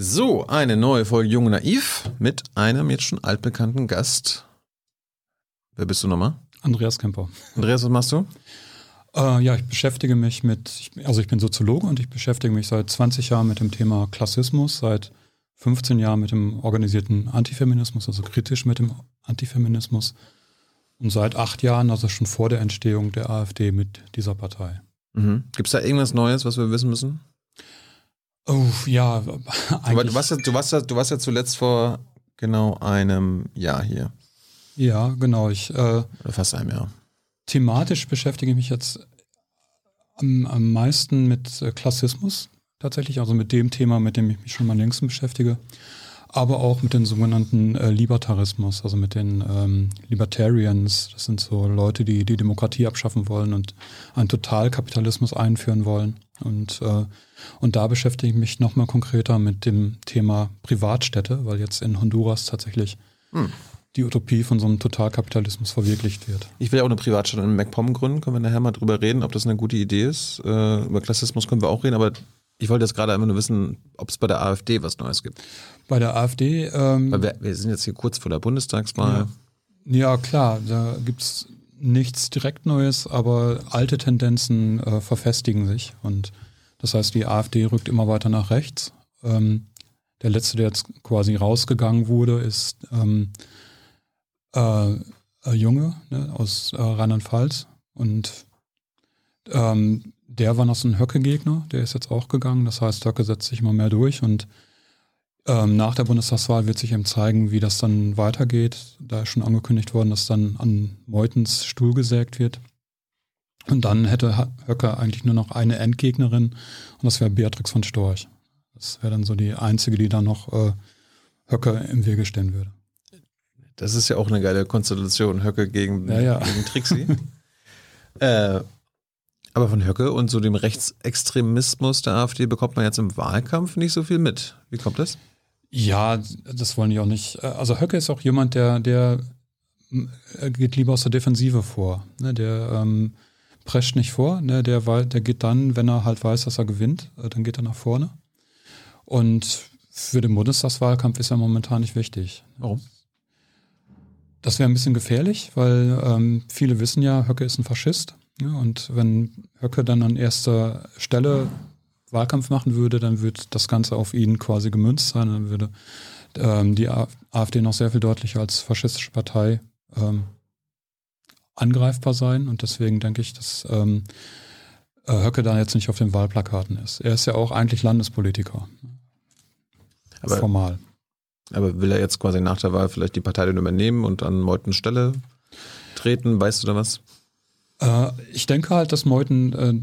So, eine neue Folge Jung und Naiv mit einem jetzt schon altbekannten Gast. Wer bist du nochmal? Andreas Kemper. Andreas, was machst du? Äh, ja, ich beschäftige mich mit, also ich bin Soziologe und ich beschäftige mich seit 20 Jahren mit dem Thema Klassismus, seit 15 Jahren mit dem organisierten Antifeminismus, also kritisch mit dem Antifeminismus und seit acht Jahren, also schon vor der Entstehung der AfD mit dieser Partei. Mhm. Gibt es da irgendwas Neues, was wir wissen müssen? Oh, ja, Aber du warst, ja, du, warst ja, du warst ja zuletzt vor genau einem Jahr hier. Ja, genau. Ich, äh, fast einem Jahr. thematisch beschäftige ich mich jetzt am, am meisten mit äh, Klassismus tatsächlich, also mit dem Thema, mit dem ich mich schon am längsten beschäftige, aber auch mit dem sogenannten äh, Libertarismus, also mit den ähm, Libertarians. Das sind so Leute, die die Demokratie abschaffen wollen und einen Totalkapitalismus einführen wollen. Und, äh, und da beschäftige ich mich nochmal konkreter mit dem Thema Privatstädte, weil jetzt in Honduras tatsächlich Hm. die Utopie von so einem Totalkapitalismus verwirklicht wird. Ich will ja auch eine Privatstadt in MacPom gründen. Können wir nachher mal drüber reden, ob das eine gute Idee ist. Äh, über Klassismus können wir auch reden, aber ich wollte jetzt gerade einfach nur wissen, ob es bei der AfD was Neues gibt. Bei der AfD, ähm, Weil wir, wir sind jetzt hier kurz vor der Bundestagswahl. ja klar, da gibt's nichts direkt Neues, aber alte Tendenzen äh, verfestigen sich. Und das heißt, die AfD rückt immer weiter nach rechts. Ähm, der letzte, der jetzt quasi rausgegangen wurde, ist ähm, äh, äh, Junge ne, aus äh, Rheinland-Pfalz. Und ähm, der war noch so ein Höcke-Gegner, der ist jetzt auch gegangen. Das heißt, Höcke setzt sich immer mehr durch und ähm, nach der Bundestagswahl wird sich eben zeigen, wie das dann weitergeht. Da ist schon angekündigt worden, dass dann an Meutens Stuhl gesägt wird. Und dann hätte Höcke eigentlich nur noch eine Endgegnerin und das wäre Beatrix von Storch. Das wäre dann so die einzige, die dann noch äh, Höcke im Wege stehen würde. Das ist ja auch eine geile Konstellation, Höcke gegen, Ja, ja. gegen Trixie. äh, aber von Höcke und so dem Rechtsextremismus der AfD bekommt man jetzt im Wahlkampf nicht so viel mit. Wie kommt das? Ja, das wollen die auch nicht. Also Höcke ist auch jemand, der, der geht lieber aus der Defensive vor. Ne? Der ähm, prescht nicht vor, ne? der, der geht dann, wenn er halt weiß, dass er gewinnt, äh, dann geht er nach vorne. Und für den Bundestagswahlkampf ist er momentan nicht wichtig. Warum? Das wäre ein bisschen gefährlich, weil ähm, viele wissen ja, Höcke ist ein Faschist. Ja, und wenn Höcke dann an erster Stelle Wahlkampf machen würde, dann würde das Ganze auf ihn quasi gemünzt sein. Dann würde ähm, die AfD noch sehr viel deutlicher als faschistische Partei ähm, angreifbar sein. Und deswegen denke ich, dass ähm, äh, Höcke da jetzt nicht auf den Wahlplakaten ist. Er ist ja auch eigentlich Landespolitiker, Aber, formal. aber will er jetzt quasi nach der Wahl vielleicht die Partei dann übernehmen und an Meutens Stelle treten? Weißt du da was? Äh, ich denke halt, dass Meuthen, äh,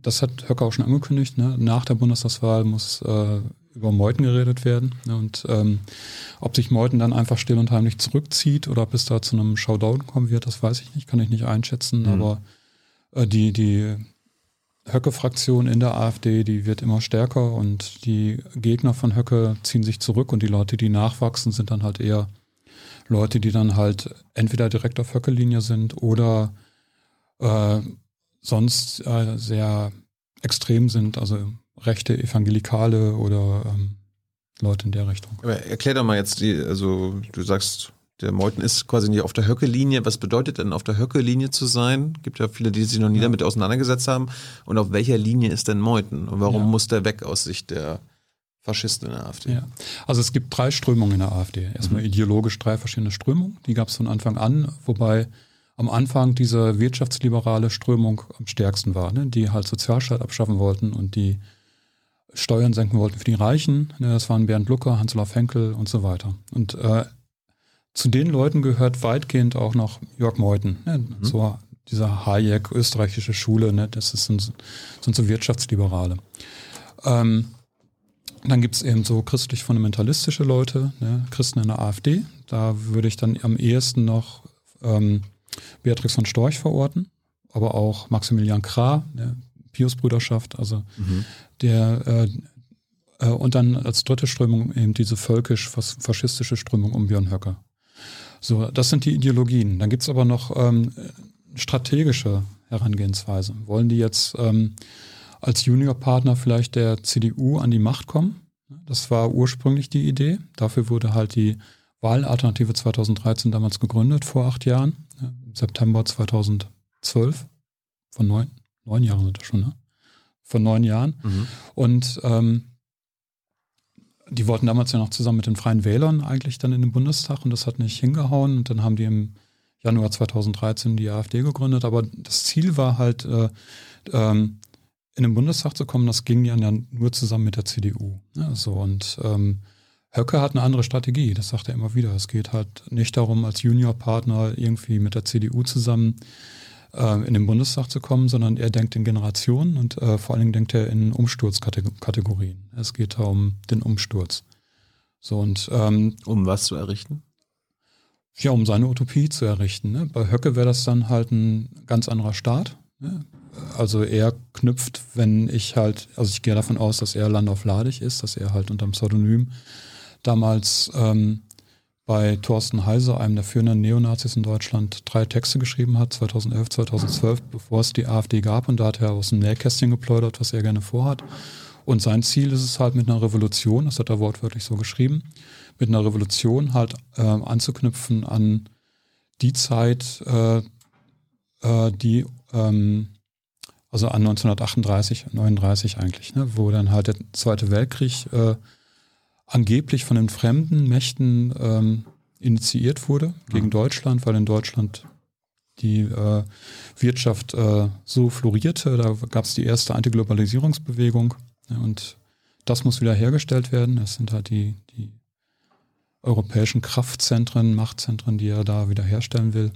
das hat Höcke auch schon angekündigt, ne? nach der Bundestagswahl muss äh, über Meuthen geredet werden. Ne? Und ähm, ob sich Meuthen dann einfach still und heimlich zurückzieht oder ob es da zu einem Showdown kommen wird, das weiß ich nicht, kann ich nicht einschätzen. Mhm. Aber äh, die, die Höcke-Fraktion in der AfD, die wird immer stärker und die Gegner von Höcke ziehen sich zurück und die Leute, die nachwachsen, sind dann halt eher Leute, die dann halt entweder direkt auf Höcke-Linie sind oder äh, sonst äh, sehr extrem sind, also rechte Evangelikale oder ähm, Leute in der Richtung. Aber erklär doch mal jetzt die, also du sagst, der Meuthen ist quasi nicht auf der Höcke-Linie. Was bedeutet denn auf der Höcke-Linie zu sein? Gibt ja viele, die sich noch nie Ja. damit auseinandergesetzt haben. Und auf welcher Linie ist denn Meuthen? Und warum Ja. muss der weg aus Sicht der Faschisten in der AfD? Ja. Also es gibt drei Strömungen in der AfD. Erstmal ideologisch drei verschiedene Strömungen. Die gab es von Anfang an, wobei am Anfang diese wirtschaftsliberale Strömung am stärksten war, ne? die halt Sozialstaat abschaffen wollten und die Steuern senken wollten für die Reichen. Ne? Das waren Bernd Lucke, Hans-Olaf Henkel und so weiter. Und äh, zu den Leuten gehört weitgehend auch noch Jörg Meuthen. Ne? So dieser Hayek, österreichische Schule, ne? das ist, sind, sind so Wirtschaftsliberale. Ähm, dann gibt's eben so christlich-fundamentalistische Leute, ne, Christen in der AfD. Da würde ich dann am ehesten noch ähm, Beatrix von Storch verorten, aber auch Maximilian Krah, der Piusbrüderschaft, also der äh, äh, und dann als dritte Strömung eben diese völkisch-faschistische Strömung um Björn Höcke. So, das sind die Ideologien. Dann gibt's aber noch ähm, strategische Herangehensweise. Wollen die jetzt ähm, als Juniorpartner vielleicht der CDU an die Macht kommen? Das war ursprünglich die Idee. Dafür wurde halt die Wahlalternative 2013 damals gegründet, vor acht Jahren, September 2012. Von neun, neun Jahren sind das schon, ne? Von neun Jahren. Mhm. Und ähm, die wollten damals ja noch zusammen mit den Freien Wählern eigentlich dann in den Bundestag und das hat nicht hingehauen. Und dann haben die im Januar 2013 die AfD gegründet. Aber das Ziel war halt, äh, ähm, in den Bundestag zu kommen. Das ging ja nur zusammen mit der CDU. Ja, so und ähm, Höcke hat eine andere Strategie. Das sagt er immer wieder. Es geht halt nicht darum, als Juniorpartner irgendwie mit der CDU zusammen äh, in den Bundestag zu kommen, sondern er denkt in Generationen und äh, vor allen Dingen denkt er in Umsturzkategorien. Es geht um den Umsturz. So und ähm, um was zu errichten? Ja, um seine Utopie zu errichten. Ne? Bei Höcke wäre das dann halt ein ganz anderer Staat. Ne? Also er knüpft, wenn ich halt, also ich gehe davon aus, dass er Landorf Ladig ist, dass er halt unter dem Pseudonym damals ähm, bei Thorsten Heise, einem der führenden Neonazis in Deutschland, drei Texte geschrieben hat, 2011, 2012, bevor es die AfD gab. Und da hat er aus dem Nähkästchen geplaudert, was er gerne vorhat. Und sein Ziel ist es halt mit einer Revolution, das hat er wortwörtlich so geschrieben, mit einer Revolution halt äh, anzuknüpfen an die Zeit, äh, äh, die, ähm, also an 1938, 39 eigentlich, ne, wo dann halt der Zweite Weltkrieg äh, angeblich von den fremden Mächten ähm, initiiert wurde gegen mhm. Deutschland, weil in Deutschland die äh, Wirtschaft äh, so florierte. Da gab es die erste Antiglobalisierungsbewegung ja, und das muss wieder hergestellt werden. Das sind halt die, die europäischen Kraftzentren, Machtzentren, die er da wieder herstellen will.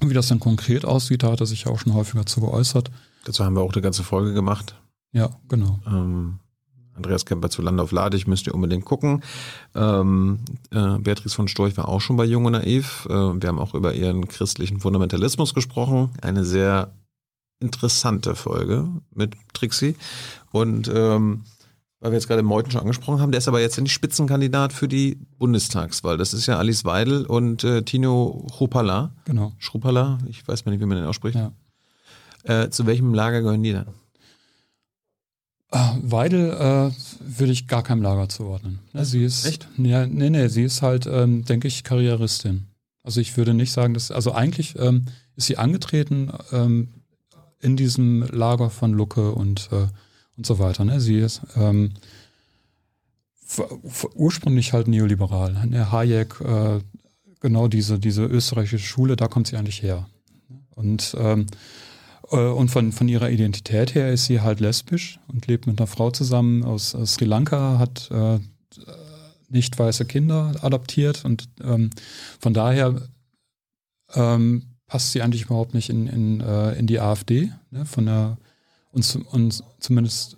Und wie das dann konkret aussieht, da hat er sich auch schon häufiger zu geäußert. Dazu haben wir auch eine ganze Folge gemacht. Ja, genau. Ähm, Andreas Kemper zu Land auf Ladig müsst ihr unbedingt gucken. Ähm, äh, Beatrice von Storch war auch schon bei Jung und Naiv. Äh, wir haben auch über ihren christlichen Fundamentalismus gesprochen. Eine sehr interessante Folge mit Trixie. Und ähm, weil wir jetzt gerade Meuthen schon angesprochen haben, der ist aber jetzt nicht Spitzenkandidat für die Bundestagswahl. Das ist ja Alice Weidel und äh, Tino Chrupalla. Genau. Schrupalla, ich weiß mal nicht, wie man den ausspricht. Ja. Äh, zu welchem Lager gehören die dann? Äh, Weidel äh, würde ich gar keinem Lager zuordnen. Ne, sie ist, Echt? Ja, nee, nee, sie ist halt, ähm, denke ich, Karrieristin. Also ich würde nicht sagen, dass, also eigentlich ähm, ist sie angetreten ähm, in diesem Lager von Lucke und, äh, und so weiter. Ne? Sie ist ähm, ursprünglich halt neoliberal. Ne? Hayek, äh, genau diese, diese österreichische Schule, da kommt sie eigentlich her. Und ähm, äh, und von, von ihrer Identität her ist sie halt lesbisch und lebt mit einer Frau zusammen aus, aus Sri Lanka, hat äh, nicht weiße Kinder adoptiert und ähm, von daher ähm, passt sie eigentlich überhaupt nicht in, in, äh, in die AfD, ne, von der, und, und zumindest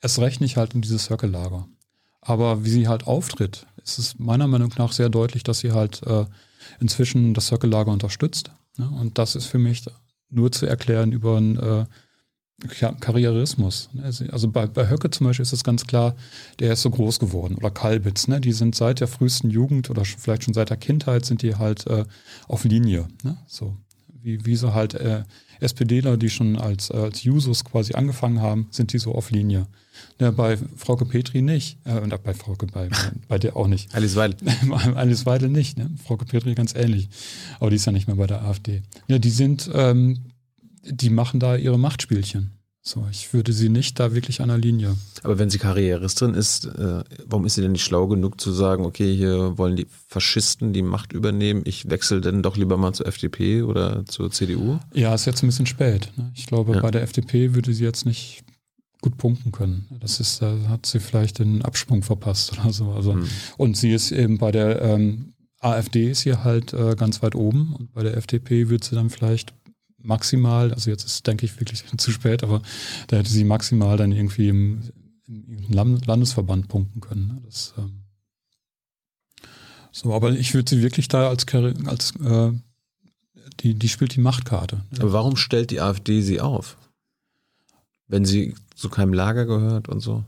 erst recht nicht halt in dieses Circle-Lager. Aber wie sie halt auftritt, ist es meiner Meinung nach sehr deutlich, dass sie halt äh, inzwischen das Circle-Lager unterstützt. Ne? Und das ist für mich nur zu erklären über einen äh, Karrierismus. Also bei, bei Höcke zum Beispiel ist es ganz klar, der ist so groß geworden. Oder Kalbitz, ne? die sind seit der frühesten Jugend oder vielleicht schon seit der Kindheit sind die halt äh, auf Linie. Ne? So wie, wie so halt äh, SPDler, die schon als, äh, als Jusos quasi angefangen haben, sind die so auf Linie. Ja, bei Frauke Petri nicht. Äh, bei Frauke, bei, bei der auch nicht. Alice Weidel. Alice Weidel nicht. Ne? Frauke Petri ganz ähnlich. Aber die ist ja nicht mehr bei der AfD. Ja, die sind, ähm, die machen da ihre Machtspielchen. So, ich würde sie nicht da wirklich an der Linie. Aber wenn sie Karrieristin ist, äh, warum ist sie denn nicht schlau genug zu sagen, okay, hier wollen die Faschisten die Macht übernehmen, ich wechsle denn doch lieber mal zur FDP oder zur CDU? Ja, ist jetzt ein bisschen spät. Ne? Ich glaube, ja. bei der FDP würde sie jetzt nicht gut punkten können. Das ist, da hat sie vielleicht den Absprung verpasst oder so. Also, hm. Und sie ist eben bei der ähm, AfD ist hier halt äh, ganz weit oben und bei der FDP wird sie dann vielleicht maximal, also jetzt ist, denke ich, wirklich zu spät, aber da hätte sie maximal dann irgendwie im, im Landesverband punkten können. Ne? Das, ähm, so, aber ich würde sie wirklich da als, als äh, die, die spielt die Machtkarte. Aber warum stellt die AfD sie auf? Wenn sie zu keinem Lager gehört und so?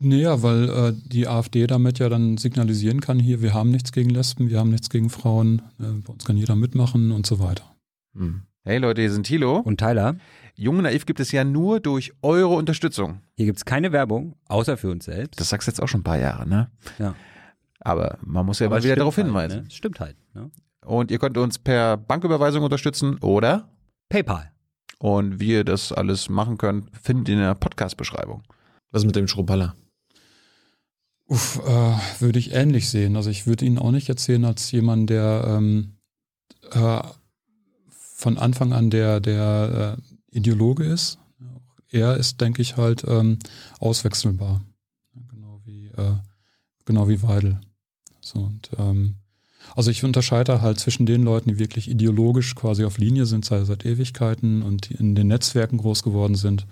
Naja, weil äh, die AfD damit ja dann signalisieren kann, hier, wir haben nichts gegen Lesben, wir haben nichts gegen Frauen, äh, bei uns kann jeder mitmachen und so weiter. Hm. Hey Leute, hier sind Thilo und Tyler. Junge Naiv gibt es ja nur durch eure Unterstützung. Hier gibt es keine Werbung, außer für uns selbst. Das sagst du jetzt auch schon ein paar Jahre, ne? Ja. Aber man muss ja Aber mal wieder darauf halt, hinweisen. Ne? Stimmt halt. Ne? Und ihr könnt uns per Banküberweisung unterstützen oder PayPal. Und wie ihr das alles machen könnt, findet ihr in der Podcast-Beschreibung. Was mit dem Schruballer? Uff, äh, würde ich ähnlich sehen. Also ich würde ihn auch nicht erzählen als jemand, der ähm, äh, von Anfang an der, der äh, Ideologe ist. Er ist, denke ich, halt ähm, auswechselbar. Genau wie, äh, genau wie Weidel. So, und, ähm, also ich unterscheide halt zwischen den Leuten, die wirklich ideologisch quasi auf Linie sind, seit, seit Ewigkeiten und die in den Netzwerken groß geworden sind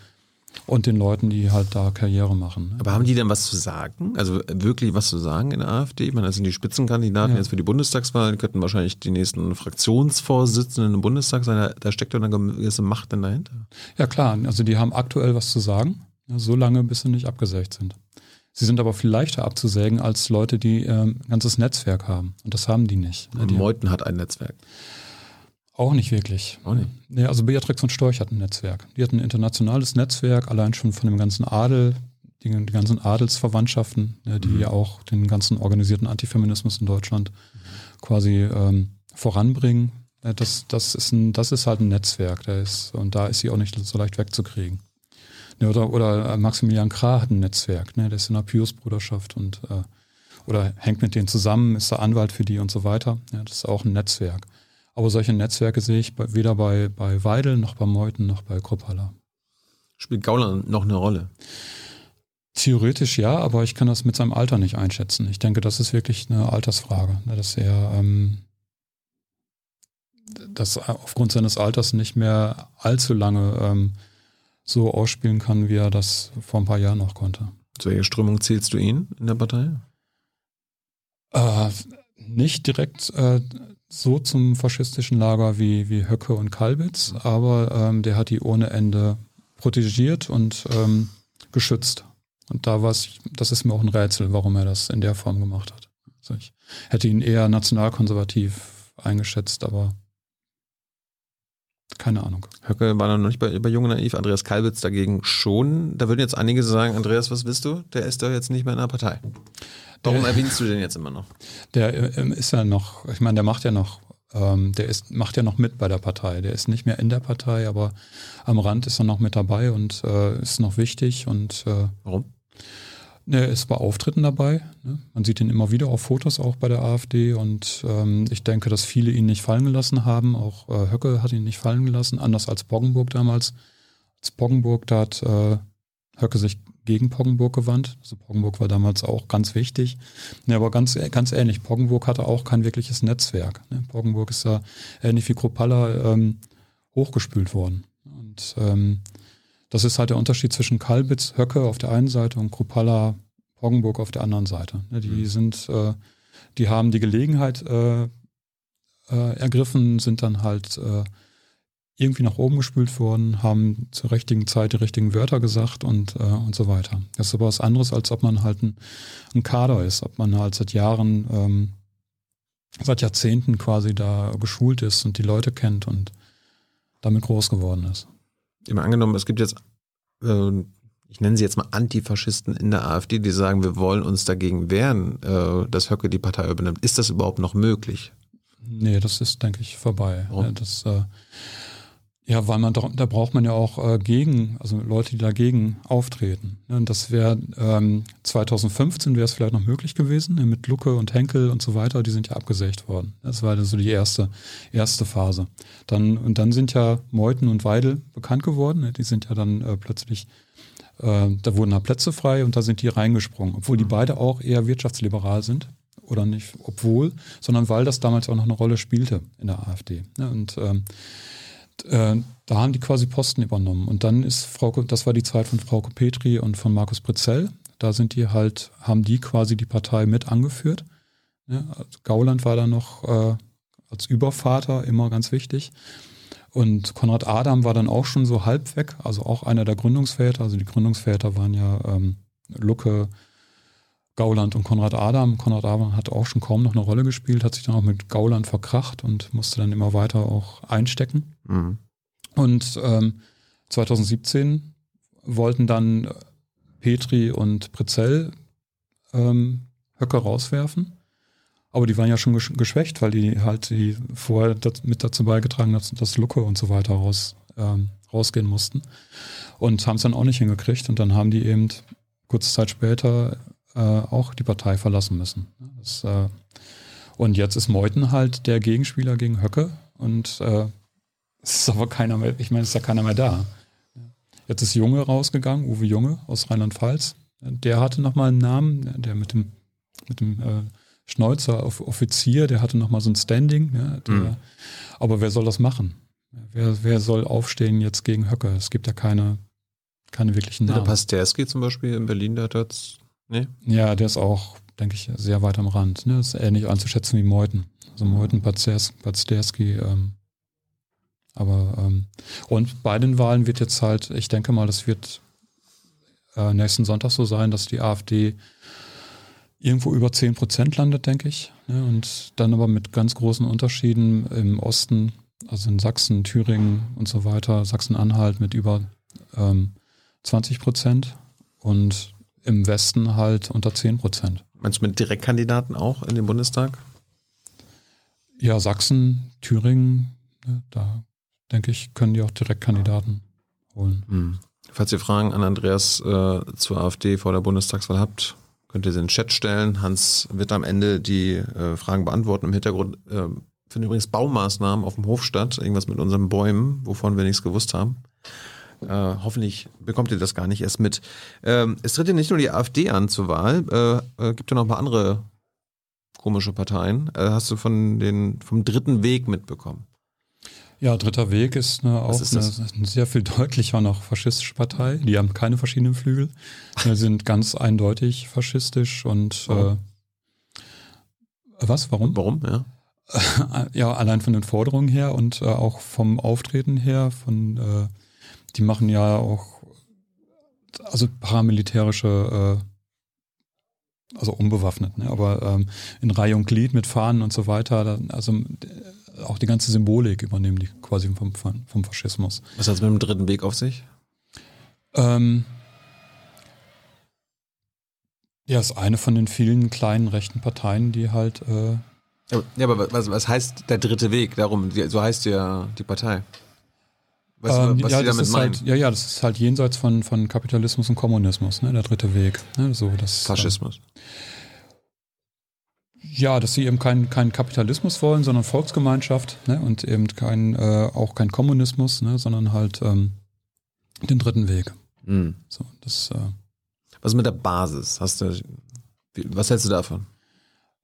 und den Leuten, die halt da Karriere machen. ne? Aber haben die denn was zu sagen? Also wirklich was zu sagen in der AfD? Ich meine, das sind die Spitzenkandidaten Ja. jetzt für die Bundestagswahl, die könnten wahrscheinlich die nächsten Fraktionsvorsitzenden im Bundestag sein. Da, da steckt doch eine gewisse Macht denn dahinter. Ja klar, also die haben aktuell was zu sagen, ja, so lange bis sie nicht abgesägt sind. Sie sind aber viel leichter abzusägen als Leute, die ähm, ein ganzes Netzwerk haben. Und das haben die nicht. ne? Und Die Meuthen hat ein Netzwerk. auch nicht wirklich. Auch nicht. Nee, also Beatrix von Storch hat ein Netzwerk. Die hat ein internationales Netzwerk, allein schon von dem ganzen Adel, die, die ganzen Adelsverwandtschaften, ne, die Mhm. ja auch den ganzen organisierten Antifeminismus in Deutschland quasi ähm, voranbringen. Ja, das, das, ist ein, das ist halt ein Netzwerk, der ist, und da ist sie auch nicht so leicht wegzukriegen. Ne, oder, oder Maximilian Krah hat ein Netzwerk, ne, der ist in der Pius-Bruderschaft und äh, oder hängt mit denen zusammen, ist der Anwalt für die und so weiter. Ja, das ist auch ein Netzwerk. Aber solche Netzwerke sehe ich bei, weder bei, bei Weidel noch bei Meuthen noch bei Kruppalla. Spielt Gauland noch eine Rolle? Theoretisch ja, aber ich kann das mit seinem Alter nicht einschätzen. Ich denke, das ist wirklich eine Altersfrage, ne, dass er ähm, das aufgrund seines Alters nicht mehr allzu lange ähm, so ausspielen kann, wie er das vor ein paar Jahren noch konnte. Zu welcher Strömung zählst du ihn in der Partei? Äh, nicht direkt äh, so zum faschistischen Lager wie, wie Höcke und Kalbitz, aber ähm, der hat die ohne Ende protegiert und ähm, geschützt. Und da war es, das ist mir auch ein Rätsel, warum er das in der Form gemacht hat. Also ich hätte ihn eher nationalkonservativ eingeschätzt, aber keine Ahnung. Höcke war noch nicht bei, bei Junge Naiv, Andreas Kalbitz dagegen schon. Da würden jetzt einige sagen, Andreas, was willst du? Der ist doch jetzt nicht mehr in der Partei. Warum Der- erwähnst du den jetzt immer noch? Der ähm, ist ja noch, ich meine, der macht ja noch, ähm, der ist, macht ja noch mit bei der Partei. Der ist nicht mehr in der Partei, aber am Rand ist er noch mit dabei und äh, ist noch wichtig und äh, Warum? Er ist bei Auftritten dabei. Ne? Man sieht ihn immer wieder auf Fotos auch bei der AfD und ähm, ich denke, dass viele ihn nicht fallen gelassen haben. Auch äh, Höcke hat ihn nicht fallen gelassen, anders als Poggenburg damals. Als Poggenburg, da hat äh, Höcke sich gegen Poggenburg gewandt. Also Poggenburg war damals auch ganz wichtig. Ja, aber ganz, ganz ähnlich. Poggenburg hatte auch kein wirkliches Netzwerk. Ne? Poggenburg ist ja ähnlich wie Kruppalla ähm, hochgespült worden. Und ähm, das ist halt der Unterschied zwischen Kalbitz, Höcke auf der einen Seite und Kruppalla, Poggenburg auf der anderen Seite. Ne, Die sind, äh, die haben die Gelegenheit äh, äh, ergriffen, sind dann halt äh, irgendwie nach oben gespült worden, haben zur richtigen Zeit die richtigen Wörter gesagt und, äh, und so weiter. Das ist aber was anderes, als ob man halt ein, ein Kader ist, ob man halt seit Jahren, ähm, seit Jahrzehnten quasi da geschult ist und die Leute kennt und damit groß geworden ist. Immer angenommen, es gibt jetzt, äh, ich nenne sie jetzt mal Antifaschisten in der AfD, die sagen, wir wollen uns dagegen wehren, äh, dass Höcke die Partei übernimmt. Ist das überhaupt noch möglich? Nee, das ist, denke ich, vorbei. Warum? Das, äh, ja, weil man da, da braucht man ja auch äh, gegen, also Leute, die dagegen auftreten. Ja, und das wäre ähm, 2015 wäre es vielleicht noch möglich gewesen, ne, mit Lucke und Henkel und so weiter, die sind ja abgesägt worden. Das war dann so die erste, erste Phase. Dann, und dann sind ja Meuthen und Weidel bekannt geworden. Ne, die sind ja dann äh, plötzlich, äh, da wurden da Plätze frei und da sind die reingesprungen, obwohl die beide auch eher wirtschaftsliberal sind oder nicht obwohl, sondern weil das damals auch noch eine Rolle spielte in der AfD. Und ähm, äh, da haben die quasi Posten übernommen. Und dann ist Frau, das war die Zeit von Frau Petri und von Markus Britzell. Da sind die halt, haben die quasi die Partei mit angeführt. Ja, also Gauland war da noch äh, als Übervater immer ganz wichtig. Und Konrad Adam war dann auch schon so halb weg, also auch einer der Gründungsväter. Also die Gründungsväter waren ja ähm, Lucke, Gauland und Konrad Adam. Konrad Adam hat auch schon kaum noch eine Rolle gespielt, hat sich dann auch mit Gauland verkracht und musste dann immer weiter auch einstecken. Mhm. Und ähm, 2017 wollten dann Petri und Prezell ähm, Höcke rauswerfen. Aber die waren ja schon gesch geschwächt, weil die halt die vorher mit dazu beigetragen haben, dass Lucke und so weiter raus, ähm, rausgehen mussten. Und haben es dann auch nicht hingekriegt. Und dann haben die eben kurze Zeit später äh, auch die Partei verlassen müssen. Das, äh, und jetzt ist Meuthen halt der Gegenspieler gegen Höcke. Und äh, es ist aber keiner mehr, ich meine, es ist ja keiner mehr da. Jetzt ist Junge rausgegangen, Uwe Junge aus Rheinland-Pfalz. Der hatte nochmal einen Namen, der mit dem, mit dem äh, Schnäuzer Offizier, der hatte nochmal so ein Standing. Ja, der, mhm. Aber wer soll das machen? Wer, wer soll aufstehen jetzt gegen Höcke? Es gibt ja keine, keine wirklichen Namen. Der Pasterski zum Beispiel in Berlin, der hat jetzt, nee? Ja, der ist auch, denke ich, sehr weit am Rand. Ne? Ist ähnlich anzuschätzen wie Meuthen. Also Meuthen, Pasterski, ähm, aber ähm, und bei den Wahlen wird jetzt halt, ich denke mal, das wird äh, nächsten Sonntag so sein, dass die AfD irgendwo über 10 Prozent landet, denke ich. Ja, und dann aber mit ganz großen Unterschieden im Osten, also in Sachsen, Thüringen und so weiter, Sachsen-Anhalt mit über ähm, 20 Prozent und im Westen halt unter 10 Prozent. Meinst du mit Direktkandidaten auch in den Bundestag? Ja, Sachsen, Thüringen, ne, da denke ich, können die auch direkt Kandidaten holen. Hm. Falls ihr Fragen an Andreas äh, zur AfD vor der Bundestagswahl habt, könnt ihr sie in den Chat stellen. Hans wird am Ende die äh, Fragen beantworten. Im Hintergrund äh, finden übrigens Baumaßnahmen auf dem Hof statt. Irgendwas mit unseren Bäumen, wovon wir nichts gewusst haben. Äh, hoffentlich bekommt ihr das gar nicht erst mit. Ähm, es tritt ja nicht nur die AfD an zur Wahl, äh, äh, gibt ja noch ein paar andere komische Parteien. Äh, hast du von den, vom dritten Weg mitbekommen? Ja, Dritter Weg ist eine, auch ist eine, eine, sehr viel deutlicher noch faschistische Partei. Die haben keine verschiedenen Flügel. Die sind ganz eindeutig faschistisch und äh, was? Warum? Warum, ja. ja, allein von den Forderungen her und äh, auch vom Auftreten her, von äh, die machen ja auch also paramilitärische äh, also unbewaffnet, ne? aber ähm, in Reihe und Glied mit Fahnen und so weiter. Also auch die ganze Symbolik übernehmen die quasi vom, vom Faschismus. Was hat es mit dem dritten Weg auf sich? Ähm, ja, ist eine von den vielen kleinen rechten Parteien, die halt. Äh ja, aber was, was heißt der dritte Weg? Darum, so heißt ja die Partei. Was, ähm, was ja, die damit meinen? Halt, ja, ja, das ist halt jenseits von, von Kapitalismus und Kommunismus, ne, der dritte Weg. Ne, so, das, Faschismus. Ähm, ja, dass sie eben keinen kein Kapitalismus wollen, sondern Volksgemeinschaft ne? und eben kein, äh, auch kein Kommunismus, ne? sondern halt ähm, den dritten Weg. Mhm. So, das, äh, was mit der Basis? Hast du, was hältst du davon?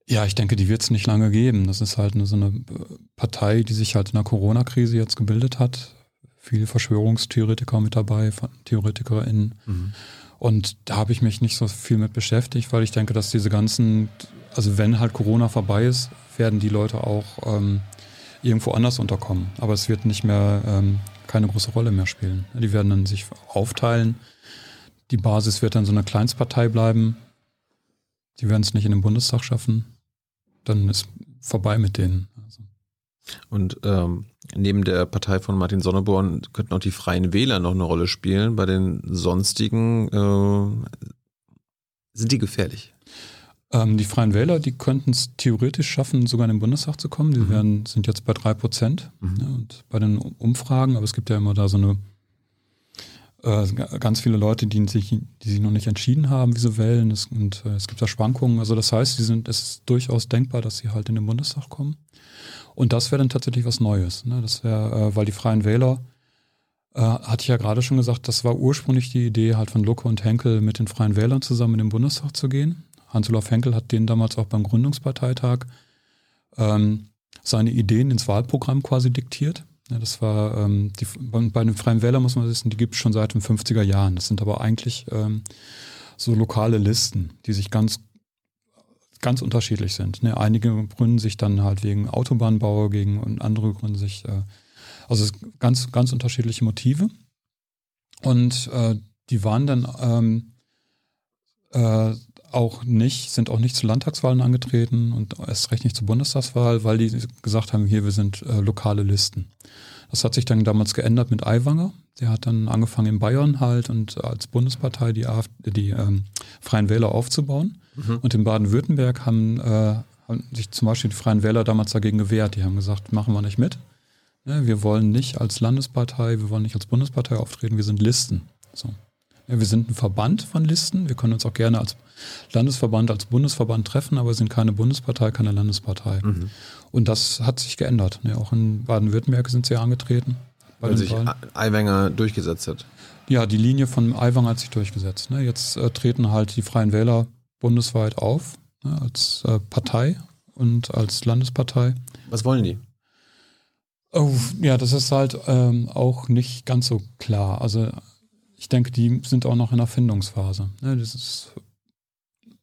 Ja, ich denke, die wird es nicht lange geben. Das ist halt eine, so eine Partei, die sich halt in der Corona-Krise jetzt gebildet hat. Viele Verschwörungstheoretiker mit dabei, TheoretikerInnen. Mhm. Und da habe ich mich nicht so viel mit beschäftigt, weil ich denke, dass diese ganzen also wenn halt Corona vorbei ist, werden die Leute auch ähm, irgendwo anders unterkommen. Aber es wird nicht mehr ähm, keine große Rolle mehr spielen. Die werden dann sich aufteilen. Die Basis wird dann so eine Kleinstpartei bleiben. Die werden es nicht in den Bundestag schaffen. Dann ist vorbei mit denen. Also. Und ähm, neben der Partei von Martin Sonneborn könnten auch die Freien Wähler noch eine Rolle spielen. Bei den sonstigen äh, sind die gefährlich. Ähm, die Freien Wähler, die könnten es theoretisch schaffen, sogar in den Bundestag zu kommen. Die mhm. werden, sind jetzt bei drei Prozent. Mhm. Ja, und bei den Umfragen, aber es gibt ja immer da so eine äh, ganz viele Leute, die sich, die sich noch nicht entschieden haben, wie sie wählen. Es, und äh, es gibt da Schwankungen. Also das heißt, sie sind, es ist durchaus denkbar, dass sie halt in den Bundestag kommen. Und das wäre dann tatsächlich was Neues. Ne? Das wäre, äh, weil die Freien Wähler äh, hatte ich ja gerade schon gesagt, das war ursprünglich die Idee halt von Lucke und Henkel mit den Freien Wählern zusammen in den Bundestag zu gehen. Hans-Olaf Henkel hat denen damals auch beim Gründungsparteitag ähm, seine Ideen ins Wahlprogramm quasi diktiert. Ja, das war ähm, die, bei den Freien Wählern muss man wissen, die gibt es schon seit den 50er Jahren. Das sind aber eigentlich ähm, so lokale Listen, die sich ganz ganz unterschiedlich sind. Ne? Einige gründen sich dann halt wegen Autobahnbau gegen und andere gründen sich äh, also ganz ganz unterschiedliche Motive und äh, die waren dann ähm, äh, auch nicht, sind auch nicht zu Landtagswahlen angetreten und erst recht nicht zur Bundestagswahl, weil die gesagt haben, hier, wir sind äh, lokale Listen. Das hat sich dann damals geändert mit Aiwanger. Der hat dann angefangen in Bayern halt und als Bundespartei die, AfD, die ähm, Freien Wähler aufzubauen. Mhm. Und in Baden-Württemberg haben, äh, haben sich zum Beispiel die Freien Wähler damals dagegen gewehrt. Die haben gesagt, machen wir nicht mit. Ne, wir wollen nicht als Landespartei, wir wollen nicht als Bundespartei auftreten, wir sind Listen. So. Ja, wir sind ein Verband von Listen. Wir können uns auch gerne als Landesverband, als Bundesverband treffen, aber wir sind keine Bundespartei, keine Landespartei. Mhm. Und das hat sich geändert. Ne, auch in Baden-Württemberg sind sie angetreten. Weil sich Wahlen. Aiwanger durchgesetzt hat. Ja, die Linie von Aiwanger hat sich durchgesetzt. Ne? Jetzt äh, treten halt die Freien Wähler bundesweit auf, ne? als äh, Partei und als Landespartei. Was wollen die? Oh, ja, das ist halt ähm, auch nicht ganz so klar. Also ich denke, die sind auch noch in der Findungsphase. Ne? Das ist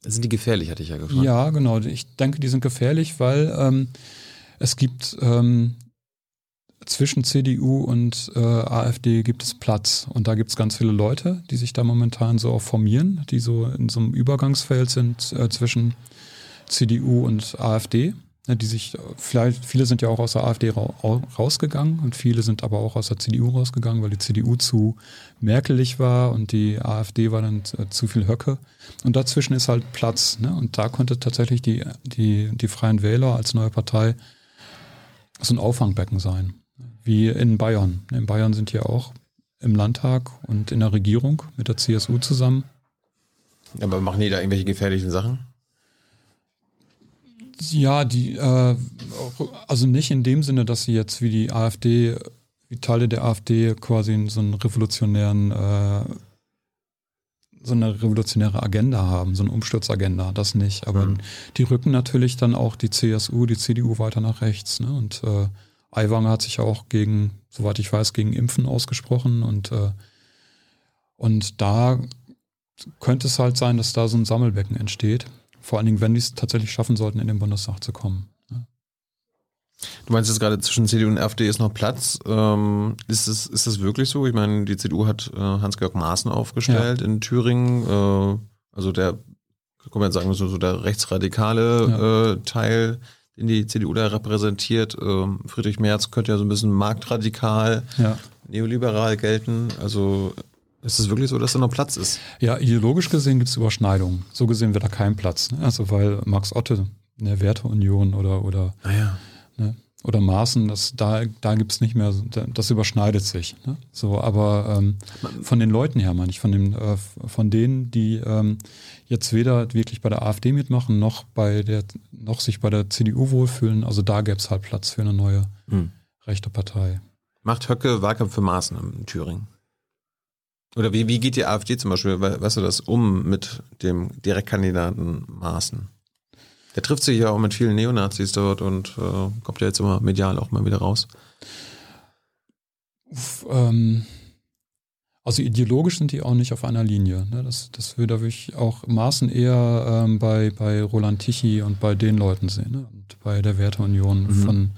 Sind die gefährlich, hatte ich ja gefragt. Ja, genau. Ich denke, die sind gefährlich, weil ähm, es gibt ähm, zwischen CDU und äh, AfD gibt es Platz. Und da gibt es ganz viele Leute, die sich da momentan so auch formieren, die so in so einem Übergangsfeld sind äh, zwischen CDU und AfD. Die sich, vielleicht, viele sind ja auch aus der AfD ra au- rausgegangen und viele sind aber auch aus der CDU rausgegangen, weil die CDU zu merkelig war und die AfD war dann äh, zu viel Höcke. Und dazwischen ist halt Platz. Ne? Und da könnte tatsächlich die, die, die Freien Wähler als neue Partei so ein Auffangbecken sein. Wie in Bayern. In Bayern sind ja auch im Landtag und in der Regierung mit der CSU zusammen. Aber machen die da irgendwelche gefährlichen Sachen? Ja, die, äh, also nicht in dem Sinne, dass sie jetzt wie die AfD, wie Teile der AfD quasi in so einen revolutionären, äh, so eine revolutionäre Agenda haben, so eine Umsturzagenda, das nicht. Aber Mhm. die rücken natürlich dann auch die CSU, die CDU weiter nach rechts. Ne? Und äh, Aiwanger hat sich auch gegen, soweit ich weiß, gegen Impfen ausgesprochen und äh, und da könnte es halt sein, dass da so ein Sammelbecken entsteht. Vor allen Dingen, wenn die es tatsächlich schaffen sollten, in den Bundestag zu kommen. Ne? Du meinst jetzt gerade zwischen CDU und AfD ist noch Platz. Ähm, ist, es, ist das wirklich so? Ich meine, die CDU hat äh, Hans-Georg Maaßen aufgestellt in Thüringen. Äh, also der, kann man sagen, so, so der rechtsradikale äh, Teil, den die CDU da repräsentiert. Ähm, Friedrich Merz könnte ja so ein bisschen marktradikal, Ja. neoliberal gelten. Also ist es wirklich so, dass da noch Platz ist? ja, ideologisch gesehen gibt es Überschneidungen. So gesehen wird da kein Platz. Ne? Also weil Max Otte in der Werteunion oder, oder, Naja. Oder Maaßen, das, da, da gibt es nicht mehr, das überschneidet sich. Ne? So, aber ähm, von den Leuten her meine ich, von, den, äh, von denen, die ähm, jetzt weder wirklich bei der AfD mitmachen, noch bei der, noch sich bei der CDU wohlfühlen, also da gäbe es halt Platz für eine neue Hm. rechte Partei. Macht Höcke Wahlkampf für Maaßen in Thüringen? Oder wie, wie geht die AfD zum Beispiel, we- weißt du das, um mit dem Direktkandidaten Maaßen? Der trifft sich ja auch mit vielen Neonazis dort und äh, kommt ja jetzt immer medial auch mal wieder raus. Uff, ähm, also ideologisch sind die auch nicht auf einer Linie. Ne? Das, das würde ich auch Maßen eher ähm, bei, bei Roland Tichy und bei den Leuten sehen. Ne? Und bei der Werteunion Mhm. von,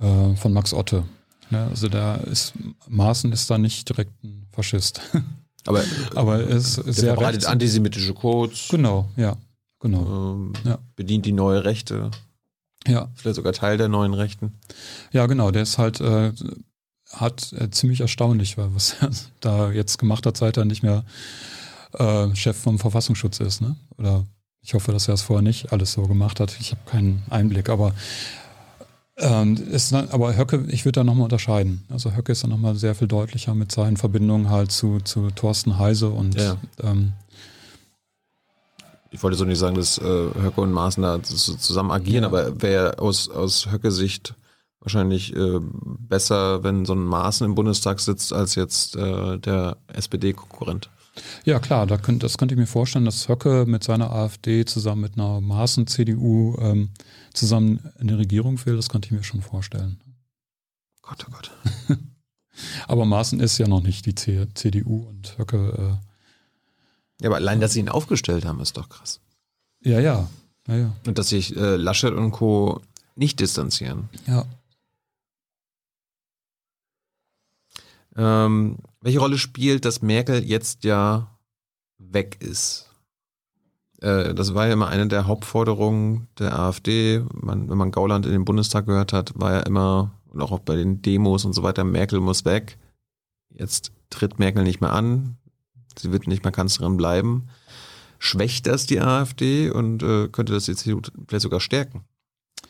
äh, von Max Otte. Ne? Also da ist Maaßen ist da nicht direkt ein Faschist. Aber, Aber er ist der sehr verbreitet antisemitische Codes, Genau, ja. Genau. ähm, Ja. bedient die neue Rechte, Ja. vielleicht sogar Teil der neuen Rechten. Ja, genau, der ist halt, äh, hat äh, ziemlich erstaunlich, war, was er da jetzt gemacht hat, seit er nicht mehr äh, Chef vom Verfassungsschutz ist, ne? Oder ich hoffe, dass er es vorher nicht alles so gemacht hat. Ich habe keinen Einblick, aber ähm, ist, aber Höcke, ich würde da nochmal unterscheiden. Also Höcke ist dann nochmal sehr viel deutlicher mit seinen Verbindungen halt zu, zu Thorsten Heise und Ja. ähm, Ich wollte so nicht sagen, dass äh, Höcke und Maaßen da zusammen agieren, Ja. aber wäre aus, aus Höcke-Sicht wahrscheinlich äh, besser, wenn so ein Maaßen im Bundestag sitzt, als jetzt äh, der SPD-Konkurrent. Ja, klar, da könnt, das könnte ich mir vorstellen, dass Höcke mit seiner AfD zusammen mit einer Maaßen-CDU ähm, zusammen in die Regierung will. Das könnte ich mir schon vorstellen. Gott, oh Gott. Aber Maaßen ist ja noch nicht die C CDU und Höcke, Ja, aber allein, dass sie ihn aufgestellt haben, ist doch krass. ja, ja, ja, ja. Und dass sich äh, Laschet und Co. nicht distanzieren. ja. Ähm, welche Rolle spielt, dass Merkel jetzt ja weg ist? äh, das war ja immer eine der Hauptforderungen der AfD. Man, wenn man Gauland in den Bundestag gehört hat, war ja immer, und auch bei den Demos und so weiter, Merkel muss weg. Jetzt tritt Merkel nicht mehr an. Sie wird nicht mehr Kanzlerin bleiben. Schwächt das die AfD und äh, könnte das die CDU vielleicht sogar stärken?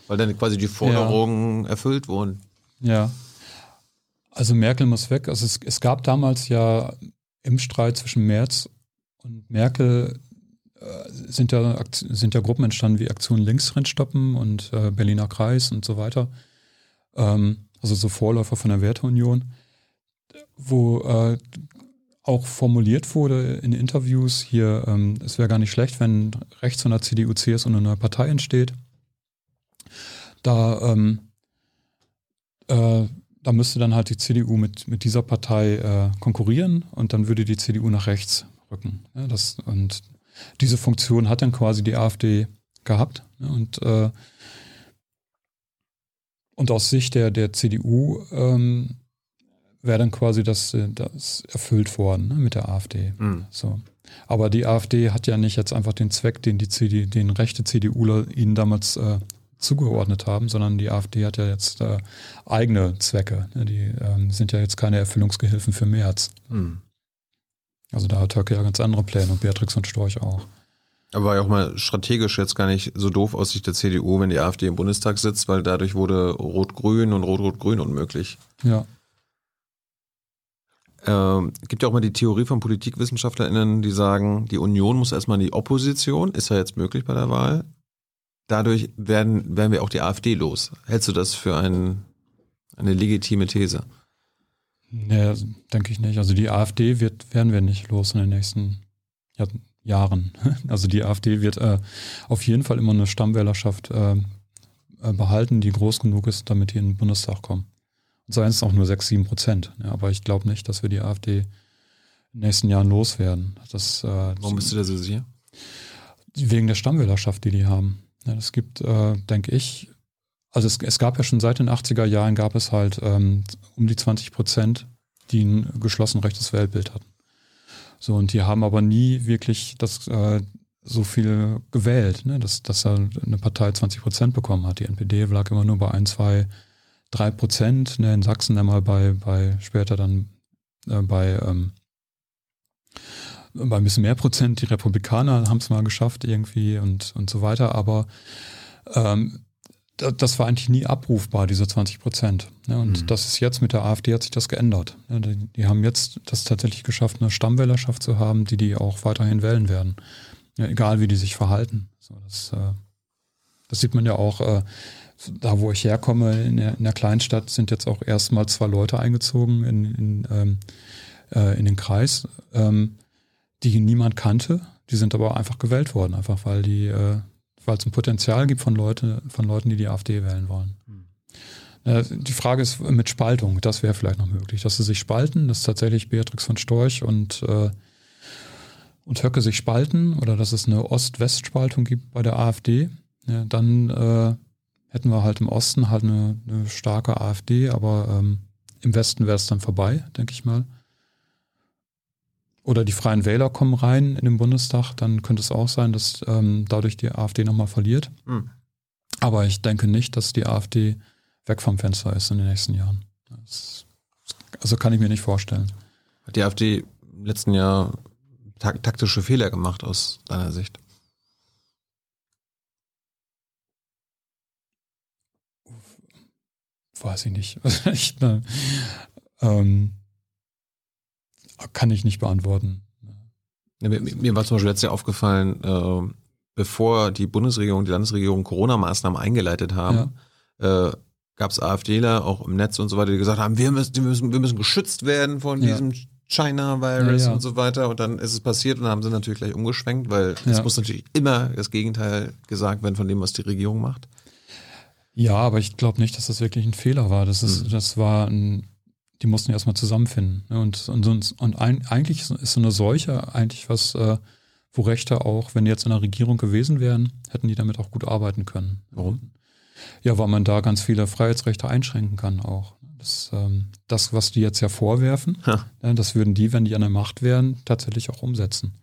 Weil dann quasi die Forderungen erfüllt wurden. Ja. Also Merkel muss weg. Also es, es gab damals ja im Streit zwischen Merz und Merkel äh, sind ja, sind ja Gruppen entstanden wie Aktion Linksrent stoppen und äh, Berliner Kreis und so weiter. Ähm, also so Vorläufer von der Werteunion, wo äh, auch formuliert wurde in Interviews hier, ähm, es wäre gar nicht schlecht, wenn rechts von der CDU, CSU eine neue Partei entsteht. Da, ähm, äh, da müsste dann halt die CDU mit, mit dieser Partei äh, konkurrieren und dann würde die CDU nach rechts rücken. Ja, das, und diese Funktion hat dann quasi die AfD gehabt. Ja, und, äh, und aus Sicht der, der CDU ähm, wäre dann quasi das, das erfüllt worden ne, mit der AfD. Mhm. So. Aber die AfD hat ja nicht jetzt einfach den Zweck, den die CD, den rechte CDUler ihnen damals äh, zugeordnet haben, sondern die AfD hat ja jetzt äh, eigene Zwecke. Ne? Die ähm, sind ja jetzt keine Erfüllungsgehilfen für März. Mhm. Also da hat Höcke ja ganz andere Pläne und Beatrix und Storch auch. Aber war ja auch mal strategisch jetzt gar nicht so doof aus Sicht der CDU, wenn die AfD im Bundestag sitzt, weil dadurch wurde Rot-Grün und Rot-Rot-Grün unmöglich. Ja. Ähm, gibt ja auch mal die Theorie von PolitikwissenschaftlerInnen, die sagen, die Union muss erstmal in die Opposition, ist ja jetzt möglich bei der Wahl. Dadurch werden, werden wir auch die AfD los. Hältst du das für ein, eine legitime These? Nee, denke ich nicht. Also die AfD wird, werden wir nicht los in den nächsten ja, Jahren. Also die AfD wird äh, auf jeden Fall immer eine Stammwählerschaft äh, äh behalten, die groß genug ist, damit die in den Bundestag kommen. Und seien es auch nur 6, 7 Prozent. Ja, aber ich glaube nicht, dass wir die AfD in den nächsten Jahren loswerden. Das, äh, Warum bist du da so sicher? Wegen der Stammwählerschaft, die die haben. Ja, es gibt, äh, denke ich, also es, es, gab ja schon seit den 80er Jahren gab es halt ähm, um die 20 Prozent, die ein geschlossen rechtes Weltbild hatten. So, und die haben aber nie wirklich das äh, so viel gewählt, ne? dass, dass eine Partei 20 Prozent bekommen hat. Die NPD lag immer nur bei ein, zwei drei Prozent, ne, in Sachsen einmal bei, bei später dann äh, bei, ähm, bei ein bisschen mehr Prozent. Die Republikaner haben es mal geschafft irgendwie und, und so weiter, aber ähm, das war eigentlich nie abrufbar, diese 20 Prozent. Ja, und mhm. das ist jetzt mit der AfD hat sich das geändert. Ja, die, die, haben jetzt das tatsächlich geschafft, eine Stammwählerschaft zu haben, die die auch weiterhin wählen werden. Ja, egal wie die sich verhalten. So, das, äh, das sieht man ja auch. Äh, da wo ich herkomme, in der, in der Kleinstadt, sind jetzt auch erstmal zwei Leute eingezogen in, in, ähm, äh, in den Kreis, ähm, die niemand kannte. Die sind aber einfach gewählt worden, einfach weil die, äh, weil es ein Potenzial gibt von, Leute, von Leuten, die die AfD wählen wollen. Hm. Äh, die Frage ist mit Spaltung, das wäre vielleicht noch möglich, dass sie sich spalten, dass tatsächlich Beatrix von Storch und äh, und Höcke sich spalten oder dass es eine Ost-West-Spaltung gibt bei der AfD, ja, dann äh, hätten wir halt im Osten halt eine, eine starke AfD, aber ähm, im Westen wäre es dann vorbei, denke ich mal. Oder die Freien Wähler kommen rein in den Bundestag, dann könnte es auch sein, dass ähm, dadurch die AfD nochmal verliert. Mhm. Aber ich denke nicht, dass die AfD weg vom Fenster ist in den nächsten Jahren. Das, also kann ich mir nicht vorstellen. Hat die AfD im letzten Jahr taktische Fehler gemacht aus deiner Sicht? Weiß ich nicht. ich, ne, ähm, kann ich nicht beantworten. Ja, mir, mir, war zum Beispiel letztes Jahr aufgefallen, äh, bevor die Bundesregierung, die Landesregierung Corona-Maßnahmen eingeleitet haben, ja. äh, gab es AfDler auch im Netz und so weiter, die gesagt haben, wir müssen, wir müssen, wir müssen geschützt werden von ja. diesem China-Virus ja, und so weiter. Und dann ist es passiert und haben sie natürlich gleich umgeschwenkt, weil es muss natürlich immer das Gegenteil gesagt werden von dem, was die Regierung macht. Ja, aber ich glaube nicht, dass das wirklich ein Fehler war. Das ist, mhm. das war ein, die mussten erstmal zusammenfinden. Ne? Und, und, und, und ein, eigentlich ist so eine Seuche eigentlich was, äh, wo Rechte auch, wenn die jetzt in der Regierung gewesen wären, hätten die damit auch gut arbeiten können. Warum? Ja, weil man da ganz viele Freiheitsrechte einschränken kann auch. Das, ähm, das was die jetzt ja vorwerfen, ja. Ne, das würden die, wenn die an der Macht wären, tatsächlich auch umsetzen.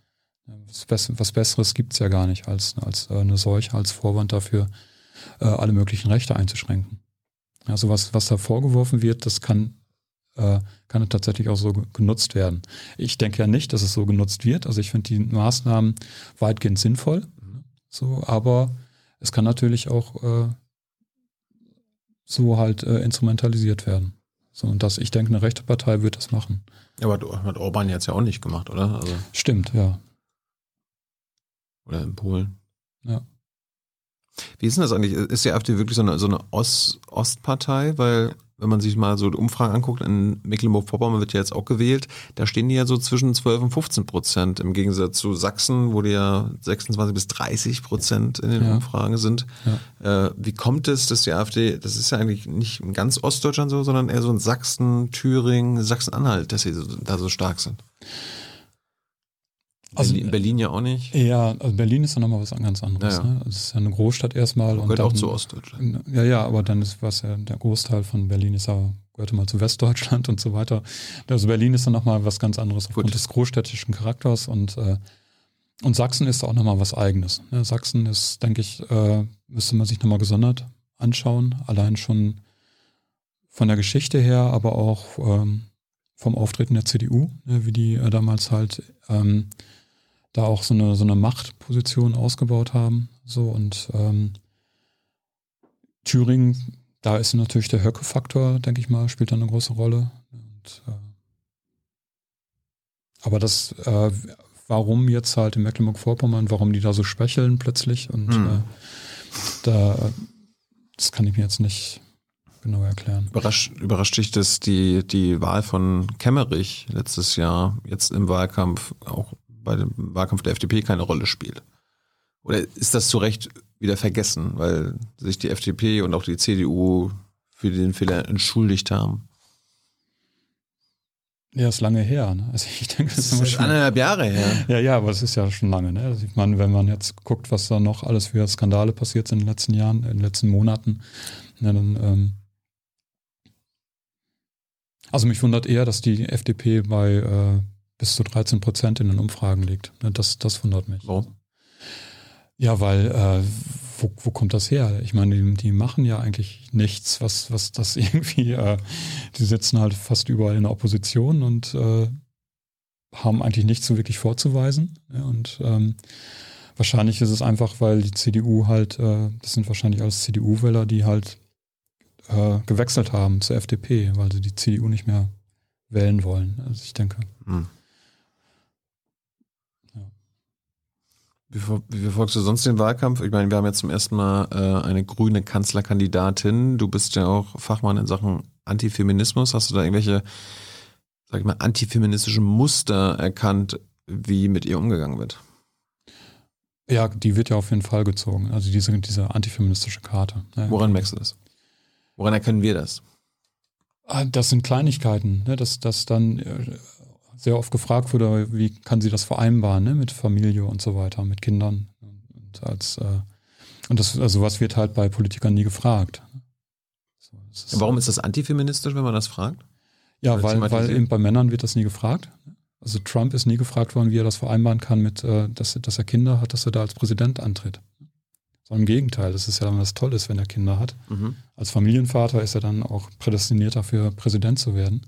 Was, Bess- was Besseres gibt's ja gar nicht als, als äh, eine Seuche, als Vorwand dafür, äh, alle möglichen Rechte einzuschränken. Also was, was da vorgeworfen wird, das kann, äh, kann tatsächlich auch so ge- genutzt werden. Ich denke ja nicht, dass es so genutzt wird. Also ich finde die Maßnahmen weitgehend sinnvoll. So, aber es kann natürlich auch äh, so halt äh, instrumentalisiert werden. So, und das, ich denke, eine rechte Partei wird das machen. Aber hat hat Orban jetzt ja auch nicht gemacht, oder? Also, Stimmt, ja. oder in Polen. Ja. Wie ist denn das eigentlich? Ist die AfD wirklich so eine, so eine Ost Ostpartei? Weil, wenn man sich mal so die Umfragen anguckt, in Mecklenburg-Vorpommern wird ja jetzt auch gewählt, da stehen die ja so zwischen 12 und 15 Prozent. Im Gegensatz zu Sachsen, wo die ja 26 bis 30 Prozent in den Ja. Umfragen sind. Äh, wie kommt es, dass die AfD, das ist ja eigentlich nicht in ganz Ostdeutschland so, sondern eher so in Sachsen, Thüringen, Sachsen-Anhalt, dass sie so, da so stark sind? Also- Berlin, Berlin ja auch nicht. Ja, also Berlin ist ja nochmal was ganz anderes. Ja, ja. Ne? Es ist ja eine Großstadt erstmal. und Gehört auch dann- zu Ostdeutschland. Ja, ja, aber dann ist was ja der Großteil von Berlin ist ja gehörte mal zu Westdeutschland und so weiter. Also Berlin ist dann nochmal was ganz anderes aufgrund Gut. des großstädtischen Charakters und äh, und Sachsen ist auch nochmal was Eigenes. Ne? Sachsen ist, denke ich, äh, müsste man sich nochmal gesondert anschauen. Allein schon von der Geschichte her, aber auch ähm, vom Auftreten der CDU, ne? wie die äh, damals halt ähm, da auch so eine, so eine Machtposition ausgebaut haben. So und ähm, Thüringen, da ist natürlich der Höcke-Faktor, denke ich mal, spielt da eine große Rolle. Und, äh, aber das, äh, warum jetzt halt in Mecklenburg-Vorpommern, warum die da so schwächeln plötzlich und Hm. äh, da, das kann ich mir jetzt nicht genau erklären. Überrascht, überrascht dich, dass die, die Wahl von Kemmerich letztes Jahr jetzt im Wahlkampf, auch bei dem Wahlkampf der FDP keine Rolle spielt? Oder ist das zu Recht wieder vergessen, weil sich die FDP und auch die CDU für den Fehler entschuldigt haben? Ja, ist lange her. Ne? Also ich denke, Das das ist eineinhalb Jahre her. Ja, ja, aber es ist ja schon lange. Ne? Also ich meine, wenn man jetzt guckt, was da noch alles für Skandale passiert sind in den letzten Jahren, in den letzten Monaten, ne, dann, ähm also mich wundert eher, dass die FDP bei äh, bis zu 13 Prozent in den Umfragen liegt. Ne? Das, das wundert mich. Warum? Ja, weil äh, wo, wo kommt das her? Ich meine, die, die machen ja eigentlich nichts, was, was das irgendwie, äh, die sitzen halt fast überall in der Opposition und äh, haben eigentlich nichts so wirklich vorzuweisen. Ja, und ähm, wahrscheinlich ist es einfach, weil die CDU halt, äh, das sind wahrscheinlich alles CDU-Wähler, die halt äh, gewechselt haben zur FDP, weil sie die CDU nicht mehr wählen wollen. Also ich denke. Hm. Wie, ver- wie verfolgst du sonst den Wahlkampf? Ich meine, wir haben jetzt zum ersten Mal äh, eine grüne Kanzlerkandidatin. Du bist ja auch Fachmann in Sachen Antifeminismus. Hast du da irgendwelche, sag ich mal, antifeministischen Muster erkannt, wie mit ihr umgegangen wird? Ja, die wird ja auf jeden Fall gezogen. Also diese, diese antifeministische Karte. Ja. Woran merkst du das? Woran erkennen wir das? Ah, Das sind Kleinigkeiten, ne? dass, dass dann äh, sehr oft gefragt wurde, wie kann sie das vereinbaren ne? mit Familie und so weiter, mit Kindern. Und, als, äh, und das, also was wird halt bei Politikern nie gefragt. So, ist- Warum ist das antifeministisch, wenn man das fragt? Ja, weil, weil eben bei Männern wird das nie gefragt. Also Trump ist nie gefragt worden, wie er das vereinbaren kann mit, äh, dass, dass er Kinder hat, dass er da als Präsident antritt. Sondern im Gegenteil, das ist ja dann was Tolles, wenn er Kinder hat. Mhm. Als Familienvater ist er dann auch prädestiniert dafür, Präsident zu werden.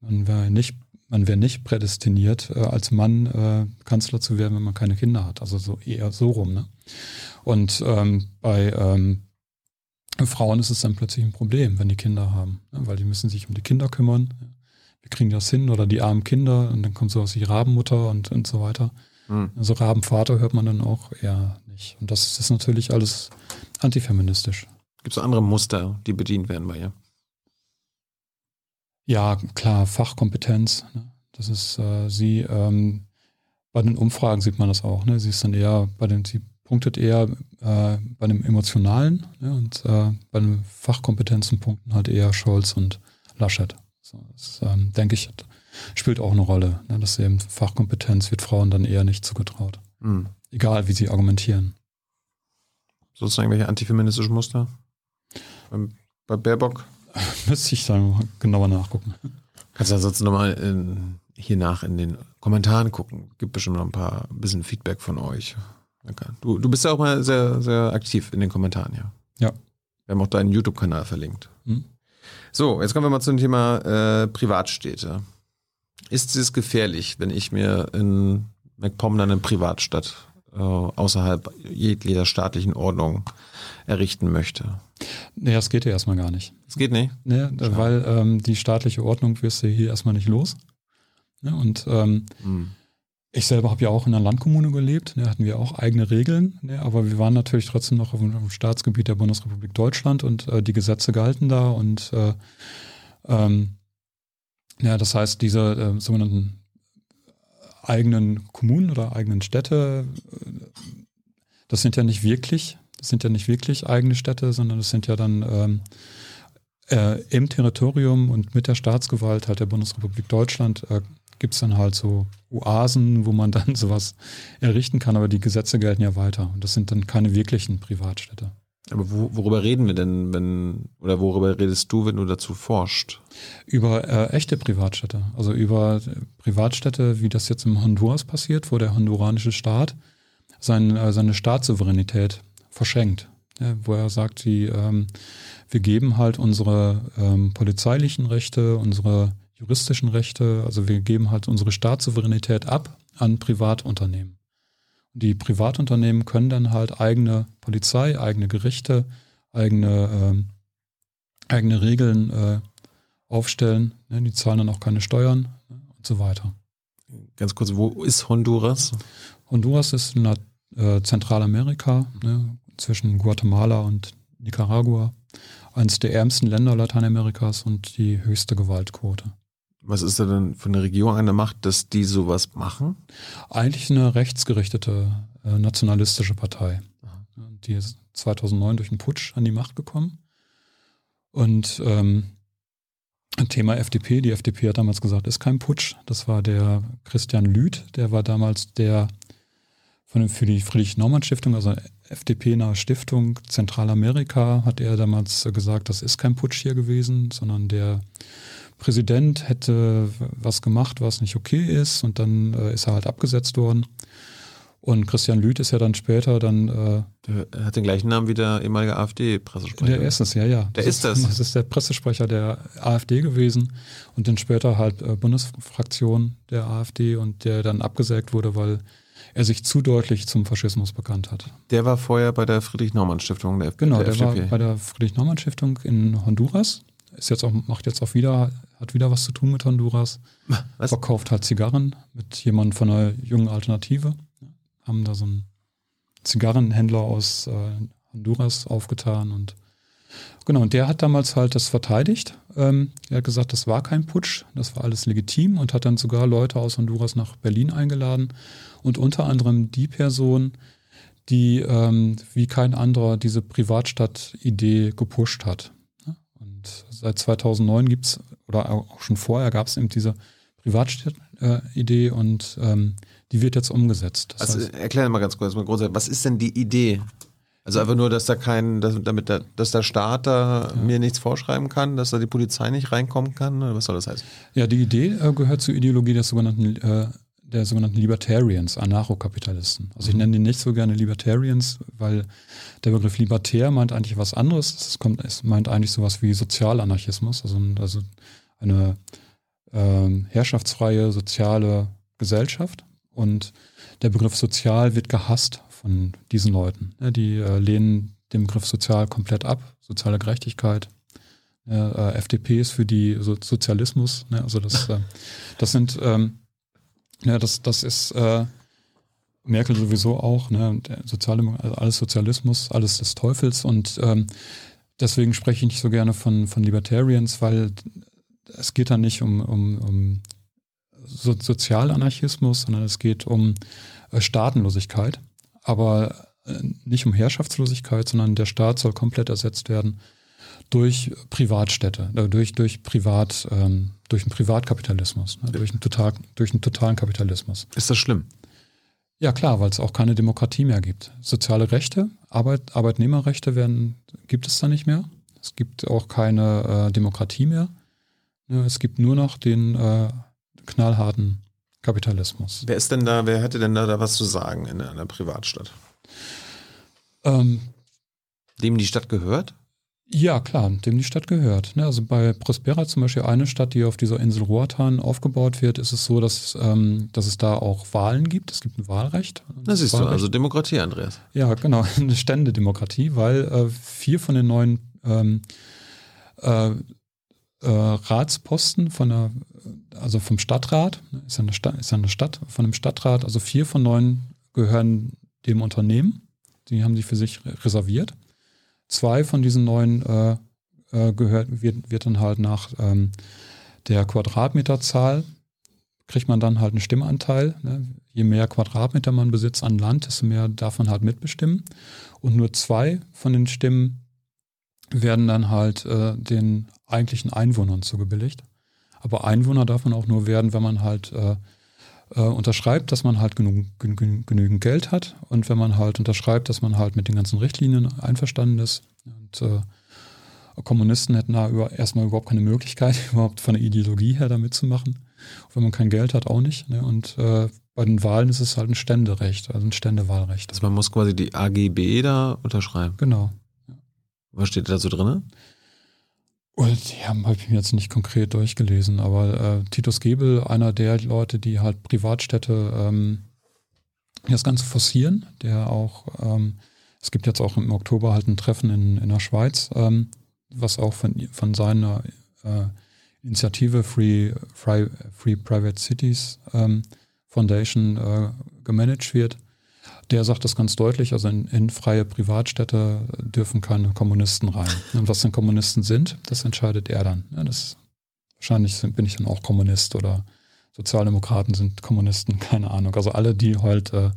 Man wäre nicht, man wäre nicht prädestiniert, äh, als Mann äh, Kanzler zu werden, wenn man keine Kinder hat. Also so eher so rum. Ne? Und ähm, bei ähm, Frauen ist es dann plötzlich ein Problem, wenn die Kinder haben, ne? weil die müssen sich um die Kinder kümmern. Wir kriegen das hin oder die armen Kinder und dann kommt sowas wie Rabenmutter und, und so weiter. Mhm. Also Rabenvater hört man dann auch eher nicht. Und das ist natürlich alles antifeministisch. Gibt es andere Muster, die bedient werden bei ihr? Ja, klar, Fachkompetenz. Ne? Das ist äh, sie, ähm, bei den Umfragen sieht man das auch, ne? Sie ist dann eher bei den, sie punktet eher äh, bei dem Emotionalen ne? und äh, bei den Fachkompetenzen punkten halt eher Scholz und Laschet. So, das ähm, denke ich, spielt auch eine Rolle. Ne? Dass eben Fachkompetenz wird Frauen dann eher nicht zugetraut. Mhm. Egal wie sie argumentieren. Sozusagen welche antifeministischen Muster? Beim, bei Baerbock? Müsste ich dann genauer nachgucken. Kannst du ansonsten nochmal hier nach in den Kommentaren gucken. Gibt bestimmt noch ein paar ein bisschen Feedback von euch. Okay. Du, du bist ja auch mal sehr, sehr aktiv in den Kommentaren, ja. Ja. Wir haben auch deinen YouTube-Kanal verlinkt. Hm? So, jetzt kommen wir mal zum Thema äh, Privatstädte. Ist es gefährlich, wenn ich mir in MacPom eine Privatstadt außerhalb jeglicher staatlichen Ordnung errichten möchte? Nee, das geht ja erstmal gar nicht. Das geht nicht. Ne, weil ähm, die staatliche Ordnung wirst du hier erstmal nicht los. Ne, und ähm, Hm. ich selber habe ja auch in einer Landkommune gelebt, ne, hatten wir auch eigene Regeln, ne, aber wir waren natürlich trotzdem noch auf dem, auf dem Staatsgebiet der Bundesrepublik Deutschland und äh, die Gesetze galten da und äh, ähm, ja, das heißt, diese äh, sogenannten eigenen Kommunen oder eigenen Städte, äh, das sind ja nicht wirklich, das sind ja nicht wirklich eigene Städte, sondern das sind ja dann ähm, äh, im Territorium und mit der Staatsgewalt halt der Bundesrepublik Deutschland äh, gibt es dann halt so Oasen, wo man dann sowas errichten kann, aber die Gesetze gelten ja weiter. Und das sind dann keine wirklichen Privatstädte. Aber wo, worüber reden wir denn, wenn, oder worüber redest du, wenn du dazu forscht? Über äh, echte Privatstädte, also über Privatstädte, wie das jetzt im Honduras passiert, wo der honduranische Staat sein, äh, seine Staatssouveränität verschenkt. Ja, wo er sagt, die, ähm, wir geben halt unsere ähm, polizeilichen Rechte, unsere juristischen Rechte, also wir geben halt unsere Staatssouveränität ab an Privatunternehmen. Die Privatunternehmen können dann halt eigene Polizei, eigene Gerichte, eigene, ähm, eigene Regeln äh, aufstellen. Ne? Die zahlen dann auch keine Steuern ne? und so weiter. Ganz kurz, wo ist Honduras? Honduras ist in äh, Zentralamerika, ne? zwischen Guatemala und Nicaragua. Eines der ärmsten Länder Lateinamerikas und die höchste Gewaltquote. Was ist da denn für eine Regierung an der Macht, dass die sowas machen? Eigentlich eine rechtsgerichtete äh, nationalistische Partei. Die ist 2009 durch einen Putsch an die Macht gekommen. Und ähm, Thema FDP, die FDP hat damals gesagt, ist kein Putsch. Das war der Christian Lüth, der war damals der von, für die Friedrich-Naumann-Stiftung, also FDP-nahe Stiftung Zentralamerika, hat er damals gesagt, das ist kein Putsch hier gewesen, sondern der Präsident hätte was gemacht, was nicht okay ist und dann äh, ist er halt abgesetzt worden. Und Christian Lüth ist ja dann später dann äh, Der hat den gleichen Namen wie der ehemalige AfD-Pressesprecher. der ist es, ja, ja. Der ist das? Das ist der Pressesprecher der AfD gewesen und dann später halt äh, Bundesfraktion der AfD und der dann abgesägt wurde, weil er sich zu deutlich zum Faschismus bekannt hat. Der war vorher bei der Friedrich-Naumann-Stiftung der, Genau, der der, war FDP. bei der Friedrich-Naumann-Stiftung in Honduras. Ist jetzt auch, macht jetzt auch wieder, hat wieder was zu tun mit Honduras. Was? Verkauft halt Zigarren mit jemandem von einer jungen Alternative. Haben da so einen Zigarrenhändler aus äh, Honduras aufgetan und genau, und der hat damals halt das verteidigt. Ähm, er hat gesagt, das war kein Putsch, das war alles legitim und hat dann sogar Leute aus Honduras nach Berlin eingeladen und unter anderem die Person, die ähm, wie kein anderer diese Privatstadt-Idee gepusht hat. Ja, seit 2009 gibt's oder auch schon vorher gab es eben diese Privatstadt-Idee und ähm, die wird jetzt umgesetzt. Das Also heißt, erklär mal ganz kurz, mal grundsätzlich, was ist denn die Idee? Also einfach nur, dass da kein, dass, damit der, dass der Staat da mir nichts vorschreiben kann, dass da die Polizei nicht reinkommen kann, oder was soll das heißen? ja, die Idee äh, gehört zur Ideologie des sogenannten äh, der sogenannten Libertarians, Anarchokapitalisten. Also ich nenne die nicht so gerne Libertarians, weil der Begriff Libertär meint eigentlich was anderes. Es, kommt, es meint eigentlich sowas wie Sozialanarchismus, also, also eine ähm, herrschaftsfreie soziale Gesellschaft. Und der Begriff sozial wird gehasst von diesen Leuten. Die äh, lehnen den Begriff sozial komplett ab, soziale Gerechtigkeit. Äh, FDP ist für die so Sozialismus. Ne? Also das, äh, das sind, ähm, ja, das, das ist äh, Merkel sowieso auch. Ne? Und der Sozialdemo also alles Sozialismus, alles des Teufels. Und ähm, deswegen spreche ich nicht so gerne von, von Libertarians, weil es geht da nicht um, um, um so Sozialanarchismus, sondern es geht um äh, Staatenlosigkeit, aber äh, nicht um Herrschaftslosigkeit, sondern der Staat soll komplett ersetzt werden durch Privatstädte, äh, durch, durch Privat, ähm, durch einen Privatkapitalismus, ne, durch, einen total, durch einen totalen Kapitalismus. Ist das schlimm? Ja klar, weil es auch keine Demokratie mehr gibt. Soziale Rechte, Arbeit, Arbeitnehmerrechte werden, gibt es da nicht mehr. Es gibt auch keine äh, Demokratie mehr. Ja, es gibt nur noch den äh, knallharten Kapitalismus. Wer ist denn da, wer hätte denn da, da was zu sagen in einer Privatstadt? Ähm, Dem die Stadt gehört? Ja, klar, dem die Stadt gehört. Ne? Also bei Prospera zum Beispiel eine Stadt, die auf dieser Insel Roatan aufgebaut wird, ist es so, dass, ähm, dass es da auch Wahlen gibt. Es gibt ein Wahlrecht. Das siehst du, Wahlrecht. also Demokratie, Andreas. Ja, genau, eine Ständedemokratie, weil äh, vier von den neuen ähm, äh, äh, Ratsposten von der, also vom Stadtrat, ne, ist ja, eine Stadt, ist ja eine Stadt, von dem Stadtrat, also vier von neun gehören dem Unternehmen. Die haben sie für sich reserviert. Zwei von diesen neun äh, äh, gehört, wird, wird dann halt nach ähm, der Quadratmeterzahl kriegt man dann halt einen Stimmanteil. Ne? Je mehr Quadratmeter man besitzt an Land, desto mehr darf man halt mitbestimmen. Und nur zwei von den Stimmen werden dann halt äh, den eigentlichen Einwohnern zugebilligt. Aber Einwohner darf man auch nur werden, wenn man halt äh, äh, unterschreibt, dass man halt genug, genü- genügend Geld hat und wenn man halt unterschreibt, dass man halt mit den ganzen Richtlinien einverstanden ist. Und äh, Kommunisten hätten da über, erstmal überhaupt keine Möglichkeit, überhaupt von der Ideologie her da mitzumachen. Und wenn man kein Geld hat, auch nicht. Ne? Und äh, bei den Wahlen ist es halt ein Ständerecht, also ein Ständewahlrecht. Also man muss quasi die AGB da unterschreiben. Genau. Was steht da so drin? Und die haben habe ich mir jetzt nicht konkret durchgelesen, aber äh, Titus Gebel, einer der Leute, die halt Privatstädte ähm, das Ganze forcieren, der auch, ähm, es gibt jetzt auch im Oktober halt ein Treffen in, in der Schweiz, ähm, was auch von, von seiner äh, Initiative Free, Free, Free Private Cities ähm, Foundation äh, gemanagt wird. Der sagt das ganz deutlich, also in, in freie Privatstädte dürfen keine Kommunisten rein. Und was denn Kommunisten sind, das entscheidet er dann. Ja, das, wahrscheinlich sind, bin ich dann auch Kommunist oder Sozialdemokraten sind Kommunisten, keine Ahnung. Also alle, die halt äh,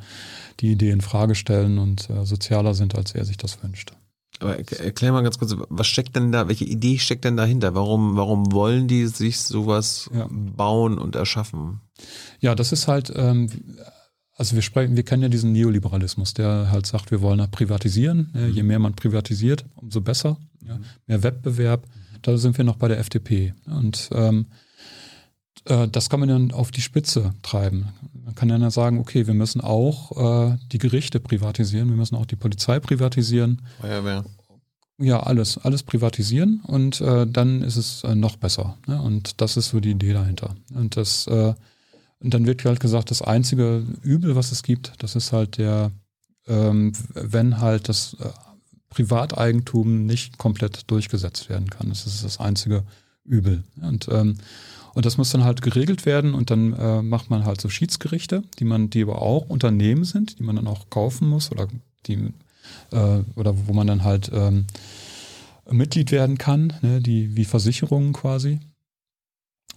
die Idee in Frage stellen und äh, sozialer sind, als er sich das wünscht. Aber erk- erklär mal ganz kurz, was steckt denn da, welche Idee steckt denn dahinter? Warum, warum wollen die sich sowas Ja. bauen und erschaffen? Ja, das ist halt, ähm, also wir sprechen, wir kennen ja diesen Neoliberalismus, der halt sagt, wir wollen halt privatisieren. Ja, je mehr man privatisiert, umso besser. Ja, mehr Wettbewerb. Da sind wir noch bei der FDP. Und ähm, äh, das kann man dann auf die Spitze treiben. Man kann dann sagen, okay, wir müssen auch äh, die Gerichte privatisieren, wir müssen auch die Polizei privatisieren. Feuerwehr. Ja, alles, alles privatisieren und äh, dann ist es äh, noch besser. Ne? Und das ist so die Idee dahinter. Und das, äh, und dann wird halt gesagt, das einzige Übel, was es gibt, das ist halt der, ähm, wenn halt das äh, Privateigentum nicht komplett durchgesetzt werden kann. Das ist das einzige Übel. Und ähm, und das muss dann halt geregelt werden und dann äh, macht man halt so Schiedsgerichte, die man, die aber auch Unternehmen sind, die man dann auch kaufen muss oder die äh, oder wo man dann halt ähm, Mitglied werden kann, ne, die wie Versicherungen quasi.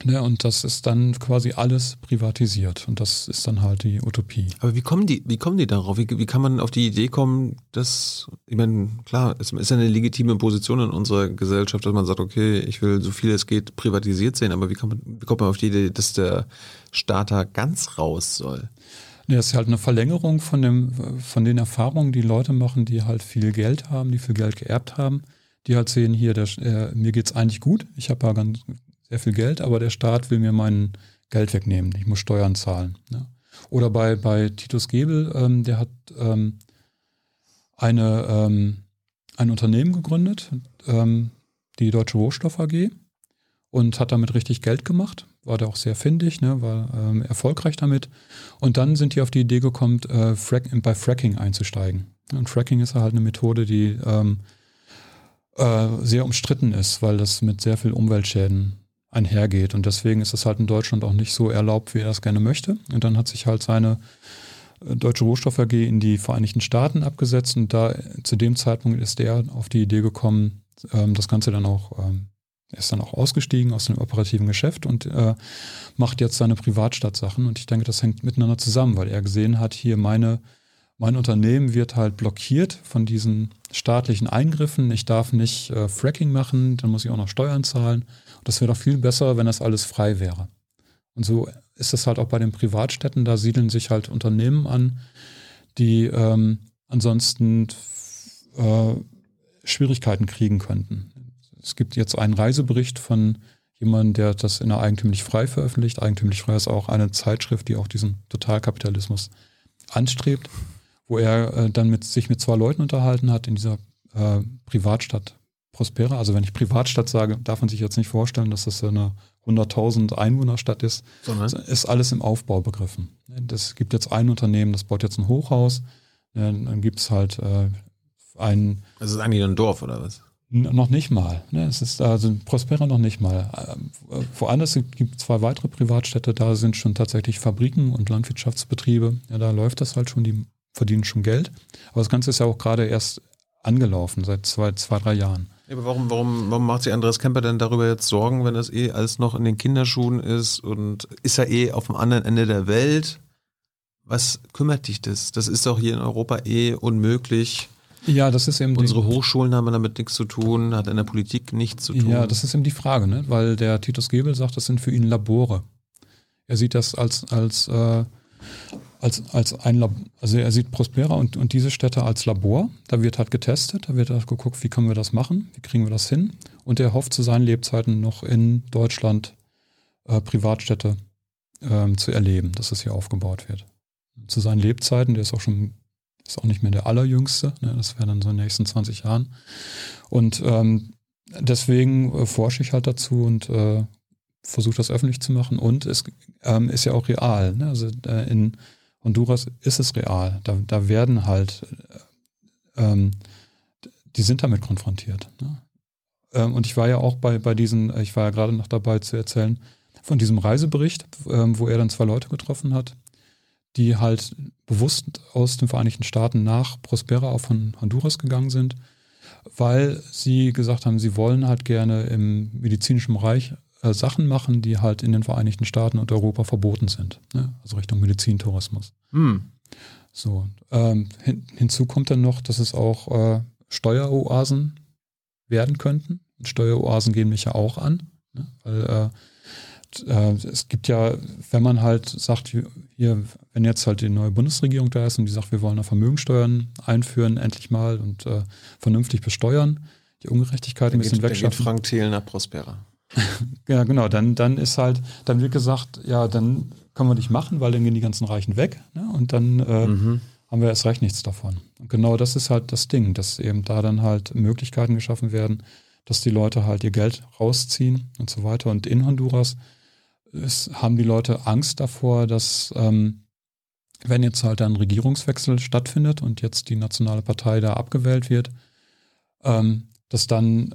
Ne, und das ist dann quasi alles privatisiert und das ist dann halt die Utopie. Aber wie kommen die, wie kommen die darauf? Wie, wie kann man auf die Idee kommen, dass, ich meine, klar, es ist ja eine legitime Position in unserer Gesellschaft, dass man sagt, okay, ich will so viel es geht privatisiert sehen, aber wie, kann man, wie kommt man auf die Idee, dass der Staat da ganz raus soll? Ne, das ist halt eine Verlängerung von, dem, von den Erfahrungen, die Leute machen, die halt viel Geld haben, die viel Geld geerbt haben, die halt sehen, hier, der, äh, mir geht's eigentlich gut, ich habe ja ganz sehr viel Geld, aber der Staat will mir mein Geld wegnehmen, ich muss Steuern zahlen. Ne? Oder bei, bei Titus Gebel, ähm, der hat ähm, eine, ähm, ein Unternehmen gegründet, ähm, die Deutsche Rohstoff AG, und hat damit richtig Geld gemacht. War da auch sehr findig, ne, war ähm, erfolgreich damit. Und dann sind die auf die Idee gekommen, äh, Frack, bei Fracking einzusteigen. Und Fracking ist halt eine Methode, die ähm, äh, sehr umstritten ist, weil das mit sehr viel Umweltschäden einhergeht. Und deswegen ist es halt in Deutschland auch nicht so erlaubt, wie er das gerne möchte. Und dann hat sich halt seine äh, Deutsche Rohstoff AG in die Vereinigten Staaten abgesetzt und da zu dem Zeitpunkt ist der auf die Idee gekommen, ähm, das Ganze dann auch, ähm, er ist dann auch ausgestiegen aus dem operativen Geschäft und äh, macht jetzt seine Privatstadtsachen und ich denke, das hängt miteinander zusammen, weil er gesehen hat, hier meine, mein Unternehmen wird halt blockiert von diesen staatlichen Eingriffen. Ich darf nicht äh, Fracking machen, dann muss ich auch noch Steuern zahlen. Das wäre doch viel besser, wenn das alles frei wäre. Und so ist es halt auch bei den Privatstädten. Da siedeln sich halt Unternehmen an, die ähm, ansonsten äh, Schwierigkeiten kriegen könnten. Es gibt jetzt einen Reisebericht von jemanden, der das in der eigentümlich frei veröffentlicht. Eigentümlich frei ist auch eine Zeitschrift, die auch diesen Totalkapitalismus anstrebt, wo er äh, dann mit, sich mit zwei Leuten unterhalten hat in dieser äh, Privatstadt Prospera. Also wenn ich Privatstadt sage, darf man sich jetzt nicht vorstellen, dass das eine 100.000 Einwohnerstadt ist. Sondern? Das ist alles im Aufbau begriffen. Das gibt jetzt ein Unternehmen, das baut jetzt ein Hochhaus. Dann gibt es halt äh, ein... Es ist eigentlich ein Dorf oder was? Noch nicht mal. Ne? Es ist also Prospera noch nicht mal. Woanders gibt es zwei weitere Privatstädte, da sind schon tatsächlich Fabriken und Landwirtschaftsbetriebe. Ja, da läuft das halt schon, die verdienen schon Geld. Aber das Ganze ist ja auch gerade erst angelaufen, seit zwei, zwei drei Jahren. Aber warum, warum, warum macht sich Andreas Kemper denn darüber jetzt Sorgen, wenn das eh alles noch in den Kinderschuhen ist und ist er eh auf dem anderen Ende der Welt? Was kümmert dich das? Das ist doch hier in Europa eh unmöglich. Ja, das ist eben Unsere Hochschulen haben damit nichts zu tun, hat in der Politik nichts zu tun. Ja, das ist eben die Frage, ne? weil der Titus Gebel sagt, das sind für ihn Labore. Er sieht das als, als, äh, als, als ein Lab also er sieht Prospera und, und diese Städte als Labor. Da wird halt getestet, da wird halt geguckt, wie können wir das machen, wie kriegen wir das hin. Und er hofft zu seinen Lebzeiten noch in Deutschland äh, Privatstädte ähm, zu erleben, dass es hier aufgebaut wird. Zu seinen Lebzeiten, der ist auch schon ist auch nicht mehr der allerjüngste, ne? das wäre dann so in den nächsten 20 Jahren. Und ähm, deswegen äh, forsche ich halt dazu und äh, versuche das öffentlich zu machen. Und es ähm, ist ja auch real. Ne? Also äh, in Honduras ist es real. Da, da werden halt, äh, ähm, die sind damit konfrontiert. Ne? Ähm, und ich war ja auch bei, bei diesen, ich war ja gerade noch dabei zu erzählen, von diesem Reisebericht, ähm, wo er dann zwei Leute getroffen hat, die halt bewusst aus den Vereinigten Staaten nach Prospera auf Honduras gegangen sind, weil sie gesagt haben, sie wollen halt gerne im medizinischen Bereich äh, Sachen machen, die halt in den Vereinigten Staaten und Europa verboten sind. Ne? Also Richtung Medizintourismus. Hm. So. Ähm, hin, hinzu kommt dann noch, dass es auch äh, Steueroasen werden könnten. Und Steueroasen gehen mich ja auch an, ne? weil äh, äh, es gibt ja, wenn man halt sagt, hier, wenn jetzt halt die neue Bundesregierung da ist und die sagt, wir wollen da Vermögensteuern einführen, endlich mal und äh, vernünftig besteuern, die Ungerechtigkeit ein bisschen wegschaffen. Dann Frank Thelen nach Prospera. ja, genau, dann, dann ist halt, dann wird gesagt, ja, dann können wir nicht machen, weil dann gehen die ganzen Reichen weg ne? und dann äh, mhm. haben wir erst recht nichts davon. Und genau das ist halt das Ding, dass eben da dann halt Möglichkeiten geschaffen werden, dass die Leute halt ihr Geld rausziehen und so weiter. Und in Honduras ist, haben die Leute Angst davor, dass ähm, wenn jetzt halt ein Regierungswechsel stattfindet und jetzt die nationale Partei da abgewählt wird, ähm, dass dann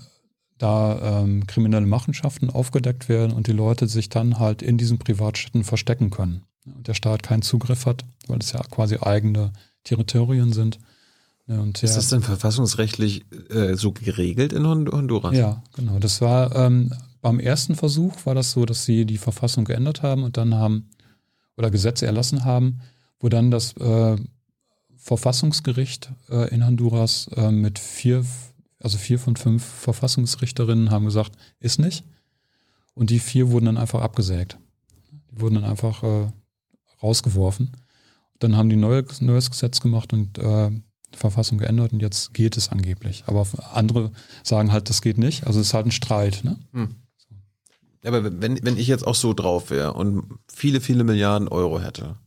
da ähm, kriminelle Machenschaften aufgedeckt werden und die Leute sich dann halt in diesen Privatstädten verstecken können. Und der Staat keinen Zugriff hat, weil es ja quasi eigene Territorien sind. Und ist das denn verfassungsrechtlich äh, so geregelt in Honduras? Ja, genau. Das war ähm, beim ersten Versuch war das so, dass sie die Verfassung geändert haben und dann haben oder Gesetze erlassen haben, wo dann das äh, Verfassungsgericht äh, in Honduras äh, mit vier also vier von fünf Verfassungsrichterinnen haben gesagt, ist nicht. Und die vier wurden dann einfach abgesägt. Die wurden dann einfach äh, rausgeworfen. Dann haben die neue, neues Gesetz gemacht und äh, die Verfassung geändert und jetzt geht es angeblich. Aber andere sagen halt, das geht nicht. Also es ist halt ein Streit. Ne? Hm. Aber wenn, wenn ich jetzt auch so drauf wäre und viele, viele Milliarden Euro hätte,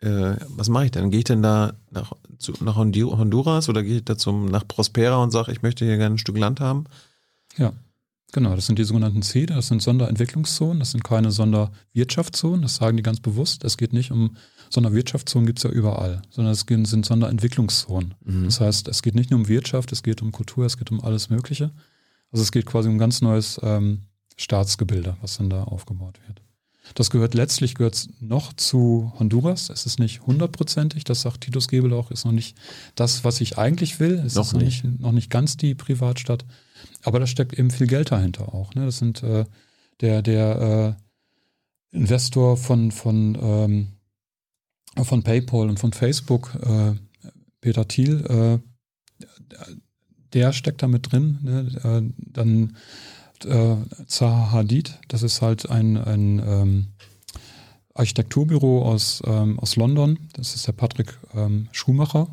äh, was mache ich denn? Gehe ich denn da nach, zu, nach Honduras oder gehe ich da zum, nach Prospera und sage, ich möchte hier gerne ein Stück Land haben? Ja, genau. Das sind die sogenannten CEDA, das sind Sonderentwicklungszonen, das sind keine Sonderwirtschaftszonen, das sagen die ganz bewusst. Es geht nicht um Sonderwirtschaftszonen gibt es ja überall, sondern es sind Sonderentwicklungszonen. Mhm. Das heißt, es geht nicht nur um Wirtschaft, es geht um Kultur, es geht um alles Mögliche. Also es geht quasi um ein ganz neues ähm, Staatsgebilde, was dann da aufgebaut wird. Das gehört letztlich gehört noch zu Honduras. Es ist nicht hundertprozentig, das sagt Titus Gebel auch, ist noch nicht das, was ich eigentlich will. Es noch ist nicht. Nicht, noch nicht ganz die Privatstadt. Aber da steckt eben viel Geld dahinter auch. Ne? Das sind äh, der, der äh, Investor von, von, ähm, von PayPal und von Facebook, äh, Peter Thiel, äh, der steckt da mit drin. Ne? Äh, äh, Zaha Hadid. Das ist halt ein, ein ähm, Architekturbüro aus, ähm, aus London. Das ist der Patrick ähm, Schumacher,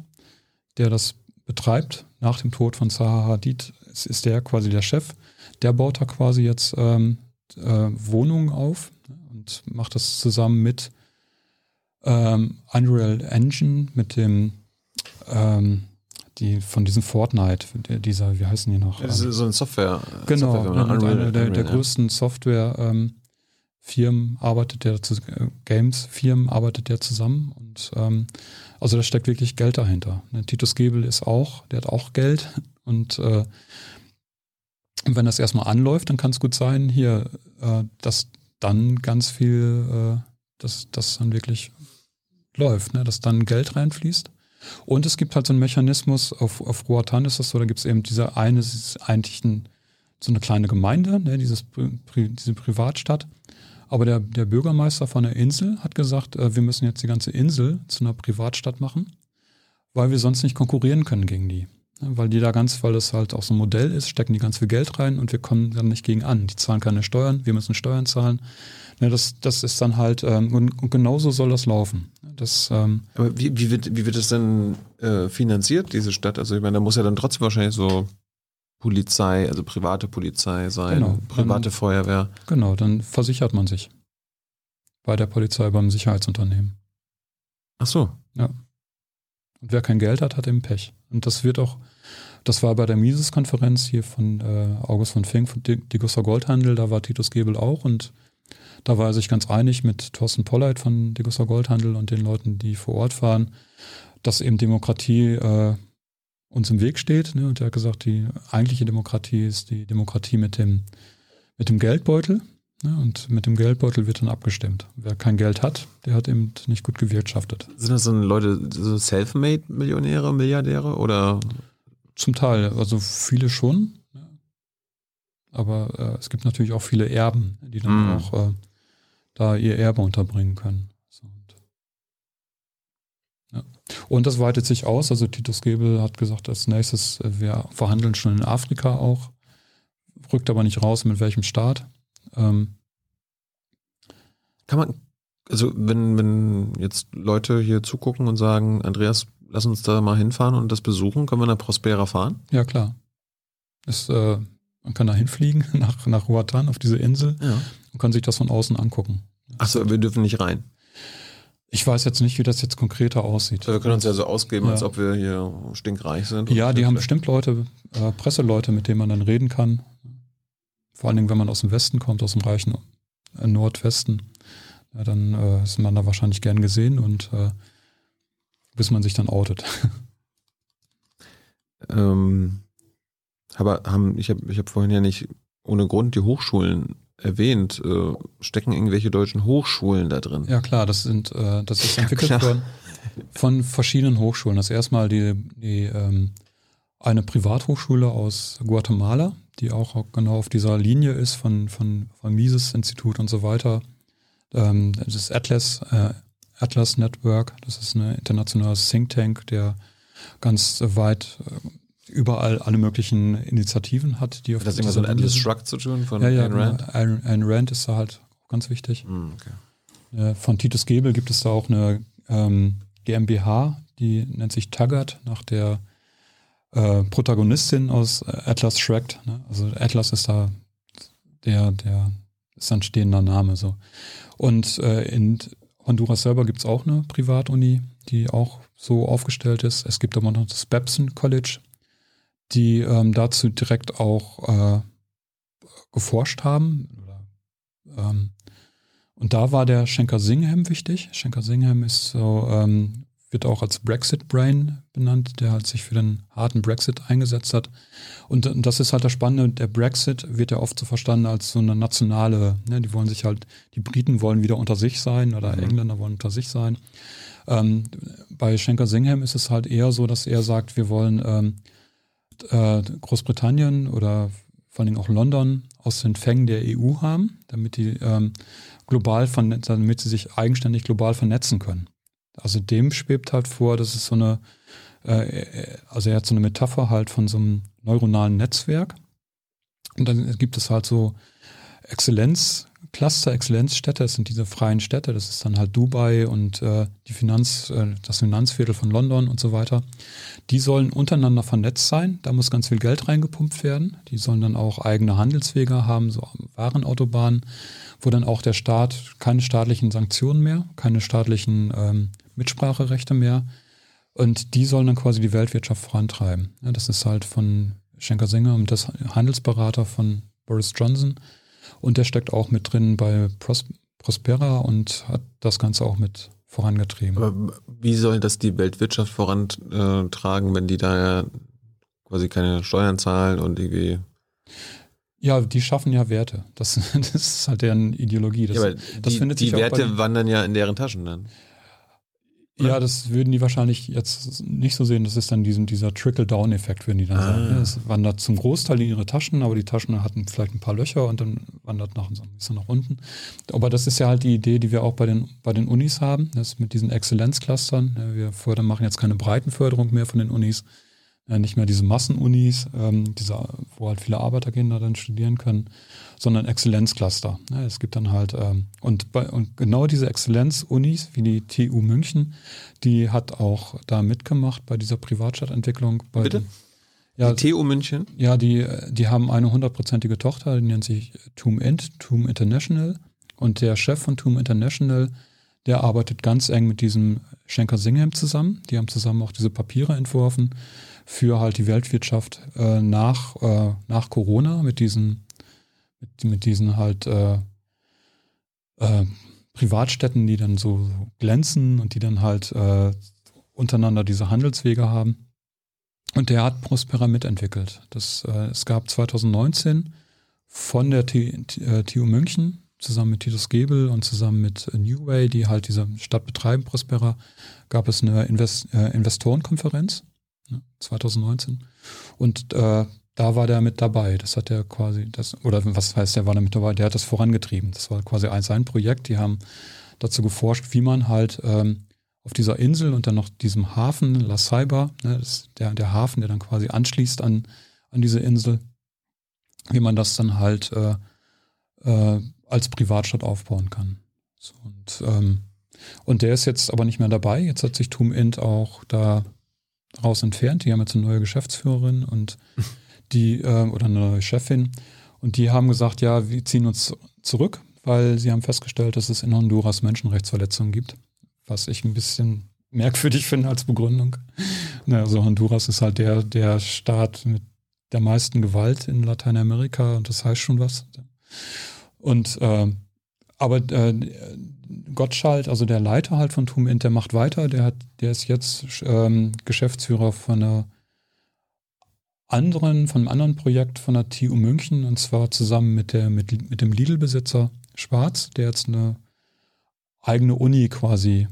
der das betreibt. Nach dem Tod von Zaha Hadid ist, ist der quasi der Chef. Der baut da quasi jetzt ähm, äh, Wohnungen auf und macht das zusammen mit ähm, Unreal Engine, mit dem ähm, die von diesem Fortnite, der, dieser, wie heißen die noch? Das ist so eine Software. Genau, Software, mit Unreal- einer der, der Unreal, ja. größten Software-Firmen arbeitet der äh, Games-Firmen arbeitet der zusammen und ähm, also da steckt wirklich Geld dahinter. Ne, Titus Gebel ist auch, der hat auch Geld und äh, wenn das erstmal anläuft, dann kann es gut sein, hier, äh, dass dann ganz viel, äh, dass das dann wirklich läuft, ne? dass dann Geld reinfließt. Und es gibt halt so einen Mechanismus, auf, auf Roatan ist das so, da gibt es eben diese eine, eigentlich ein, so eine kleine Gemeinde, ne? Dieses, diese Privatstadt. Aber der, der Bürgermeister von der Insel hat gesagt, äh, wir müssen jetzt die ganze Insel zu einer Privatstadt machen, weil wir sonst nicht konkurrieren können gegen die. Ne, Weil die da ganz, weil das halt auch so ein Modell ist, stecken die ganz viel Geld rein und wir kommen dann nicht gegen an. Die zahlen keine Steuern, wir müssen Steuern zahlen. Ne, das, das ist dann halt, ähm, und, genauso soll das laufen. Das, ähm, Aber wie, wie, wird, wie wird das denn äh, finanziert, diese Stadt? Also ich meine, da muss ja dann trotzdem wahrscheinlich so Polizei, also private Polizei sein, Genau. private Dann- Feuerwehr. genau, dann versichert man sich. Bei der Polizei, beim Sicherheitsunternehmen. Ach so. Und wer kein Geld hat, hat eben Pech. Und das wird auch, das war bei der Mises-Konferenz hier von äh, August von Fink, von Di- Goldhandel, da war Titus Gebel auch und da war er sich ganz einig mit Thorsten Polleit von Degussa Goldhandel und den Leuten, die vor Ort waren, dass eben Demokratie äh, uns im Weg steht. Ne? Und er hat gesagt, die eigentliche Demokratie ist die Demokratie mit dem, mit dem Geldbeutel. Ne? Und mit dem Geldbeutel wird dann abgestimmt. Wer kein Geld hat, der hat eben nicht gut gewirtschaftet. Sind das dann Leute, so Selfmade-Millionäre, Milliardäre oder? Zum Teil, also viele schon. Aber äh, es gibt natürlich auch viele Erben, die dann Mhm. auch äh, da ihr Erbe unterbringen können. So, und, ja. und das weitet sich aus. Also Titus Gebel hat gesagt, als nächstes, äh, wir verhandeln schon in Afrika auch, rückt aber nicht raus, mit welchem Staat. Ähm, Kann man, also wenn, wenn jetzt Leute hier zugucken und sagen, Andreas, lass uns da mal hinfahren und das besuchen, können wir nach Prospera fahren? ja, klar. Ist, äh, man kann da hinfliegen nach, nach Roatan auf diese Insel Ja. und kann sich das von außen angucken. Achso, wir dürfen nicht rein. Ich weiß jetzt nicht, wie das jetzt konkreter aussieht. Wir können uns ja so ausgeben, Ja. als ob wir hier stinkreich sind. Ja, die haben bestimmt Leute, äh, Presseleute, mit denen man dann reden kann. Vor allen Dingen, wenn man aus dem Westen kommt, aus dem reichen äh, Nordwesten, ja, dann äh, ist man da wahrscheinlich gern gesehen und äh, bis man sich dann outet. Ähm, aber haben, ich habe ich hab vorhin ja nicht ohne Grund die Hochschulen erwähnt. Äh, stecken irgendwelche deutschen Hochschulen da drin? Ja klar, das sind, äh, das ist Ja, entwickelt klar. worden von verschiedenen Hochschulen. Das erstmal die, die ähm, eine Privathochschule aus Guatemala, die auch genau auf dieser Linie ist von, von, von Mises Institut und so weiter. Ähm, das ist Atlas, äh, Atlas Network, das ist ein internationales Think Tank, der ganz weit äh, überall alle möglichen Initiativen hat, die auf Hat das irgendwas mit Atlas. Shrugged zu tun von Ja, ja, Ayn Rand? genau. Ayn, Ayn Rand ist da halt ganz wichtig. Hm, okay. Äh, Von Titus Gebel gibt es da auch eine ähm, GmbH, die nennt sich Taggart, nach der äh, Protagonistin aus äh, Atlas Shrugged. Ne? Also Atlas ist da der, der ist ein stehender Name so. Und äh, in Honduras selber gibt es auch eine Privatuni, die auch so aufgestellt ist. Es gibt aber noch das Babson College, die ähm, dazu direkt auch äh, geforscht haben. Ähm, und da war der Schenker Singham wichtig. Schenker Singham ist so, ähm, wird auch als Brexit Brain benannt, der halt sich für den harten Brexit eingesetzt hat. Und, und das ist halt das Spannende, der Brexit wird ja oft so verstanden als so eine nationale, ne, die wollen sich halt, die Briten wollen wieder unter sich sein oder Mhm. Engländer wollen unter sich sein. Ähm, bei Schenker Singham ist es halt eher so, dass er sagt, wir wollen ähm, äh, Großbritannien oder vor Dingen auch London aus den Fängen der EU haben, damit die ähm, global damit sie sich eigenständig global vernetzen können. Also dem schwebt halt vor, dass es so eine, äh, also er hat so eine Metapher halt von so einem neuronalen Netzwerk. Und dann gibt es halt so Cluster-Exzellenzstädte, das sind diese freien Städte, das ist dann halt Dubai und äh, die Finanz, äh, das Finanzviertel von London und so weiter. Die sollen untereinander vernetzt sein, da muss ganz viel Geld reingepumpt werden. Die sollen dann auch eigene Handelswege haben, so Warenautobahnen, wo dann auch der Staat keine staatlichen Sanktionen mehr, keine staatlichen ähm, Mitspracherechte mehr. Und die sollen dann quasi die Weltwirtschaft vorantreiben. Ja, das ist halt von Schenker Singer und das Handelsberater von Boris Johnson. Und der steckt auch mit drin bei Pros Prospera und hat das Ganze auch mit vorangetrieben. Aber wie soll das die Weltwirtschaft vorantragen, wenn die da ja quasi keine Steuern zahlen und irgendwie. Ja, die schaffen ja Werte. Das, das ist halt deren Ideologie. Das, ja, aber das die, findet sich die bei Werte wandern ja in deren Taschen dann. Ja, das würden die wahrscheinlich jetzt nicht so sehen. Das ist dann diesen, dieser Trickle-Down-Effekt, würden die dann Ah. sagen. Es wandert zum Großteil in ihre Taschen, aber die Taschen hatten vielleicht ein paar Löcher und dann wandert nach, so ein bisschen nach unten. Aber das ist ja halt die Idee, die wir auch bei den, bei den Unis haben, das mit diesen Exzellenzclustern. Wir fördern, machen jetzt keine Breitenförderung mehr von den Unis, nicht mehr diese Massenunis, ähm, diese, wo halt viele Arbeiterkinder dann studieren können, sondern Exzellenzcluster. Ja, es gibt dann halt, ähm, und, bei, und genau diese Exzellenzunis, wie die TU München, die hat auch da mitgemacht bei dieser Privatstadtentwicklung. Bei Bitte? Den, ja, die TU München? ja, die, die haben eine hundertprozentige Tochter, die nennt sich TUM Int, TUM International. Und der Chef von TUM International, der arbeitet ganz eng mit diesem Schenker Singhem zusammen. Die haben zusammen auch diese Papiere entworfen für halt die Weltwirtschaft äh, nach, äh, nach Corona mit diesen, mit, mit diesen halt äh, äh, Privatstädten, die dann so, so glänzen und die dann halt äh, untereinander diese Handelswege haben. Und der hat Prospera mitentwickelt. Das, äh, es gab 2019 von der TU München zusammen mit Titus Gebel und zusammen mit New Way, die halt diese Stadt betreiben, Prospera, gab es eine Invest Investorenkonferenz ne, 2019. Und äh, da war der mit dabei. Das hat er quasi, das, oder was heißt, der war da mit dabei? Der hat das vorangetrieben. Das war quasi ein, sein Projekt. Die haben dazu geforscht, wie man halt ähm, auf dieser Insel und dann noch diesem Hafen, La Ceiba, ne, der, der Hafen, der dann quasi anschließt an, an diese Insel, wie man das dann halt äh, äh, als Privatstadt aufbauen kann. So, und, ähm, und der ist jetzt aber nicht mehr dabei. Jetzt hat sich Tum Int auch da raus entfernt. Die haben jetzt eine neue Geschäftsführerin und die, äh, oder eine neue Chefin. Und die haben gesagt, ja, wir ziehen uns zurück, weil sie haben festgestellt, dass es in Honduras Menschenrechtsverletzungen gibt. Was ich ein bisschen merkwürdig finde als Begründung. Also Honduras ist halt der, der Staat mit der meisten Gewalt in Lateinamerika und das heißt schon was. Und äh, aber äh, Gottschalk, also der Leiter halt von Tum Int, der macht weiter, der hat, der ist jetzt ähm, Geschäftsführer von einer anderen, von einem anderen Projekt von der TU München und zwar zusammen mit der mit, mit dem Lidl-Besitzer Schwarz, der jetzt eine eigene Uni quasi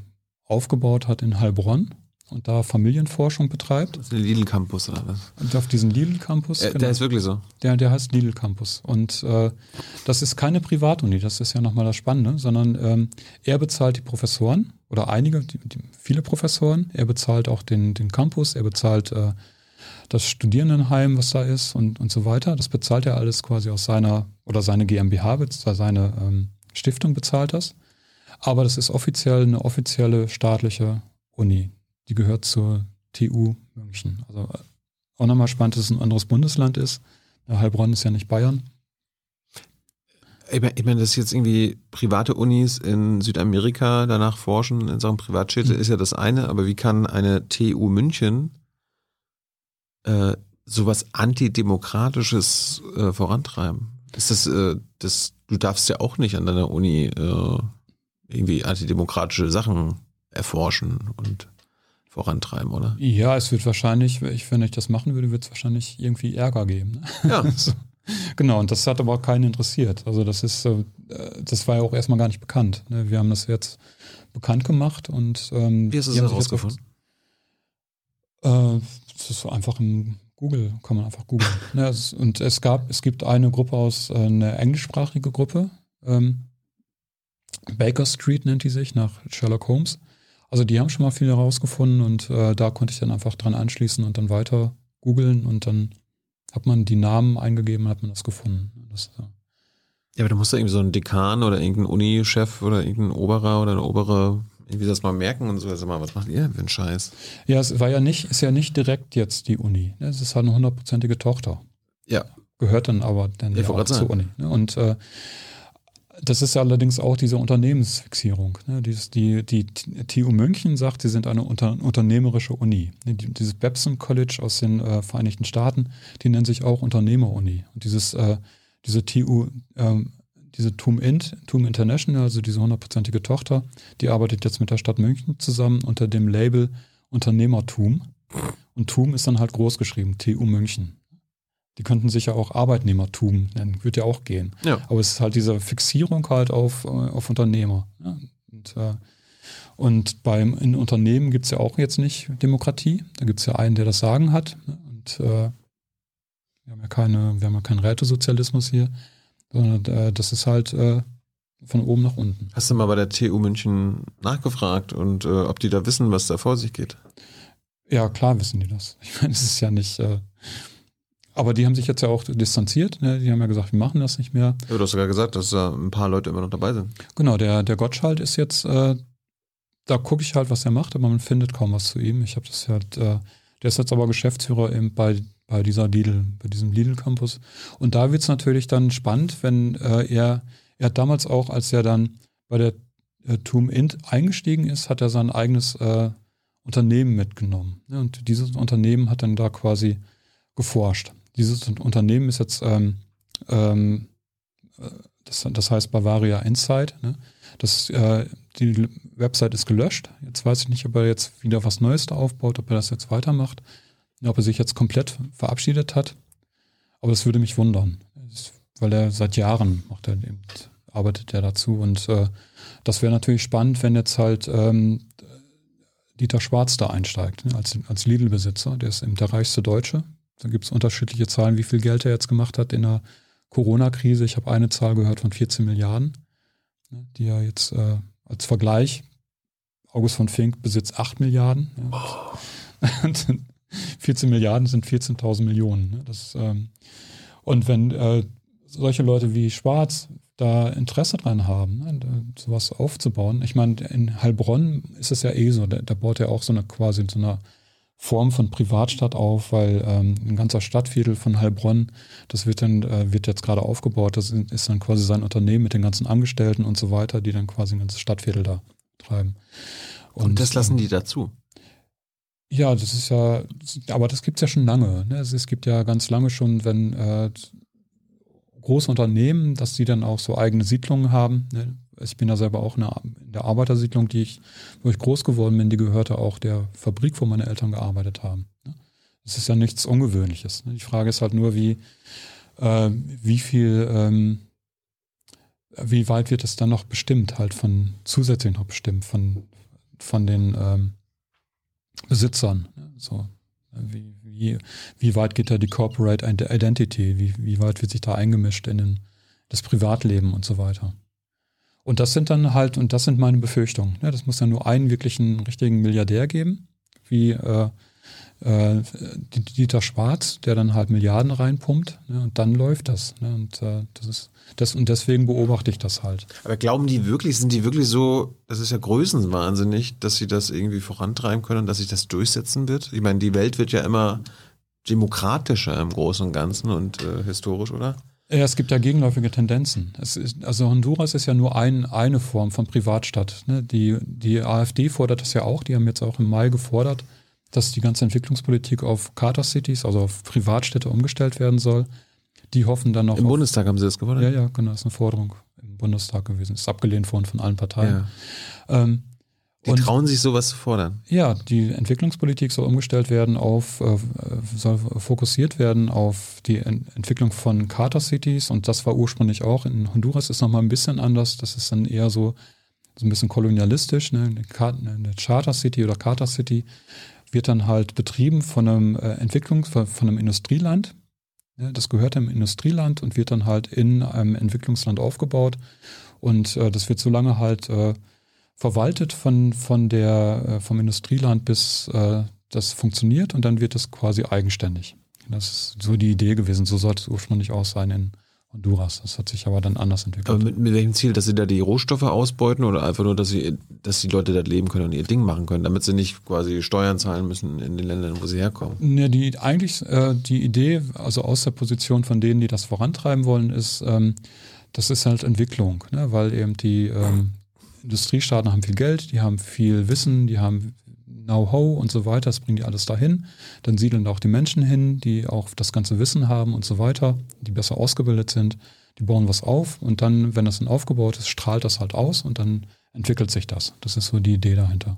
aufgebaut hat in Heilbronn und da Familienforschung betreibt. Das ist ein Lidl Campus oder was? Und auf diesen Lidl-Campus. Äh, Der ist wirklich so. Der, der heißt Lidl Campus. Und äh, das ist keine Privatuni, das ist ja nochmal das Spannende, sondern ähm, er bezahlt die Professoren oder einige, die, die, viele Professoren. Er bezahlt auch den, den Campus, er bezahlt äh, das Studierendenheim, was da ist und, und so weiter. Das bezahlt er alles quasi aus seiner, oder seine GmbH, bez- seine ähm, Stiftung bezahlt das. Aber das ist offiziell eine offizielle staatliche Uni. Die gehört zur TU München. Also äh, auch nochmal spannend, dass es ein anderes Bundesland ist. Heilbronn ist ja nicht Bayern. Ich meine, ich mein, dass jetzt irgendwie private Unis in Südamerika danach forschen in Sachen Privatstädte, Mhm. ist ja das eine, aber wie kann eine TU München äh, sowas Antidemokratisches äh, vorantreiben? Ist das, äh, das, du darfst ja auch nicht an deiner Uni äh, irgendwie antidemokratische Sachen erforschen und vorantreiben, oder? Ja, es wird wahrscheinlich, ich, wenn ich das machen würde, wird es wahrscheinlich irgendwie Ärger geben. Ne? Ja. so. Genau, und das hat aber auch keinen interessiert. Also das ist, äh, das war ja auch erstmal gar nicht bekannt. Ne? Wir haben das jetzt bekannt gemacht und ähm, Wie hast du das herausgefunden? Äh, das ist einfach im Google, kann man einfach googeln. ne, es, und es gab, es gibt eine Gruppe aus, äh, eine englischsprachige Gruppe, ähm, Baker Street nennt die sich, nach Sherlock Holmes. Also die haben schon mal viel herausgefunden und äh, da konnte ich dann einfach dran anschließen und dann weiter googeln und dann hat man die Namen eingegeben und hat man das gefunden. Das, äh, Ja, aber du musst da irgendwie so einen Dekan oder irgendeinen Uni-Chef oder irgendein Oberer oder eine Obere irgendwie das mal merken und so. Also mal, was macht ihr für einen Scheiß? Ja, es war ja nicht, ist ja nicht direkt jetzt die Uni. ne? Es ist halt eine hundertprozentige Tochter. Ja. Gehört dann aber dann Ja, ja, auch zur. Uni. Ne? Und äh, das ist ja allerdings auch diese Unternehmensfixierung. Ne? Dieses, die, die TU München sagt, sie sind eine unter, unternehmerische Uni. Die, dieses Babson College aus den äh, Vereinigten Staaten, die nennen sich auch Unternehmeruni. Und dieses, äh, diese TU, ähm, diese TUM Int, TUM International, also diese hundertprozentige Tochter, die arbeitet jetzt mit der Stadt München zusammen unter dem Label Unternehmertum. Und TUM ist dann halt groß geschrieben, TU München. Die könnten sich ja auch Arbeitnehmertum nennen, würde ja auch gehen. Ja. Aber es ist halt diese Fixierung halt auf, äh, auf Unternehmer. Ja. Und, äh, und beim in Unternehmen gibt es ja auch jetzt nicht Demokratie. Da gibt es ja einen, der das Sagen hat. ne? Und äh, wir haben ja keine, wir haben ja keinen Rätesozialismus hier, sondern äh, das ist halt äh, von oben nach unten. Hast du mal bei der TU München nachgefragt und äh, ob die da wissen, was da vor sich geht? Ja, klar wissen die das. Ich meine, es ist ja nicht. Äh, aber die haben sich jetzt ja auch distanziert. Ne? Die haben ja gesagt, wir machen das nicht mehr. Ja, du hast sogar gesagt, dass da ein paar Leute immer noch dabei sind. Genau, der, der Gottschalk ist jetzt, äh, da gucke ich halt, was er macht, aber man findet kaum was zu ihm. Ich habe das halt, äh, der ist jetzt aber Geschäftsführer eben bei, bei dieser Lidl, bei diesem Lidl-Campus. Und da wird es natürlich dann spannend, wenn äh, er, er hat damals auch, als er dann bei der äh, TUM Int eingestiegen ist, hat er sein eigenes äh, Unternehmen mitgenommen. Ne? Und dieses Unternehmen hat dann da quasi geforscht. Dieses Unternehmen ist jetzt, ähm, ähm, äh, das, das heißt Bavaria Insight. Ne? Das, äh, die Website ist gelöscht. Jetzt weiß ich nicht, ob er jetzt wieder was Neues da aufbaut, ob er das jetzt weitermacht, ob er sich jetzt komplett verabschiedet hat. Aber das würde mich wundern, Das- weil er seit Jahren macht er eben, arbeitet er dazu. Und äh, das wäre natürlich spannend, wenn jetzt halt ähm, Dieter Schwarz da einsteigt, ne, als, als Lidl-Besitzer. Der ist eben der reichste Deutsche. Da gibt es unterschiedliche Zahlen, wie viel Geld er jetzt gemacht hat in der Corona-Krise. Ich habe eine Zahl gehört von 14 Milliarden, ne, die er jetzt äh, als Vergleich, August von Fink besitzt 8 Milliarden. Ja. Und 14 Milliarden sind 14.000 Millionen. Ne? Das, ähm, und wenn äh, solche Leute wie Schwarz da Interesse dran haben, ne, sowas aufzubauen. Ich meine, in Heilbronn ist es ja eh so, da, da baut er auch so eine quasi so eine Form von Privatstadt auf, weil ähm, ein ganzer Stadtviertel von Heilbronn, das wird dann, äh, wird jetzt gerade aufgebaut, das ist dann quasi sein Unternehmen mit den ganzen Angestellten und so weiter, die dann quasi ein ganzes Stadtviertel da treiben. Und, das lassen ähm, die dazu. ja, das ist ja, aber das gibt's ja schon lange. Ne? Es gibt ja ganz lange schon, wenn äh, große Unternehmen, dass die dann auch so eigene Siedlungen haben. Ne? Ich bin da selber auch in der, Arbeitersiedlung, die ich, wo ich groß geworden bin, die gehörte auch der Fabrik, wo meine Eltern gearbeitet haben. Ne? Das ist ja nichts Ungewöhnliches. Ne? Die Frage ist halt nur, wie, äh, wie viel, ähm, wie weit wird es dann noch bestimmt, halt von zusätzlich noch bestimmt von, von den ähm, Besitzern. ne? So, wie, wie, wie weit geht da die Corporate Identity? Wie, wie weit wird sich da eingemischt in den, das Privatleben und so weiter? Und das sind dann halt, und das sind meine Befürchtungen. Ne? Das muss dann nur einen wirklichen richtigen Milliardär geben, wie äh, äh, Dieter Schwarz, der dann halt Milliarden reinpumpt, ne? und dann läuft das. Ne? Und äh, das ist das, und deswegen beobachte ich das halt. Aber glauben die wirklich, sind die wirklich so, das ist ja größenwahnsinnig, dass sie das irgendwie vorantreiben können und dass sich das durchsetzen wird? Ich meine, die Welt wird ja immer demokratischer im Großen und Ganzen und äh, historisch, oder? Ja, es gibt ja gegenläufige Tendenzen. Es ist, also Honduras ist ja nur ein, eine Form von Privatstadt. Ne? Die, die AfD fordert das ja auch. Die haben jetzt auch im Mai gefordert, dass die ganze Entwicklungspolitik auf Charter Cities, also auf Privatstädte umgestellt werden soll. Die hoffen dann noch Im auf, Bundestag haben sie das gewollt? Ja, ja, genau, das ist eine Forderung im Bundestag gewesen. Ist abgelehnt worden von allen Parteien. Ja. Ähm, Die und- trauen sich sowas zu fordern. ja, die Entwicklungspolitik soll umgestellt werden auf, äh, soll fokussiert werden auf die Ent Entwicklung von Charter Cities und das war ursprünglich auch. In Honduras ist nochmal ein bisschen anders. Das ist dann eher so, so ein bisschen kolonialistisch. Ne? Eine, eine Charter City oder Charter City wird dann halt betrieben von einem äh, Entwicklungs-, von von einem Industrieland. Ja, das gehört einem Industrieland und wird dann halt in einem Entwicklungsland aufgebaut. Und äh, das wird so lange halt äh, verwaltet von, von der, äh, vom Industrieland, bis äh, das funktioniert und dann wird es quasi eigenständig. Das ist so die Idee gewesen. So sollte es ursprünglich auch sein in Honduras. Das hat sich aber dann anders entwickelt. Aber mit, mit welchem Ziel, dass sie da die Rohstoffe ausbeuten oder einfach nur, dass sie, dass die Leute dort leben können und ihr Ding machen können, damit sie nicht quasi Steuern zahlen müssen in den Ländern, wo sie herkommen? Ja, die eigentlich äh, die Idee, also aus der Position von denen, die das vorantreiben wollen, ist, ähm, das ist halt Entwicklung, ne? weil eben die ähm, Industriestaaten haben viel Geld, die haben viel Wissen, die haben Know-how und so weiter, das bringen die alles dahin. Dann siedeln auch die Menschen hin, die auch das ganze Wissen haben und so weiter, die besser ausgebildet sind. Die bauen was auf und dann, wenn das dann aufgebaut ist, strahlt das halt aus und dann entwickelt sich das. Das ist so die Idee dahinter.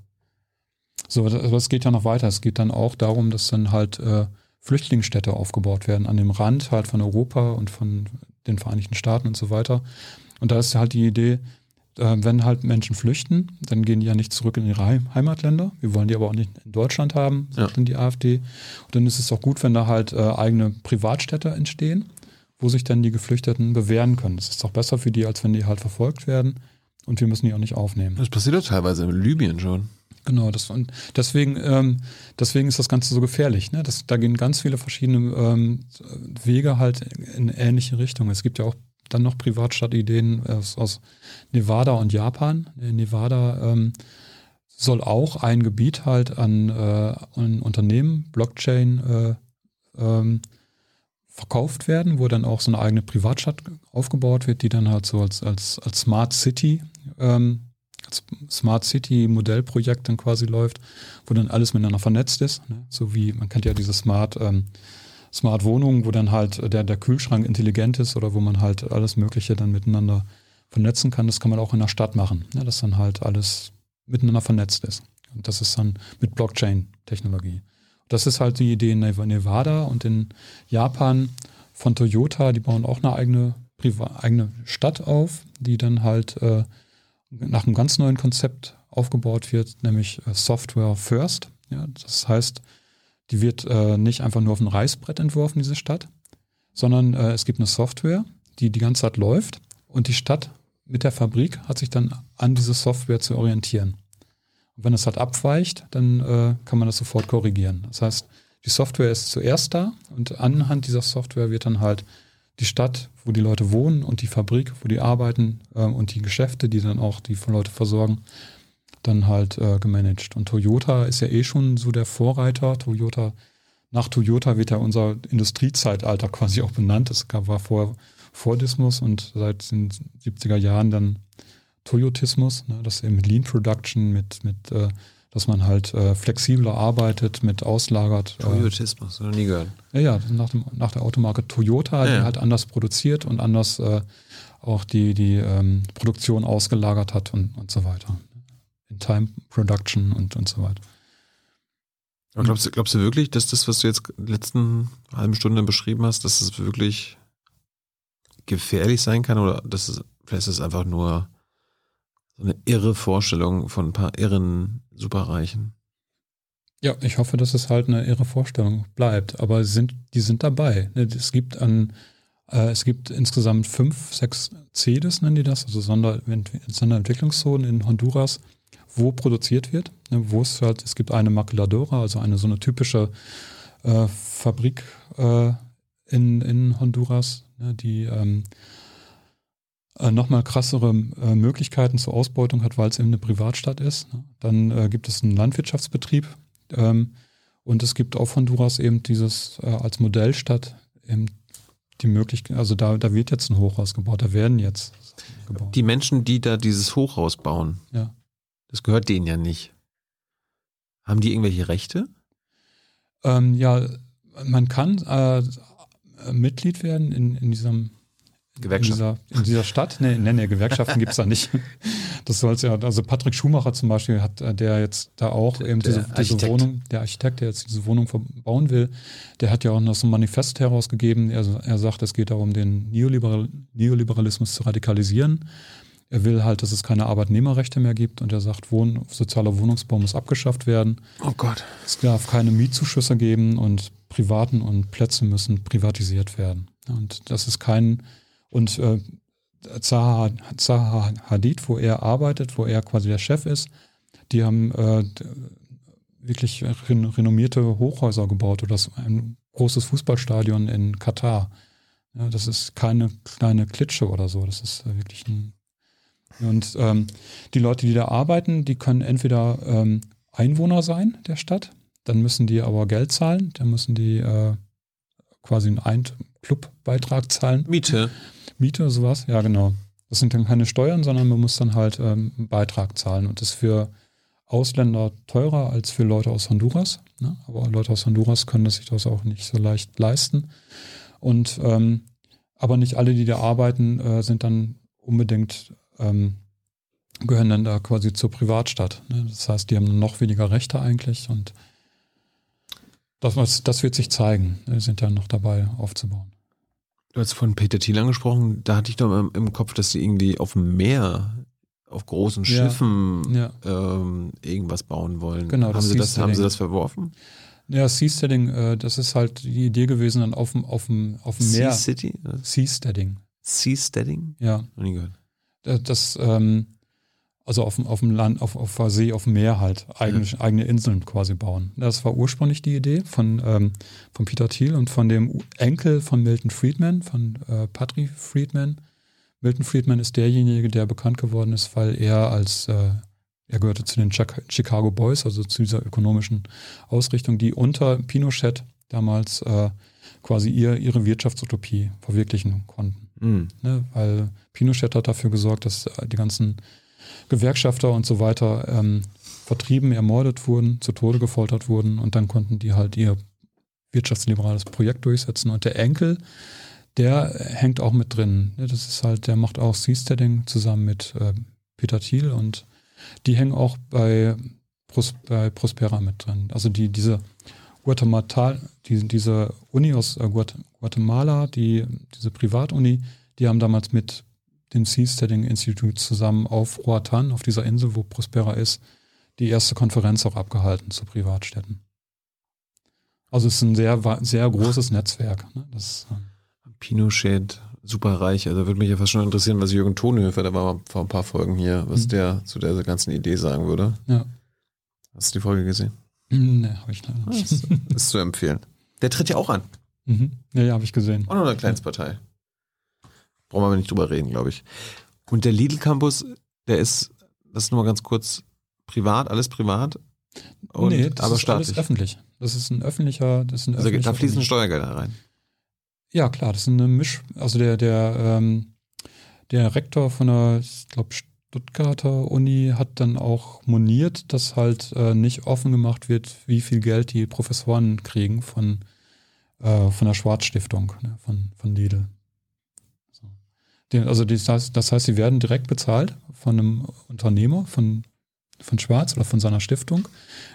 So, aber es geht ja noch weiter. Es geht dann auch darum, dass dann halt äh, Flüchtlingsstädte aufgebaut werden an dem Rand halt von Europa und von den Vereinigten Staaten und so weiter. Und da ist halt die Idee, wenn halt Menschen flüchten, dann gehen die ja nicht zurück in ihre Heim Heimatländer. Wir wollen die aber auch nicht in Deutschland haben, sagt dann die AfD. Und dann ist es auch gut, wenn da halt äh, eigene Privatstädte entstehen, wo sich dann die Geflüchteten bewähren können. Das ist doch besser für die, als wenn die halt verfolgt werden. Und wir müssen die auch nicht aufnehmen. Das passiert doch teilweise in Libyen schon. Genau, das, und deswegen, ähm, deswegen ist das Ganze so gefährlich. Ne? Das, da gehen ganz viele verschiedene ähm, Wege halt in ähnliche Richtungen. Es gibt ja auch dann noch Privatstadtideen aus, aus Nevada und Japan. In Nevada ähm, soll auch ein Gebiet halt an, äh, an Unternehmen, Blockchain, äh, ähm, verkauft werden, wo dann auch so eine eigene Privatstadt aufgebaut wird, die dann halt so als, als, als Smart City ähm, Smart City Modellprojekt dann quasi läuft, wo dann alles miteinander vernetzt ist. Ne? So wie, man kennt ja diese Smart, ähm, Smart Wohnungen, wo dann halt der, der Kühlschrank intelligent ist oder wo man halt alles Mögliche dann miteinander vernetzen kann. Das kann man auch in der Stadt machen, ne? dass dann halt alles miteinander vernetzt ist. Und das ist dann mit Blockchain-Technologie. Das ist halt die Idee in Nevada und in Japan von Toyota, die bauen auch eine eigene, eigene Stadt auf, die dann halt äh, nach einem ganz neuen Konzept aufgebaut wird, nämlich äh, Software First. Ja, das heißt, die wird äh, nicht einfach nur auf ein Reißbrett entworfen, diese Stadt, sondern äh, es gibt eine Software, die die ganze Zeit läuft und die Stadt mit der Fabrik hat sich dann an diese Software zu orientieren. Und wenn es halt abweicht, dann äh, kann man das sofort korrigieren. Das heißt, die Software ist zuerst da und anhand dieser Software wird dann halt die Stadt, wo die Leute wohnen und die Fabrik, wo die arbeiten äh, und die Geschäfte, die dann auch die Leute versorgen, dann halt äh, gemanagt. Und Toyota ist ja eh schon so der Vorreiter. Toyota, nach Toyota wird ja unser Industriezeitalter quasi auch benannt. Es gab, war vor Fordismus und seit den 70er Jahren dann Toyotismus, ne, das eben mit Lean Production, mit, mit äh, dass man halt äh, flexibler arbeitet, mit auslagert. Äh, Toyotismus, noch nie gehört. Ja, ja, nach, dem, nach der Automarke Toyota, ja, die halt anders produziert und anders äh, auch die, die ähm, Produktion ausgelagert hat und, und so weiter. In Time Production und, und so weiter. Aber glaubst, du, glaubst du wirklich, dass das, was du jetzt in der letzten halben Stunde beschrieben hast, dass es wirklich gefährlich sein kann oder dass es, vielleicht ist es einfach nur so eine irre Vorstellung von ein paar irren Superreichen. Ja, ich hoffe, dass es halt eine irre Vorstellung bleibt. Aber sind, die sind dabei. Ne, es gibt an, äh, es gibt insgesamt fünf, sechs CEDES, nennen die das, also Sonder, Sonderentwicklungszonen in Honduras, wo produziert wird. Ne, wo es halt, es gibt eine Maquiladora, also eine so eine typische äh, Fabrik äh, in, in Honduras, ne, die ähm, äh, nochmal krassere äh, Möglichkeiten zur Ausbeutung hat, weil es eben eine Privatstadt ist. Ne? Dann äh, gibt es einen Landwirtschaftsbetrieb ähm, und es gibt auf Honduras eben dieses als Modellstadt eben die Möglichkeit, also da, da wird jetzt ein Hochhaus gebaut, da werden jetzt gebaut. Die Menschen, die da dieses Hochhaus bauen, ja. Das gehört denen ja nicht. Haben die irgendwelche Rechte? Ähm, ja, man kann äh, Mitglied werden in, in diesem Gewerkschaft. In dieser, in dieser Stadt? Nee, nee, nee Gewerkschaften gibt es da nicht. Das soll ja, also Patrick Schumacher zum Beispiel hat, äh, der jetzt da auch der, eben diese, diese Wohnung, der Architekt, der jetzt diese Wohnung verbauen will, der hat ja auch noch so ein Manifest herausgegeben. Er, er sagt, es geht darum, den Neoliberal, Neoliberalismus zu radikalisieren. Er will halt, dass es keine Arbeitnehmerrechte mehr gibt und er sagt, Wohn, sozialer Wohnungsbau muss abgeschafft werden. Oh Gott. Es darf keine Mietzuschüsse geben und Privaten und Plätze müssen privatisiert werden. Und das ist kein und äh, Zaha, Zaha Hadid, wo er arbeitet, wo er quasi der Chef ist, die haben äh, wirklich renommierte Hochhäuser gebaut oder ein großes Fußballstadion in Katar. Ja, das ist keine kleine Klitsche oder so. Das ist wirklich ein. Und ähm, die Leute, die da arbeiten, die können entweder ähm, Einwohner sein der Stadt, dann müssen die aber Geld zahlen, dann müssen die äh, quasi einen Ein Clubbeitrag zahlen. Miete. Miete, sowas, ja genau. Das sind dann keine Steuern, sondern man muss dann halt ähm, einen Beitrag zahlen. Und das ist für Ausländer teurer als für Leute aus Honduras. Ne? Aber Leute aus Honduras können das sich das auch nicht so leicht leisten. Und ähm, aber nicht alle, die da arbeiten, äh, sind dann unbedingt ähm, gehören dann da quasi zur Privatstadt. Ne? Das heißt, die haben noch weniger Rechte eigentlich und das, das wird sich zeigen. Wir sind ja noch dabei aufzubauen. Du hast von Peter Thiel angesprochen, da hatte ich doch im, Kopf, dass sie irgendwie auf dem Meer, auf großen Ja. Schiffen Ja. Ähm, irgendwas bauen wollen. Genau, haben das sie das, haben sie das verworfen? Ja, Seasteading, äh, das ist halt die Idee gewesen, dann auf dem, auf dem, auf dem Sea Meer. City? Seasteading, Seasteading? ja. Noch nie gehört. Äh, Das, ähm, also auf dem, auf dem Land, auf, auf See, auf dem Meer halt, eigene, eigene Inseln quasi bauen. Das war ursprünglich die Idee von, ähm, von Peter Thiel und von dem Enkel von Milton Friedman, von äh, Patrick Friedman. Milton Friedman ist derjenige, der bekannt geworden ist, weil er als, äh, er gehörte zu den Chica- Chicago Boys, also zu dieser ökonomischen Ausrichtung, die unter Pinochet damals äh, quasi ihr, ihre Wirtschaftsutopie verwirklichen konnten Hm. ne, weil Pinochet hat dafür gesorgt, dass die ganzen Gewerkschafter und so weiter ähm, vertrieben, ermordet wurden, zu Tode gefoltert wurden und dann konnten die halt ihr wirtschaftsliberales Projekt durchsetzen. Und der Enkel, der hängt auch mit drin. Ne, Das ist halt, der macht auch Seasteading zusammen mit äh, Peter Thiel und die hängen auch bei, Pros bei Prospera mit drin. Also die, diese Guatemala, die, diese Uni aus äh, Guat Guatemala, die, diese Privatuni, die haben damals mit dem Seasteading Institute zusammen auf Roatan, auf dieser Insel, wo Prospera ist, die erste Konferenz auch abgehalten zu Privatstädten. Also es ist ein sehr, sehr großes Netzwerk. Ne? Das, ähm, Pinochet, super reich. Also würde mich ja fast schon interessieren, was Jürgen Tonhöfer, der war vor ein paar Folgen hier, was Mhm. der zu der ganzen Idee sagen würde. ja. Hast du die Folge gesehen? Ne, habe ich leider nicht. ist, ist zu empfehlen. Der tritt ja auch an. Mhm. Ja, ja, habe ich gesehen. Auch noch eine Kleinstpartei. Brauchen wir aber nicht drüber reden, glaube ich. Und der Lidl Campus, der ist, das ist nur mal ganz kurz, privat, alles privat. Und, nee, das aber ist staatlich. alles öffentlich. Das ist ein öffentlicher, das ist ein Also da öffentlicher fließen Unternehmen. Steuergelder rein. Ja, klar, das ist eine Misch. Also der, der, ähm, der Rektor von der, ich glaube, Stuttgarter Uni hat dann auch moniert, dass halt äh, nicht offen gemacht wird, wie viel Geld die Professoren kriegen von, äh, von der Schwarzstiftung, ne, von, von Lidl. So. Den, also das heißt, das heißt, sie werden direkt bezahlt von einem Unternehmer, von, von Schwarz oder von seiner Stiftung.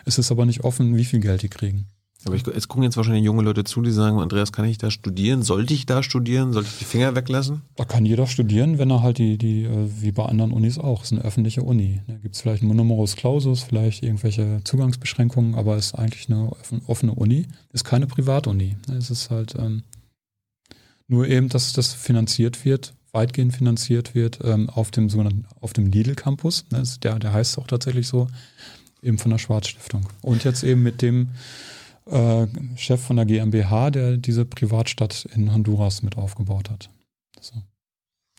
Es ist aber nicht offen, wie viel Geld die kriegen. Aber ich, jetzt gucken jetzt wahrscheinlich junge Leute zu, die sagen, Andreas, kann ich da studieren? Sollte ich da studieren? Sollte ich die Finger weglassen? Da kann jeder studieren, wenn er halt die, die äh, wie bei anderen Unis auch, ist eine öffentliche Uni. Da gibt es vielleicht einen Numerus Clausus, vielleicht irgendwelche Zugangsbeschränkungen, aber ist eigentlich eine offen- offene Uni, ist keine Privatuni. Es ist halt ähm, nur eben, dass das finanziert wird, weitgehend finanziert wird ähm, auf dem sogenannten, auf dem Lidl Campus. Ne, der, der heißt auch tatsächlich so, eben von der Schwarzstiftung. Und jetzt eben mit dem äh, Chef von der GmbH, der diese Privatstadt in Honduras mit aufgebaut hat. So.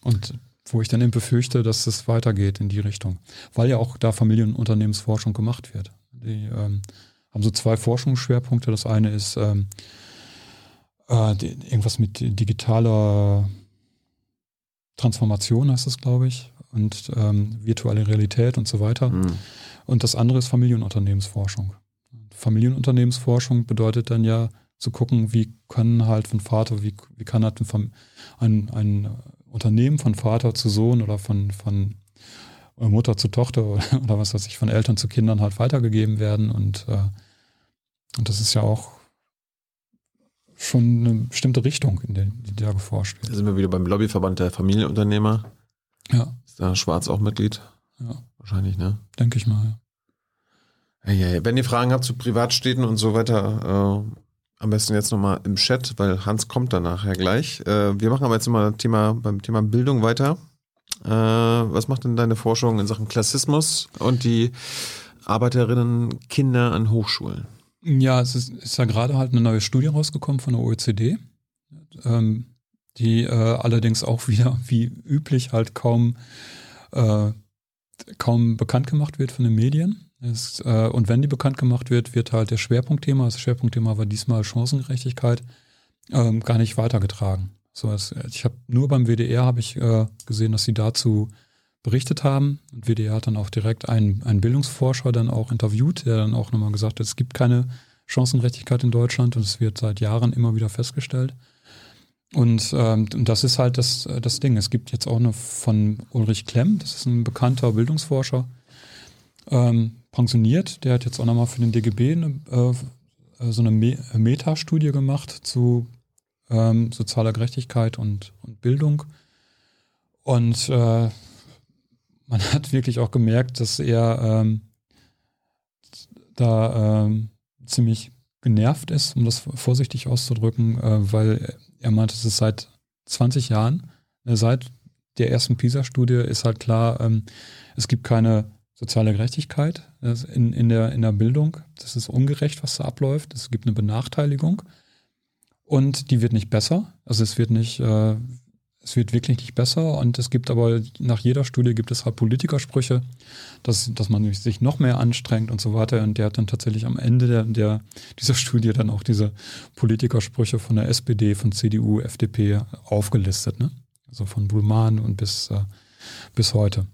Und wo ich dann eben befürchte, dass es weitergeht in die Richtung. Weil ja auch da Familienunternehmensforschung gemacht wird. Die ähm, haben so zwei Forschungsschwerpunkte. Das eine ist ähm, äh, die, irgendwas mit digitaler Transformation, heißt das, glaube ich, und ähm, virtuelle Realität und so weiter. Hm. Und das andere ist Familienunternehmensforschung. Familienunternehmensforschung bedeutet dann ja zu gucken, wie können halt von Vater, wie, wie kann halt ein, ein, ein Unternehmen von Vater zu Sohn oder von, von Mutter zu Tochter oder, oder was weiß ich, von Eltern zu Kindern halt weitergegeben werden. Und, äh, und das ist ja auch schon eine bestimmte Richtung, in der, die da geforscht Da wird. sind wir wieder beim Lobbyverband der Familienunternehmer. Ja, Ist da Schwarz auch Mitglied? ja Wahrscheinlich, ne? denke ich mal. Ja. Wenn ihr Fragen habt zu Privatstädten und so weiter, äh, am besten jetzt nochmal im Chat, weil Hans kommt dann nachher gleich. Äh, wir machen aber jetzt mal Thema, beim Thema Bildung weiter. Äh, was macht denn deine Forschung in Sachen Klassismus und die Arbeiterinnen, Kinder an Hochschulen? Ja, es ist, ist ja gerade halt eine neue Studie rausgekommen von der OECD. Ähm, die äh, allerdings auch wieder wie üblich halt kaum, äh, kaum bekannt gemacht wird von den Medien. Es, äh, und wenn die bekannt gemacht wird, wird halt der Schwerpunktthema, das Schwerpunktthema war diesmal Chancengerechtigkeit, ähm, gar nicht weitergetragen. So, es, ich habe nur beim WDR habe ich äh, gesehen, dass sie dazu berichtet haben. Und WDR hat dann auch direkt einen, einen Bildungsforscher dann auch interviewt, der dann auch nochmal gesagt hat, es gibt keine Chancengerechtigkeit in Deutschland und es wird seit Jahren immer wieder festgestellt. Und, ähm, und das ist halt das, das Ding. Es gibt jetzt auch eine von Ulrich Klemm, das ist ein bekannter Bildungsforscher, ähm, pensioniert. Der hat jetzt auch nochmal für den DGB eine, äh, so eine Me Metastudie gemacht zu ähm, sozialer Gerechtigkeit und, und Bildung. Und äh, man hat wirklich auch gemerkt, dass er ähm, da ähm, ziemlich genervt ist, um das vorsichtig auszudrücken, äh, weil er meinte, es ist seit 20 Jahren, äh, seit der ersten PISA-Studie ist halt klar, ähm, es gibt keine soziale Gerechtigkeit in, in, der, in der Bildung. Das ist ungerecht, was da abläuft. Es gibt eine Benachteiligung und die wird nicht besser. Also es wird nicht, äh, es wird wirklich nicht besser und es gibt aber nach jeder Studie gibt es halt Politikersprüche, dass, dass man sich noch mehr anstrengt und so weiter. Und der hat dann tatsächlich am Ende der, der, dieser Studie dann auch diese Politikersprüche von der SPD, von CDU, FDP aufgelistet, ne? Also von Bulman und bis, äh, bis heute.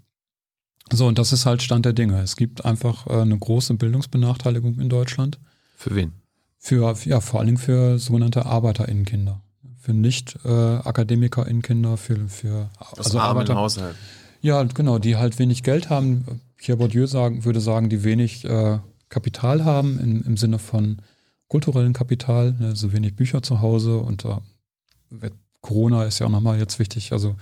So, und das ist halt Stand der Dinge. Es gibt einfach äh, eine große Bildungsbenachteiligung in Deutschland. Für wen? Für, ja, vor allen Dingen für sogenannte ArbeiterInnenkinder für Nicht-AkademikerInnen-Kinder, äh, für, für also Arbeiter. Haushalt. Ja, genau, die halt wenig Geld haben. Pierre Bourdieu sagen, würde sagen, die wenig äh, Kapital haben im, im Sinne von kulturellen Kapital, ne, so wenig Bücher zu Hause und äh, Corona ist ja auch nochmal jetzt wichtig, also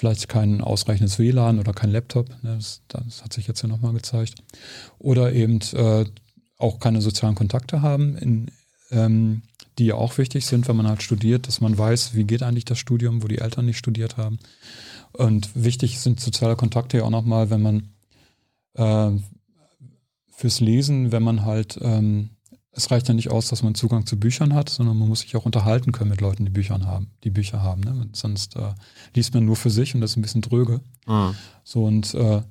vielleicht kein ausreichendes WLAN oder kein Laptop, ne, das, das, hat sich jetzt ja nochmal gezeigt. Oder eben äh, auch keine sozialen Kontakte haben in, ähm, die ja auch wichtig sind, wenn man halt studiert, dass man weiß, wie geht eigentlich das Studium, wo die Eltern nicht studiert haben. Und wichtig sind soziale Kontakte ja auch nochmal, wenn man äh, fürs Lesen, wenn man halt, ähm, es reicht ja nicht aus, dass man Zugang zu Büchern hat, sondern man muss sich auch unterhalten können mit Leuten, die Büchern haben, die Bücher haben. Ne? Sonst äh, liest man nur für sich und das ist ein bisschen dröge. Mhm. So und äh,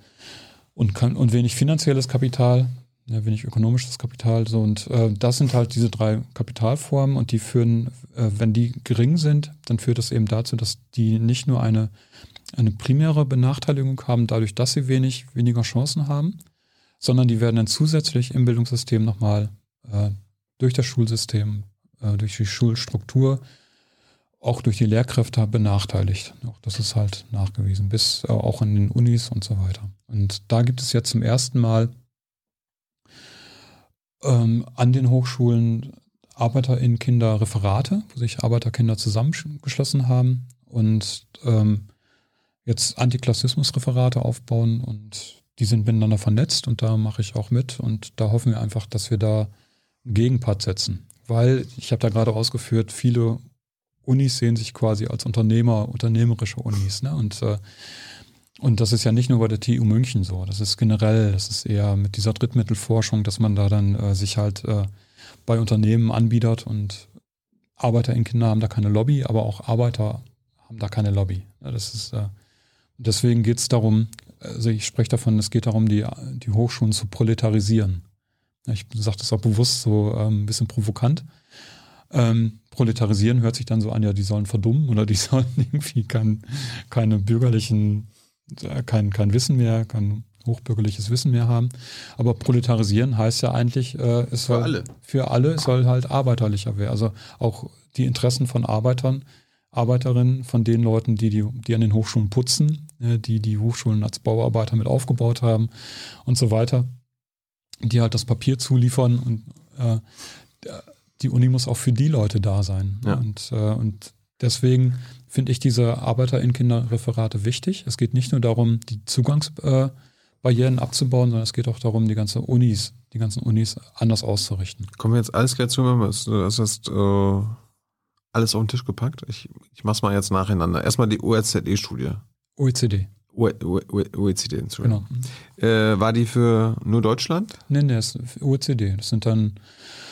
und, kann, und wenig finanzielles Kapital, ja, wenig ökonomisches Kapital. So, und äh, das sind halt diese drei Kapitalformen und die führen, äh, wenn die gering sind, dann führt das eben dazu, dass die nicht nur eine, eine primäre Benachteiligung haben, dadurch, dass sie wenig, weniger Chancen haben, sondern die werden dann zusätzlich im Bildungssystem nochmal äh, durch das Schulsystem, äh, durch die Schulstruktur, auch durch die Lehrkräfte benachteiligt. Auch das ist halt nachgewiesen, bis äh, auch in den Unis und so weiter. Und da gibt es jetzt zum ersten Mal ähm, an den Hochschulen ArbeiterInnen-Kinder Referate, wo sich Arbeiterkinder zusammengeschlossen haben und ähm, jetzt Antiklassismus-Referate aufbauen und die sind miteinander vernetzt und da mache ich auch mit und da hoffen wir einfach, dass wir da Gegenpart setzen. Weil, ich habe da gerade ausgeführt, viele Unis sehen sich quasi als Unternehmer, unternehmerische Unis. Ne? Und äh, und das ist ja nicht nur bei der TU München so, das ist generell, das ist eher mit dieser Drittmittelforschung, dass man da dann äh, sich halt äh, bei Unternehmen anbietet und Arbeiter in Kinder haben da keine Lobby, aber auch Arbeiter haben da keine Lobby. Das ist, äh, deswegen geht es darum, also ich spreche davon, es geht darum, die, die Hochschulen zu proletarisieren. Ich sage das auch bewusst so ähm, ein bisschen provokant. Ähm, proletarisieren hört sich dann so an, ja, die sollen verdummen oder die sollen irgendwie kein, keine bürgerlichen kein, kein Wissen mehr, kein hochbürgerliches Wissen mehr haben. Aber proletarisieren heißt ja eigentlich, äh, es soll für alle. für alle, es soll halt arbeiterlicher werden. Also auch die Interessen von Arbeitern, Arbeiterinnen, von den Leuten, die, die, die an den Hochschulen putzen, äh, die die Hochschulen als Bauarbeiter mit aufgebaut haben und so weiter, die halt das Papier zuliefern und äh, die Uni muss auch für die Leute da sein. Ja. Und, äh, und deswegen finde ich diese Arbeiterinnenkinderreferate wichtig. Es geht nicht nur darum, die Zugangsbarrieren äh, abzubauen, sondern es geht auch darum, die ganzen Unis, die ganzen Unis anders auszurichten. Kommen wir jetzt alles gleich zu, das ist äh, alles auf den Tisch gepackt. Ich, ich mache es mal jetzt nacheinander. Erstmal die OECD-Studie. OECD. OECD, Entschuldigung. Genau. Äh, war die für nur Deutschland? Nee, nee, das ist OECD. Das sind dann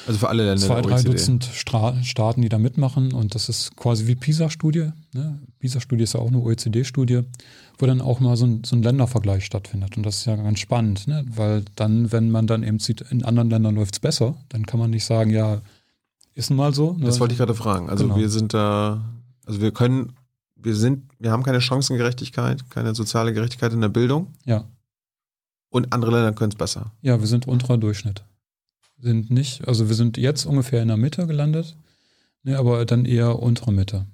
Also für alle Länder zwei, drei OECD. Dutzend Stra Staaten, die da mitmachen. Und das ist quasi wie PISA-Studie. Ne? PISA-Studie ist ja auch eine OECD-Studie, wo dann auch mal so ein, so ein Ländervergleich stattfindet. Und das ist ja ganz spannend, ne? weil dann, wenn man dann eben sieht, in anderen Ländern läuft es besser, dann kann man nicht sagen, ja, ist nun mal so. Ne? Das wollte ich gerade fragen. Also Genau. wir sind da, also wir können, wir sind, wir haben keine Chancengerechtigkeit, keine soziale Gerechtigkeit in der Bildung Ja. und andere Länder können es besser. Ja, wir sind unterer Durchschnitt. Sind nicht, also wir sind jetzt ungefähr in der Mitte gelandet, ne, aber dann eher untere Mitte.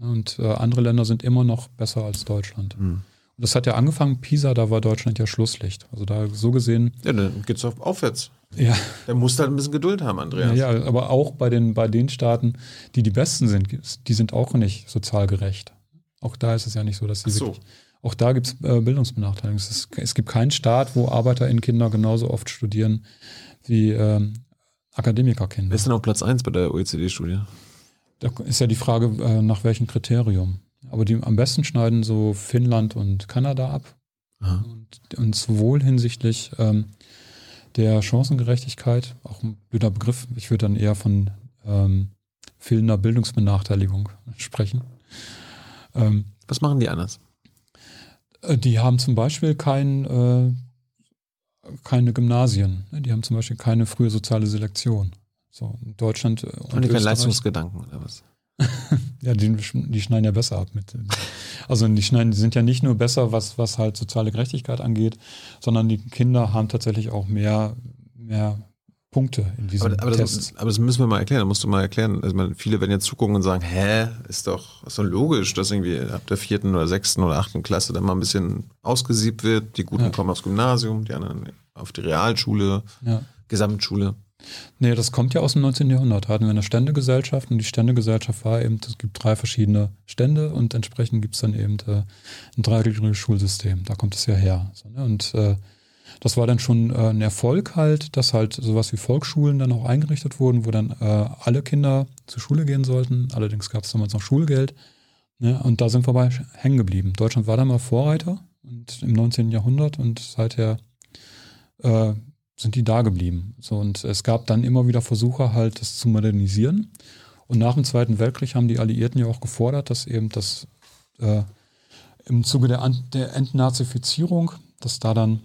Und äh, andere Länder sind immer noch besser als Deutschland. Hm. Und das hat ja angefangen, Pisa, da war Deutschland ja Schlusslicht. Also da so gesehen, Ja, dann geht's auf aufwärts. ja, Da musst du halt ein bisschen Geduld haben, Andreas. ja, aber auch bei den, bei den Staaten, die die besten sind, die sind auch nicht sozial gerecht. Auch da ist es ja nicht so, dass sie so. wirklich, auch da gibt es äh, Bildungsbenachteiligung. Es, ist, es gibt keinen Staat, wo ArbeiterInnen-Kinder genauso oft studieren wie ähm, Akademikerkinder. Wer ist denn auf Platz 1 bei der OECD-Studie? Da ist ja die Frage, äh, nach welchem Kriterium. Aber die am besten schneiden so Finnland und Kanada ab. Und, und sowohl hinsichtlich ähm, der Chancengerechtigkeit, auch ein blöder Begriff, ich würde dann eher von ähm, fehlender Bildungsbenachteiligung sprechen. Ähm, Was machen die anders? äh, die haben zum Beispiel kein, äh, keine Gymnasien. Die haben zum Beispiel keine frühe soziale Selektion. So, in Deutschland äh, und Haben die keinen Leistungsgedanken oder was? Ja, die, die schneiden ja besser ab mit. Also die schneiden, die sind ja nicht nur besser, was, was halt soziale Gerechtigkeit angeht, sondern die Kinder haben tatsächlich auch mehr, mehr Punkte in diesem Aber, aber, Test. das, aber das müssen wir mal erklären. Da musst du mal erklären. Also man, viele werden jetzt zugucken und sagen, hä, ist doch, ist doch logisch, dass irgendwie ab der vierten oder sechsten oder achten Klasse dann mal ein bisschen ausgesiebt wird. Die Guten Ja. kommen aufs Gymnasium, die anderen auf die Realschule, ja. Gesamtschule. Nee, das kommt ja aus dem 19. Jahrhundert. Da hatten wir eine Ständegesellschaft und die Ständegesellschaft war eben, es gibt drei verschiedene Stände und entsprechend gibt es dann eben äh, ein dreigliedriges Schulsystem. Da kommt es ja her. Ne? Und äh, das war dann schon äh, ein Erfolg halt, dass halt sowas wie Volksschulen dann auch eingerichtet wurden, wo dann äh, alle Kinder zur Schule gehen sollten. Allerdings gab es damals noch Schulgeld. Ne? Und da sind wir bei hängen geblieben. Deutschland war da mal Vorreiter und im 19. Jahrhundert und seither äh, sind die da geblieben. So, und es gab dann immer wieder Versuche, halt das zu modernisieren. Und nach dem Zweiten Weltkrieg haben die Alliierten ja auch gefordert, dass eben das äh, im Zuge der, der Entnazifizierung, dass da dann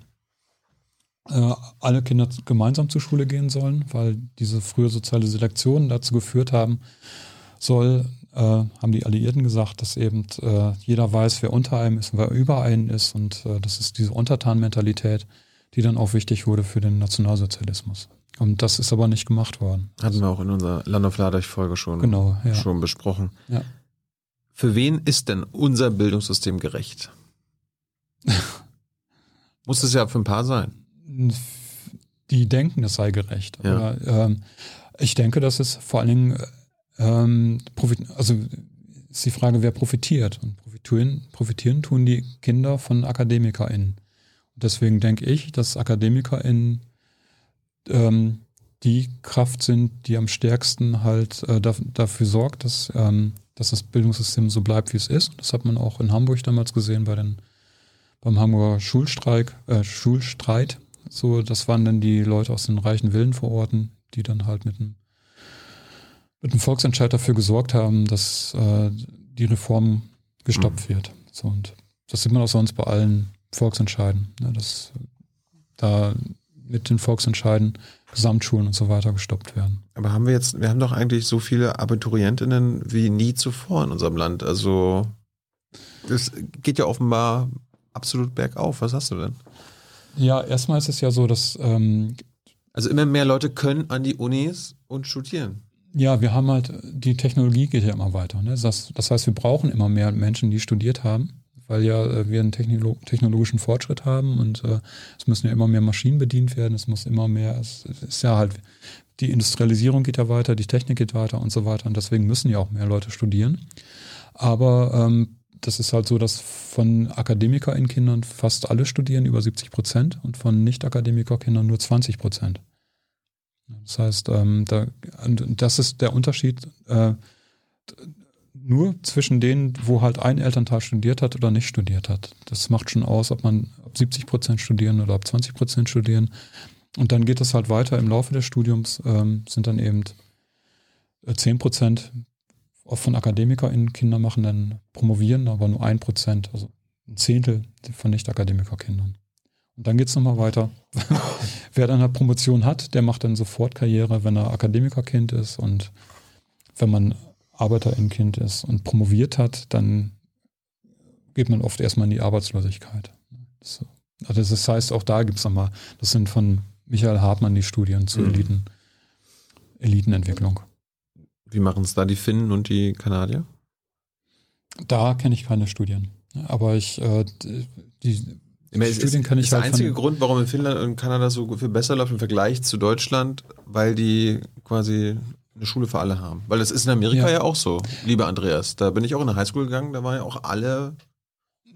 äh, alle Kinder gemeinsam zur Schule gehen sollen, weil diese frühe soziale Selektion dazu geführt haben soll, äh, haben die Alliierten gesagt, dass eben äh, jeder weiß, wer unter einem ist und wer über einen ist. Und äh, das ist diese Untertanmentalität, die dann auch wichtig wurde für den Nationalsozialismus. Und das ist aber nicht gemacht worden. Hatten wir auch in unserer Land of Ladech-Folge schon, Genau, ja. schon besprochen. Ja. Für wen ist denn unser Bildungssystem gerecht? Muss es ja für ein paar sein. Die denken, es sei gerecht. Ja. Aber, ähm, ich denke, dass es vor allen Dingen, ähm, profit also ist die Frage, wer profitiert. Und profitieren, profitieren tun die Kinder von AkademikerInnen. Und deswegen denke ich, dass AkademikerInnen ähm, die Kraft sind, die am stärksten halt äh, da, dafür sorgt, dass, ähm, dass das Bildungssystem so bleibt, wie es ist. Das hat man auch in Hamburg damals gesehen bei den, beim Hamburger Schulstreik, äh, Schulstreit. So, das waren dann die Leute aus den reichen Villenvororten, die dann halt mit einem, mit einem Volksentscheid dafür gesorgt haben, dass äh, die Reform gestoppt wird. So, und das sieht man auch sonst bei allen Volksentscheiden, ne, dass da mit den Volksentscheiden Gesamtschulen und so weiter gestoppt werden. Aber haben wir jetzt, wir haben doch eigentlich so viele Abiturientinnen wie nie zuvor in unserem Land. Also das geht ja offenbar absolut bergauf. Was hast du denn? Ja, erstmal ist es ja so, dass ähm, Also immer mehr Leute können an die Unis und studieren. Ja, wir haben halt, die Technologie geht ja immer weiter. Ne? Das, das heißt, wir brauchen immer mehr Menschen, die studiert haben, weil ja äh, wir einen Technolo technologischen Fortschritt haben und äh, es müssen ja immer mehr Maschinen bedient werden, es muss immer mehr, es, es ist ja halt, die Industrialisierung geht ja weiter, die Technik geht weiter und so weiter und deswegen müssen ja auch mehr Leute studieren. Aber ähm, das ist halt so, dass von AkademikerInnen-Kindern fast alle studieren, über 70 Prozent, und von Nicht-Akademiker-Kindern nur 20 Prozent. Das heißt, ähm, da, das ist der Unterschied. Äh, nur zwischen denen, wo halt ein Elternteil studiert hat oder nicht studiert hat. Das macht schon aus, ob man ab 70 Prozent studieren oder ab 20 Prozent studieren. Und dann geht es halt weiter im Laufe des Studiums, ähm, sind dann eben äh, 10 Prozent von AkademikerInnen Kinder machen dann promovieren, aber nur ein Prozent, also ein Zehntel von Nicht-Akademiker-Kindern. Und dann geht's nochmal weiter. Wer dann eine Promotion hat, der macht dann sofort Karriere, wenn er Akademikerkind ist und wenn man Arbeiterinnenkind ist und promoviert hat, dann geht man oft erstmal in die Arbeitslosigkeit. So. Also das heißt, auch da gibt's nochmal, das sind von Michael Hartmann die Studien zur Mhm. Eliten, Elitenentwicklung. Wie machen es da die Finnen und die Kanadier? Da kenne ich keine Studien. Aber ich, äh, die Ich meine, es Studien ist, kann ich ist der halt einzige von- Grund, warum in Finnland und Kanada so viel besser läuft im Vergleich zu Deutschland, weil die quasi eine Schule für alle haben. Weil das ist in Amerika ja, Ja. auch so, lieber Andreas. Da bin ich auch in eine Highschool gegangen, da waren ja auch alle.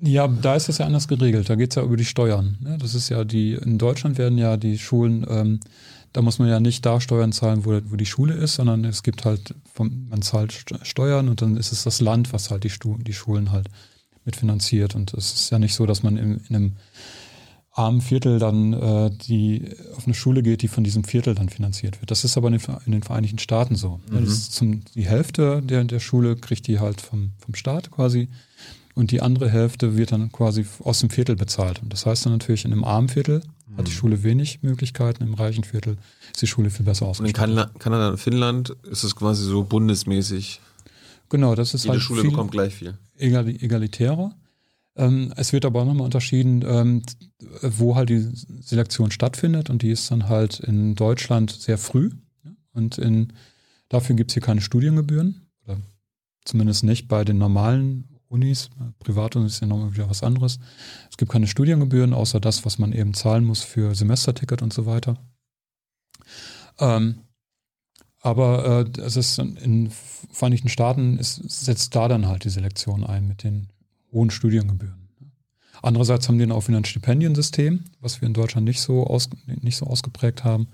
Ja, da ist es ja anders geregelt. Da geht's ja über die Steuern. ne? Das ist ja die, in Deutschland werden ja die Schulen, ähm, da muss man ja nicht da Steuern zahlen, wo, wo die Schule ist, sondern es gibt halt, vom, man zahlt St- Steuern und dann ist es das Land, was halt die, Stu die Schulen halt mitfinanziert. Und es ist ja nicht so, dass man in, in einem armen Viertel dann äh, die auf eine Schule geht, die von diesem Viertel dann finanziert wird. Das ist aber in den, in den Vereinigten Staaten so. Mhm. Zum, die Hälfte der, der Schule kriegt die halt vom, vom Staat quasi und die andere Hälfte wird dann quasi aus dem Viertel bezahlt. Und das heißt dann natürlich, in einem armen Viertel hat die Schule wenig Möglichkeiten, im reichen Viertel ist die Schule viel besser Und in ausgestattet. Kanada, und Finnland ist es quasi so bundesmäßig. Genau, das ist Jede halt Schule viel bekommt gleich viel. egali egalitärer. Ähm, es wird aber auch nochmal unterschieden, ähm, wo halt die Selektion stattfindet und die ist dann halt in Deutschland sehr früh und in, dafür gibt es hier keine Studiengebühren oder zumindest nicht bei den normalen Unis. Privatunis ist ja nochmal wieder was anderes. Es gibt keine Studiengebühren, außer das, was man eben zahlen muss für Semesterticket und so weiter. Ähm, aber äh, es ist in den Vereinigten Staaten ist, setzt da dann halt die Selektion ein mit den hohen Studiengebühren. Andererseits haben die dann auch wieder ein Stipendiensystem, was wir in Deutschland nicht so, aus, nicht so ausgeprägt haben.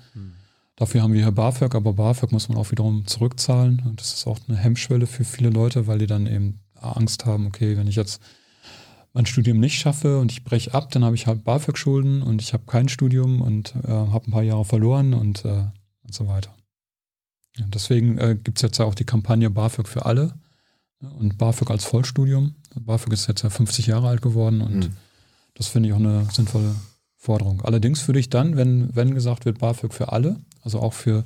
Dafür haben wir hier BAföG, aber BAföG muss man auch wiederum zurückzahlen. Und das ist auch eine Hemmschwelle für viele Leute, weil die dann eben Angst haben, okay, wenn ich jetzt mein Studium nicht schaffe und ich breche ab, dann habe ich halt BAföG-Schulden und ich habe kein Studium und äh, habe ein paar Jahre verloren und, äh, und so weiter. Ja, deswegen äh, gibt es jetzt ja auch die Kampagne BAföG für alle ne, und BAföG als Vollstudium. BAföG ist jetzt ja 50 Jahre alt geworden und Mhm. das finde ich auch eine sinnvolle Forderung. Allerdings würde ich dann, wenn, wenn gesagt wird BAföG für alle, also auch für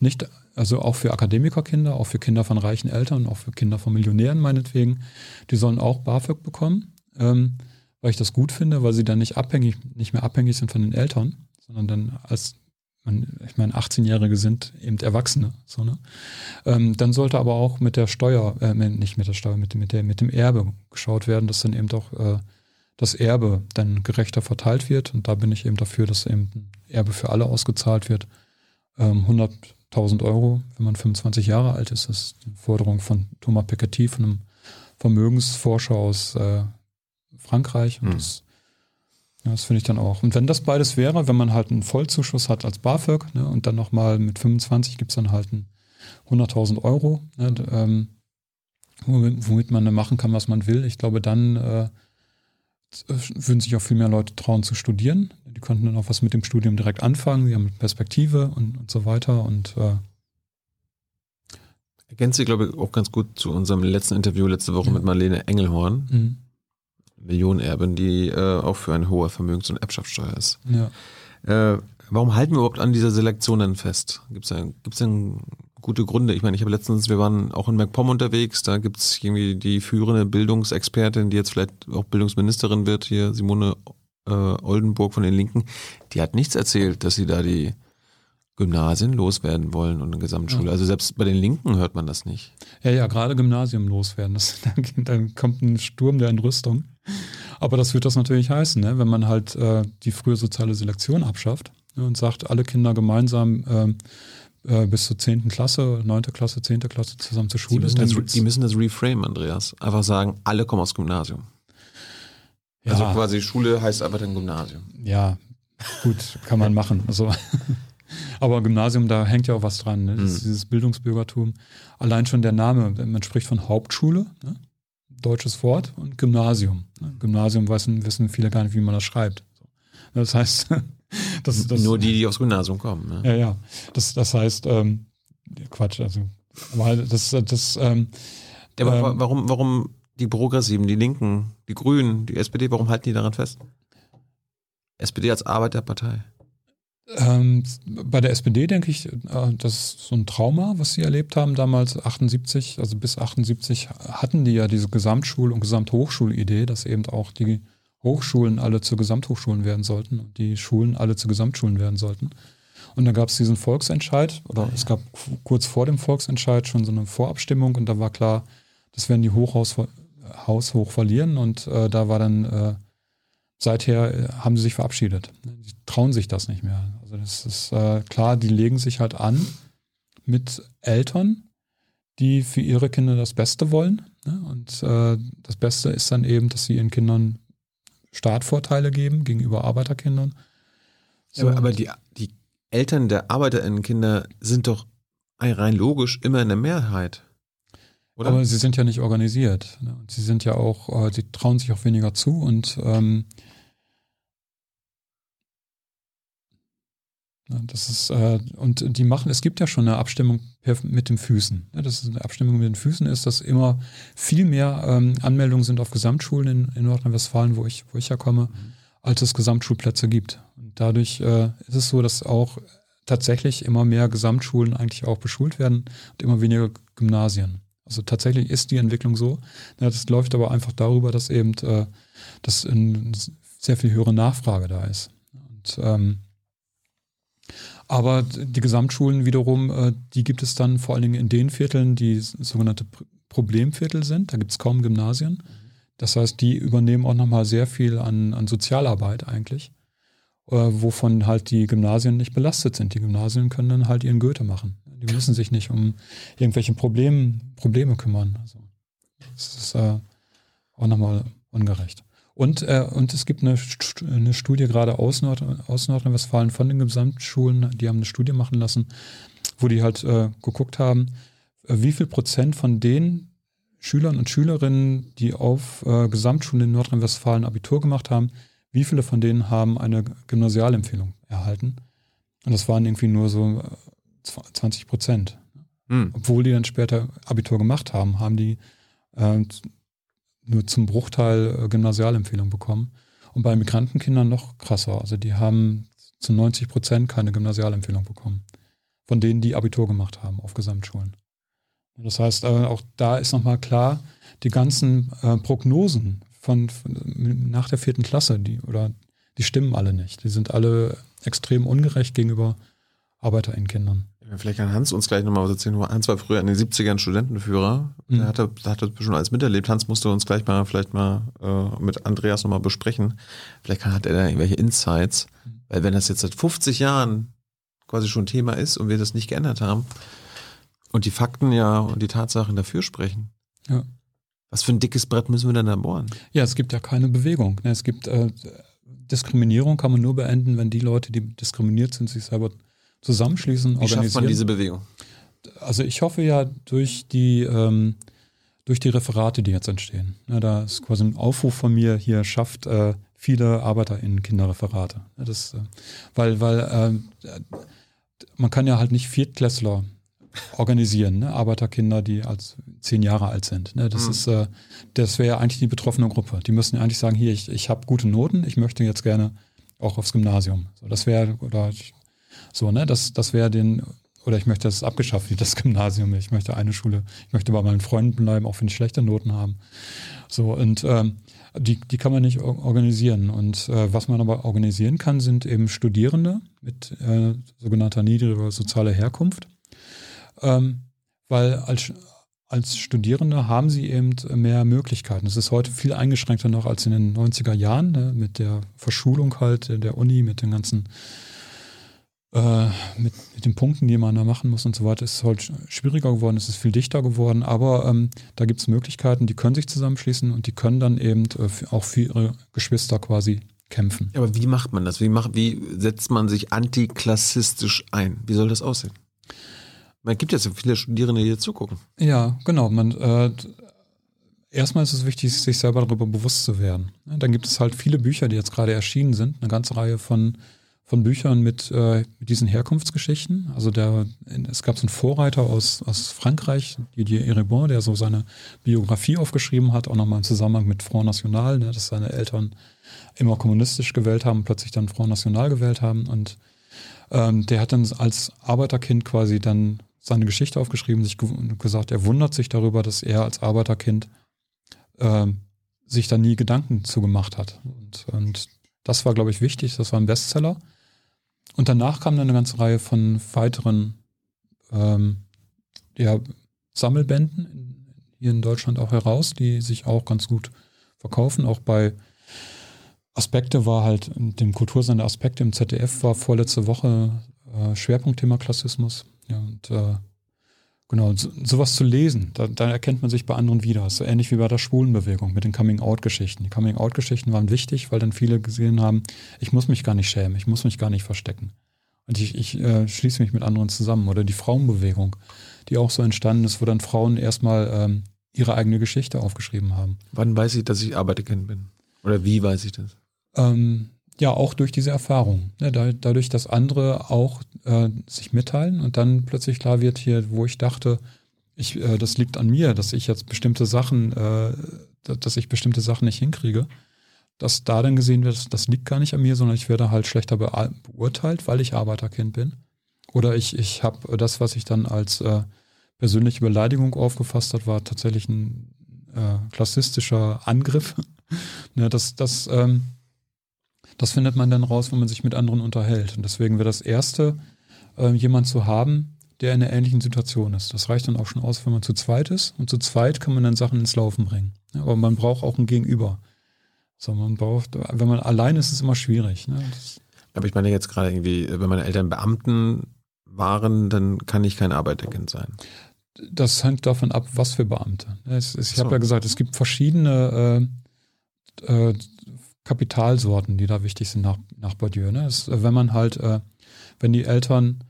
nicht, also auch für Akademikerkinder, auch für Kinder von reichen Eltern, auch für Kinder von Millionären meinetwegen, die sollen auch BAföG bekommen, ähm, weil ich das gut finde, weil sie dann nicht abhängig, nicht mehr abhängig sind von den Eltern, sondern dann als man, ich meine, 18-Jährige sind eben Erwachsene, so, ne? Ähm, dann sollte aber auch mit der Steuer, äh, nicht mit der Steuer, mit, dem- mit, der, mit dem Erbe geschaut werden, dass dann eben doch äh, das Erbe dann gerechter verteilt wird. Und da bin ich eben dafür, dass eben Erbe für alle ausgezahlt wird. Ähm, 100.000 Euro, wenn man 25 Jahre alt ist, das ist eine Forderung von Thomas Piketty, von einem Vermögensforscher aus äh, Frankreich. Und Hm. das, ja, das finde ich dann auch. Und wenn das beides wäre, wenn man halt einen Vollzuschuss hat als BAföG ne, und dann nochmal mit 25 gibt es dann halt ein 100.000 Euro, ne, ähm, womit, womit man dann machen kann, was man will. Ich glaube, dann äh, würden sich auch viel mehr Leute trauen zu studieren. Die könnten dann auch was mit dem Studium direkt anfangen. Sie haben Perspektive und, und so weiter. Und äh, Ergänzt sich, glaube ich, auch ganz gut zu unserem letzten Interview letzte Woche Ja. mit Marlene Engelhorn, mh, Millionenerbin, die äh, auch für eine hohe Vermögens- und Erbschaftssteuer ist. ja. Äh, warum halten wir überhaupt an dieser Selektion denn fest? Gibt es da, gibt's denn gute Gründe? Ich meine, ich habe letztens, wir waren auch in MacPom unterwegs, da gibt es irgendwie die führende Bildungsexpertin, die jetzt vielleicht auch Bildungsministerin wird, hier Simone äh, Oldenburg von den Linken, die hat nichts erzählt, dass sie da die Gymnasien loswerden wollen und eine Gesamtschule. Ja. Also selbst bei den Linken hört man das nicht. Ja, ja, gerade Gymnasium loswerden. Das, dann, dann kommt ein Sturm der Entrüstung. Aber das wird das natürlich heißen, ne? wenn man halt äh, die frühe soziale Selektion abschafft ne? und sagt, alle Kinder gemeinsam ähm, äh, bis zur 10. Klasse, 9. Klasse, 10. Klasse zusammen zur Die Schule. müssen, dann das, die müssen das reframe, Andreas. Einfach sagen, alle kommen aus Gymnasium. Ja, Also quasi Schule heißt einfach dann Gymnasium. ja, gut, kann man machen. Also, Aber Gymnasium, da hängt ja auch was dran. Ne? Ist dieses Bildungsbürgertum. Allein schon der Name, man spricht von Hauptschule, ne? deutsches Wort, und Gymnasium. Ne? Gymnasium wissen, wissen viele gar nicht, wie man das schreibt. Das heißt, das, das, Nur die, die aufs Gymnasium kommen. Ne? ja, ja. Das, das heißt, ähm, Quatsch, also, aber das, das, ähm, Ja, aber Ähm, warum, warum die Progressiven, die Linken, die Grünen, die SPD, warum halten die daran fest? SPD als Arbeiterpartei. Ähm, bei der SPD denke ich, äh, das ist so ein Trauma, was sie erlebt haben damals 78, also bis 78 hatten die ja diese Gesamtschul- und Gesamthochschulidee, dass eben auch die Hochschulen alle zu Gesamthochschulen werden sollten und die Schulen alle zu Gesamtschulen werden sollten. Und da gab es diesen Volksentscheid, oder es gab kurz vor dem Volksentscheid schon so eine Vorabstimmung und da war klar, das werden die Hochhaus Haus hoch verlieren und äh, da war dann äh, seither äh, haben sie sich verabschiedet. Die trauen sich das nicht mehr. Also das ist äh, klar, die legen sich halt an mit Eltern, die für ihre Kinder das Beste wollen. Ne? Und äh, das Beste ist dann eben, dass sie ihren Kindern Startvorteile geben gegenüber Arbeiterkindern. So, aber aber die, die Eltern der ArbeiterInnenkinder sind doch rein logisch immer in der Mehrheit. Oder? Aber sie sind ja nicht organisiert. Ne? Sie sind ja auch, äh, sie trauen sich auch weniger zu und ähm, ne, das ist, äh, und die machen, es gibt ja schon eine Abstimmung per, mit den Füßen. Ne? Das ist eine Abstimmung mit den Füßen ist, dass immer viel mehr ähm, Anmeldungen sind auf Gesamtschulen in, in Nordrhein-Westfalen, wo ich, wo ich herkomme, als es Gesamtschulplätze gibt. Und dadurch äh, ist es so, dass auch tatsächlich immer mehr Gesamtschulen eigentlich auch beschult werden und immer weniger Gymnasien. Also tatsächlich ist die Entwicklung so. Das läuft aber einfach darüber, dass eben äh, dass eine sehr viel höhere Nachfrage da ist. Und, ähm, aber die Gesamtschulen wiederum, äh, die gibt es dann vor allen Dingen in den Vierteln, die sogenannte Pr- Problemviertel sind. Da gibt es kaum Gymnasien. Das heißt, die übernehmen auch nochmal sehr viel an, an Sozialarbeit eigentlich, wovon halt die Gymnasien nicht belastet sind. Die Gymnasien können dann halt ihren Goethe machen. Die müssen sich nicht um irgendwelche Problem, Probleme kümmern. Also, das ist äh, auch nochmal ungerecht. Und, äh, und es gibt eine, eine Studie gerade aus, Nord aus Nordrhein-Westfalen von den Gesamtschulen, die haben eine Studie machen lassen, wo die halt äh, geguckt haben, äh, wie viel Prozent von den Schülern und Schülerinnen, die auf äh, Gesamtschulen in Nordrhein-Westfalen Abitur gemacht haben, wie viele von denen haben eine Gymnasialempfehlung erhalten? Und das waren irgendwie nur so äh, 20 Prozent. Hm. Obwohl die dann später Abitur gemacht haben, haben die äh, nur zum Bruchteil äh, Gymnasialempfehlung bekommen. Und bei Migrantenkindern noch krasser. Also die haben zu 90 Prozent keine Gymnasialempfehlung bekommen. Von denen, die Abitur gemacht haben auf Gesamtschulen. Das heißt, äh, auch da ist nochmal klar, die ganzen äh, Prognosen von, von nach der vierten Klasse, die oder die stimmen alle nicht. Die sind alle extrem ungerecht gegenüber ArbeiterInnen-Kindern. Vielleicht kann Hans uns gleich nochmal was erzählen. Hans war früher in den 70ern Studentenführer. Mhm. Der hatte, der hatte schon alles miterlebt. Hans musste uns gleich mal vielleicht mal äh, mit Andreas nochmal besprechen. Vielleicht hat er da irgendwelche Insights. Mhm. Weil wenn das jetzt seit 50 Jahren quasi schon Thema ist und wir das nicht geändert haben und die Fakten ja und die Tatsachen dafür sprechen. Ja. Was für ein dickes Brett müssen wir denn da bohren? Ja, es gibt ja keine Bewegung. ne? Es gibt äh, Diskriminierung kann man nur beenden, wenn die Leute, die diskriminiert sind, sich selber zusammenschließen, Wie schafft man diese Bewegung? also ich hoffe ja durch die ähm, durch die Referate, die jetzt entstehen. Ja, da ist quasi ein Aufruf von mir hier schafft äh, viele ArbeiterInnen Kinderreferate. Ja, das, äh, weil weil ähm, man kann ja halt nicht Viertklässler organisieren, ne? Arbeiterkinder, die als zehn Jahre alt sind. Ne? Das Mhm. ist, äh, das wäre ja eigentlich die betroffene Gruppe. Die müssen eigentlich sagen, hier, ich, ich habe gute Noten, ich möchte jetzt gerne auch aufs Gymnasium. So, das wäre, oder ich, so, ne, das, das wäre den, oder ich möchte das abgeschafft, wie das Gymnasium. Ich möchte eine Schule, ich möchte bei meinen Freunden bleiben, auch wenn ich schlechte Noten haben. So, und ähm, die, die kann man nicht or- organisieren. Und äh, was man aber organisieren kann, sind eben Studierende mit äh, sogenannter niedriger sozialer Herkunft. Ähm, weil als, als Studierende haben sie eben mehr Möglichkeiten. Es ist heute viel eingeschränkter noch als in den 90er Jahren, ne, mit der Verschulung halt der Uni, mit den ganzen äh, mit, mit den Punkten, die man da machen muss und so weiter, ist es halt schwieriger geworden, es ist viel dichter geworden, aber ähm, da gibt es Möglichkeiten, die können sich zusammenschließen und die können dann eben äh, auch für ihre Geschwister quasi kämpfen. Aber wie macht man das? Wie, macht, wie setzt man sich antiklassistisch ein? Wie soll das aussehen? Man gibt ja so viele Studierende, die hier zugucken. Ja, genau. Man, äh, erstmal ist es wichtig, sich selber darüber bewusst zu werden. Dann gibt es halt viele Bücher, die jetzt gerade erschienen sind, eine ganze Reihe von, von Büchern mit, äh, mit diesen Herkunftsgeschichten. Also der, es gab so einen Vorreiter aus, aus Frankreich, Didier Eribon, der so seine Biografie aufgeschrieben hat, auch nochmal im Zusammenhang mit Front National, ne, dass seine Eltern immer kommunistisch gewählt haben, plötzlich dann Front National gewählt haben. Und ähm, der hat dann als Arbeiterkind quasi dann seine Geschichte aufgeschrieben, sich ge gesagt, er wundert sich darüber, dass er als Arbeiterkind äh, sich da nie Gedanken zugemacht hat. Und, und das war, glaube ich, wichtig. Das war ein Bestseller. Und danach kam dann eine ganze Reihe von weiteren ähm, ja, Sammelbänden hier in Deutschland auch heraus, die sich auch ganz gut verkaufen. Auch bei Aspekte war halt, dem Kultursender Aspekte im ZDF war vorletzte Woche äh, Schwerpunktthema Klassismus. Ja, und äh, genau, so, sowas zu lesen, da, da erkennt man sich bei anderen wieder. So ähnlich wie bei der Schwulenbewegung mit den Coming-out-Geschichten. Die Coming-out-Geschichten waren wichtig, weil dann viele gesehen haben, ich muss mich gar nicht schämen, ich muss mich gar nicht verstecken. Und ich, ich äh, schließe mich mit anderen zusammen. Oder die Frauenbewegung, die auch so entstanden ist, wo dann Frauen erstmal ähm, ihre eigene Geschichte aufgeschrieben haben. Wann weiß ich, dass ich Arbeiterkind bin? Oder wie weiß ich das? Ähm, ja, auch durch diese Erfahrung. Ne, da, dadurch, dass andere auch äh, sich mitteilen und dann plötzlich klar wird hier, wo ich dachte, ich, äh, das liegt an mir, dass ich jetzt bestimmte Sachen, äh, dass ich bestimmte Sachen nicht hinkriege, dass da dann gesehen wird, das liegt gar nicht an mir, sondern ich werde halt schlechter be beurteilt, weil ich Arbeiterkind bin. Oder ich, ich habe das, was ich dann als äh, persönliche Beleidigung aufgefasst hat, war tatsächlich ein äh, klassistischer Angriff. ne, das, das, ähm, das findet man dann raus, wenn man sich mit anderen unterhält. Und deswegen wäre das Erste, äh, jemand zu haben, der in einer ähnlichen Situation ist. Das reicht dann auch schon aus, wenn man zu zweit ist. Und zu zweit kann man dann Sachen ins Laufen bringen. Ja, aber man braucht auch ein Gegenüber. So, man braucht, wenn man allein ist, ist es immer schwierig. Ne? aber ich meine jetzt gerade irgendwie, wenn meine Eltern Beamten waren, dann kann ich kein Arbeiterkind sein. Das hängt davon ab, was für Beamte. Es, es, ich so. habe ja gesagt, es gibt verschiedene äh, äh, Kapitalsorten, die da wichtig sind nach, nach Bourdieu. Ne? Das, wenn man halt, äh, wenn die Eltern,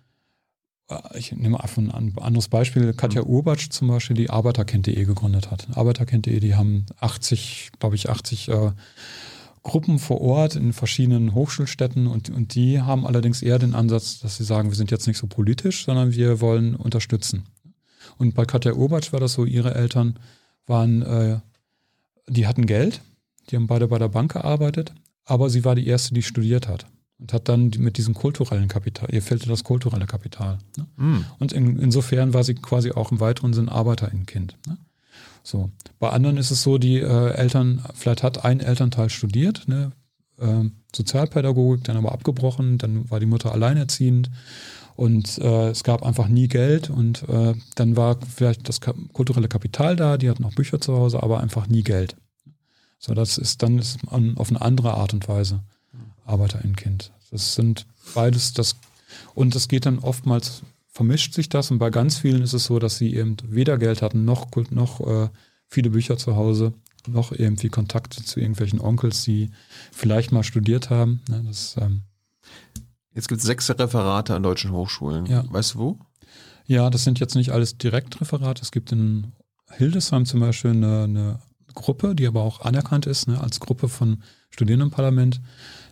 äh, ich nehme einfach ein anderes Beispiel, Katja mhm. Urbatsch zum Beispiel, die Arbeiterkind.de gegründet hat. Arbeiterkind.de, die haben 80, glaube ich, 80 äh, Gruppen vor Ort in verschiedenen Hochschulstädten und, und die haben allerdings eher den Ansatz, dass sie sagen, wir sind jetzt nicht so politisch, sondern wir wollen unterstützen. Und bei Katja Urbatsch war das so, ihre Eltern waren, äh, die hatten Geld, die haben beide bei der Bank gearbeitet, aber sie war die erste, die studiert hat und hat dann mit diesem kulturellen Kapital, ihr fehlte das kulturelle Kapital. Ne? Mm. Und in, insofern war sie quasi auch im weiteren Sinn Arbeiterin-Kind. Ne? So. Bei anderen ist es so, die äh, Eltern, vielleicht hat ein Elternteil studiert, ne? äh, Sozialpädagogik, dann aber abgebrochen, dann war die Mutter alleinerziehend und äh, es gab einfach nie Geld und äh, dann war vielleicht das kulturelle Kapital da, die hatten auch Bücher zu Hause, aber einfach nie Geld. So, das ist dann ist auf eine andere Art und Weise Arbeiter in Kind. Das sind beides das und es geht dann oftmals vermischt sich das und bei ganz vielen ist es so, dass sie eben weder Geld hatten noch noch äh, viele Bücher zu Hause, noch irgendwie Kontakte zu irgendwelchen Onkels, die vielleicht mal studiert haben. Ne, das, ähm jetzt gibt es sechs Referate an deutschen Hochschulen. Ja. Weißt du wo? Ja, das sind jetzt nicht alles Direktreferate. Es gibt in Hildesheim zum Beispiel eine, eine Gruppe, die aber auch anerkannt ist, ne, als Gruppe von Studierendenparlament.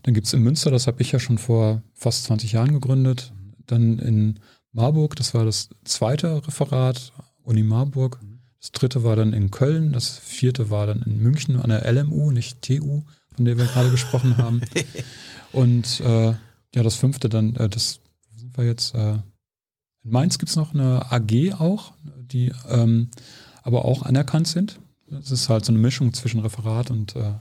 Dann gibt es in Münster, das habe ich ja schon vor fast 20 Jahren gegründet. Dann in Marburg, das war das zweite Referat, Uni Marburg. Das dritte war dann in Köln, das vierte war dann in München an der LMU, nicht TU, von der wir gerade gesprochen haben. Und äh, ja, das fünfte dann, äh, das sind wir jetzt, äh, in Mainz gibt es noch eine AG auch, die ähm, aber auch anerkannt sind. Es ist halt so eine Mischung zwischen Referat und äh,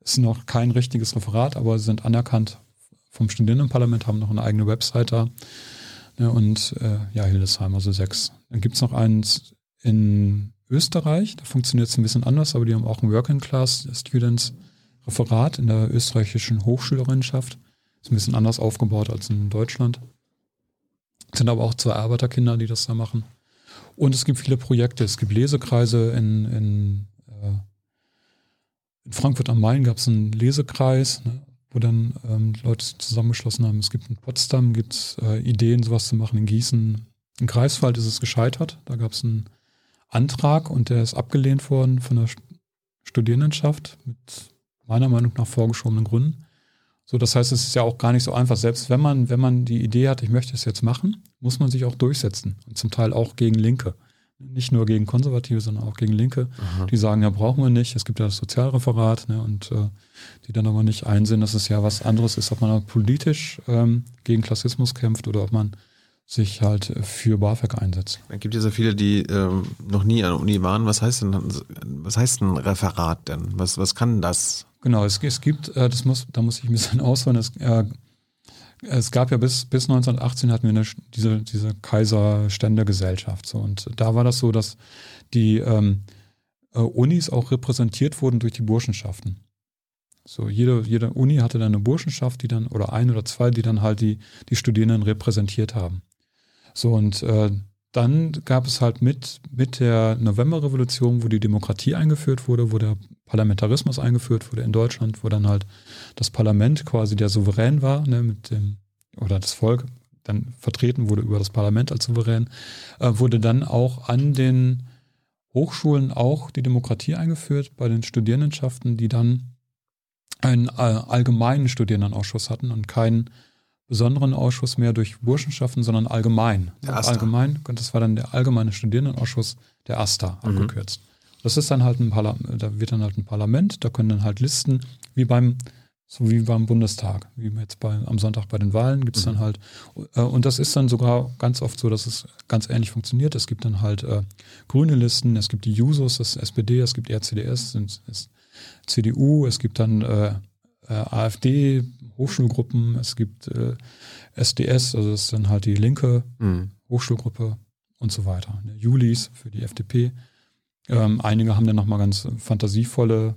ist noch kein richtiges Referat, aber sind anerkannt vom Studierendenparlament, haben noch eine eigene Website da. Ne, und äh, ja, Hildesheim, also sechs. Dann gibt es noch eins in Österreich, da funktioniert es ein bisschen anders, aber die haben auch ein Working Class Students Referat in der österreichischen Hochschülerinnenschaft. Ist ein bisschen anders aufgebaut als in Deutschland. Es sind aber auch zwei Arbeiterkinder, die das da machen. Und es gibt viele Projekte. Es gibt Lesekreise in, in, äh, in Frankfurt am Main gab es einen Lesekreis. Ne? wo dann ähm, Leute zusammengeschlossen haben. Es gibt in Potsdam gibt's, äh, Ideen, sowas zu machen. In Gießen, in Greifswald ist es gescheitert. Da gab es einen Antrag und der ist abgelehnt worden von der Studierendenschaft mit meiner Meinung nach vorgeschobenen Gründen. So, das heißt, es ist ja auch gar nicht so einfach. Selbst wenn man, wenn man die Idee hat, ich möchte es jetzt machen, muss man sich auch durchsetzen. Und zum Teil auch gegen Linke. Nicht nur gegen Konservative, sondern auch gegen Linke, Aha. die sagen, ja, brauchen wir nicht. Es gibt ja das Sozialreferat, ne, und äh, die dann aber nicht einsehen, dass es ja was anderes ist, ob man politisch ähm, gegen Klassismus kämpft oder ob man sich halt für BAföG einsetzt. Es gibt ja so viele, die ähm, noch nie an der Uni waren. Was heißt denn, was heißt ein Referat denn? Was, was kann das? Genau, es, es gibt, äh, das muss, da muss ich ein bisschen ausholen, es, äh, es gab ja bis, bis 1918 hatten wir eine, diese, diese Kaiserständegesellschaft. So, und da war das so, dass die ähm, äh, Unis auch repräsentiert wurden durch die Burschenschaften. So, jede, jede Uni hatte dann eine Burschenschaft, die dann, oder ein oder zwei, die dann halt die, die Studierenden repräsentiert haben. So, und äh, dann gab es halt mit, mit der Novemberrevolution, wo die Demokratie eingeführt wurde, wo der Parlamentarismus eingeführt wurde in Deutschland, wo dann halt das Parlament quasi der Souverän war, ne, mit dem, oder das Volk dann vertreten wurde über das Parlament als Souverän, äh, wurde dann auch an den Hochschulen auch die Demokratie eingeführt bei den Studierendenschaften, die dann einen äh, allgemeinen Studierendenausschuss hatten und keinen besonderen Ausschuss mehr durch Burschenschaften, sondern allgemein. Der AStA. Allgemein, das war dann der allgemeine Studierendenausschuss, der AStA, Mhm. abgekürzt. Das ist dann halt ein Parlament, da wird dann halt ein Parlament, da können dann halt Listen, wie beim, so wie beim Bundestag, wie jetzt bei, am Sonntag bei den Wahlen gibt es dann halt, äh, und das ist dann sogar ganz oft so, dass es ganz ähnlich funktioniert. Es gibt dann halt äh, grüne Listen, es gibt die Jusos, das ist SPD, es gibt RCDS, es ist CDU, es gibt dann äh, äh, AfD, Hochschulgruppen, es gibt äh, SDS, also das ist dann halt die linke Hm. Hochschulgruppe und so weiter. Ne, Julis für die FDP. Ähm, einige haben dann nochmal ganz fantasievolle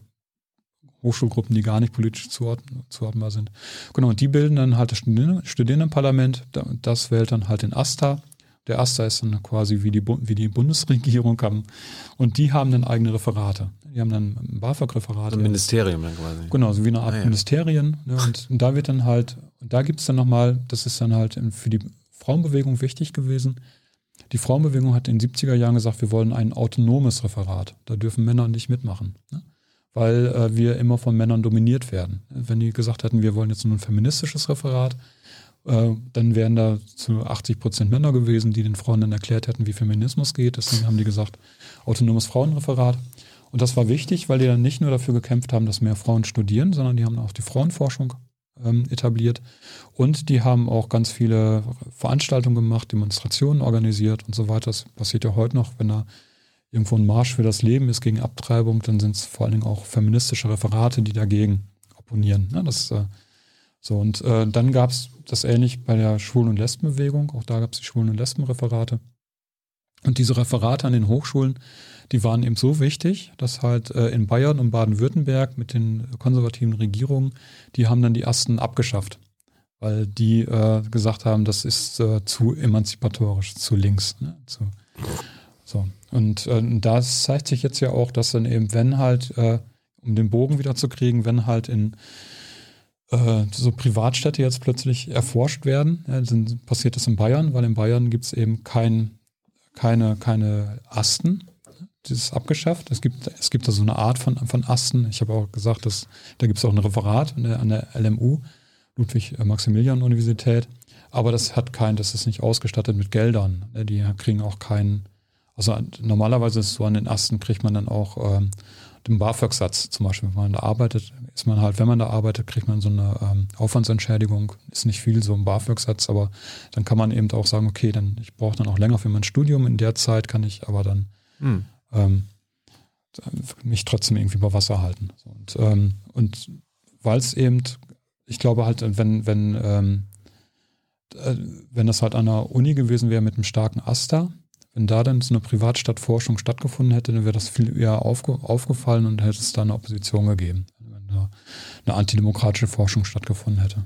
Hochschulgruppen, die gar nicht politisch zuordnen, zuordnenbar sind. Genau, und die bilden dann halt das Studierenden- Studierendenparlament. Da- Das wählt dann halt den AStA. Der AStA ist dann quasi wie die, wie die Bundesregierung haben. Und die haben dann eigene Referate. Die haben dann ein BAföG-Referat. Ein Ministerium dann quasi. Genau, so wie eine Art Ah, ja. Ministerien. Ne? Und, und da wird dann halt, und da gibt es dann nochmal, das ist dann halt für die Frauenbewegung wichtig gewesen. Die Frauenbewegung hat in den 70er Jahren gesagt, wir wollen ein autonomes Referat. Da dürfen Männer nicht mitmachen. Ne? Weil äh, wir immer von Männern dominiert werden. Wenn die gesagt hätten, wir wollen jetzt nur ein feministisches Referat, äh, dann wären da zu 80 Prozent Männer gewesen, die den Frauen dann erklärt hätten, wie Feminismus geht. Deswegen haben die gesagt, autonomes Frauenreferat. Und das war wichtig, weil die dann nicht nur dafür gekämpft haben, dass mehr Frauen studieren, sondern die haben auch die Frauenforschung ähm, etabliert. Und die haben auch ganz viele Veranstaltungen gemacht, Demonstrationen organisiert und so weiter. Das passiert ja heute noch, wenn da irgendwo ein Marsch für das Leben ist gegen Abtreibung, dann sind es vor allen Dingen auch feministische Referate, die dagegen opponieren. Ne? Das, äh, so, und äh, dann gab es das ähnlich bei der Schwulen- und Lesbenbewegung. Auch da gab es die Schwulen- und Lesbenreferate. Und diese Referate an den Hochschulen, die waren eben so wichtig, dass halt äh, in Bayern und Baden-Württemberg mit den konservativen Regierungen, die haben dann die ersten abgeschafft, weil die äh, gesagt haben, das ist äh, zu emanzipatorisch, zu links. Ne? Zu, so. Und äh, das zeigt sich jetzt ja auch, dass dann eben, wenn halt, äh, um den Bogen wieder zu kriegen, wenn halt in äh, so Privatstädte jetzt plötzlich erforscht werden, ja, dann passiert das in Bayern, weil in Bayern gibt es eben kein, keine, keine Asten. Das ist abgeschafft. Es gibt, es gibt da so eine Art von, von Asten. Ich habe auch gesagt, dass, da gibt es auch ein Referat an der, LMU, Ludwig-Maximilian-Universität. Aber das hat kein, das ist nicht ausgestattet mit Geldern. Die kriegen auch keinen, also normalerweise ist es so, an den Asten kriegt man dann auch ähm, den BAföG-Satz zum Beispiel. Wenn man da arbeitet, ist man halt, wenn man da arbeitet, kriegt man so eine ähm, Aufwandsentschädigung. Ist nicht viel, so ein BAföG-Satz, aber dann kann man eben auch sagen, okay, dann ich brauche dann auch länger für mein Studium. In der Zeit kann ich aber dann Hm. ähm, mich trotzdem irgendwie über Wasser halten. Und, ähm, und weil es eben, ich glaube halt, wenn, wenn, ähm, äh, wenn das halt an einer Uni gewesen wäre mit einem starken Aster, wenn da dann so eine Privatstadtforschung stattgefunden hätte, dann wäre das viel eher aufge aufgefallen und hätte es da eine Opposition gegeben, wenn da eine antidemokratische Forschung stattgefunden hätte.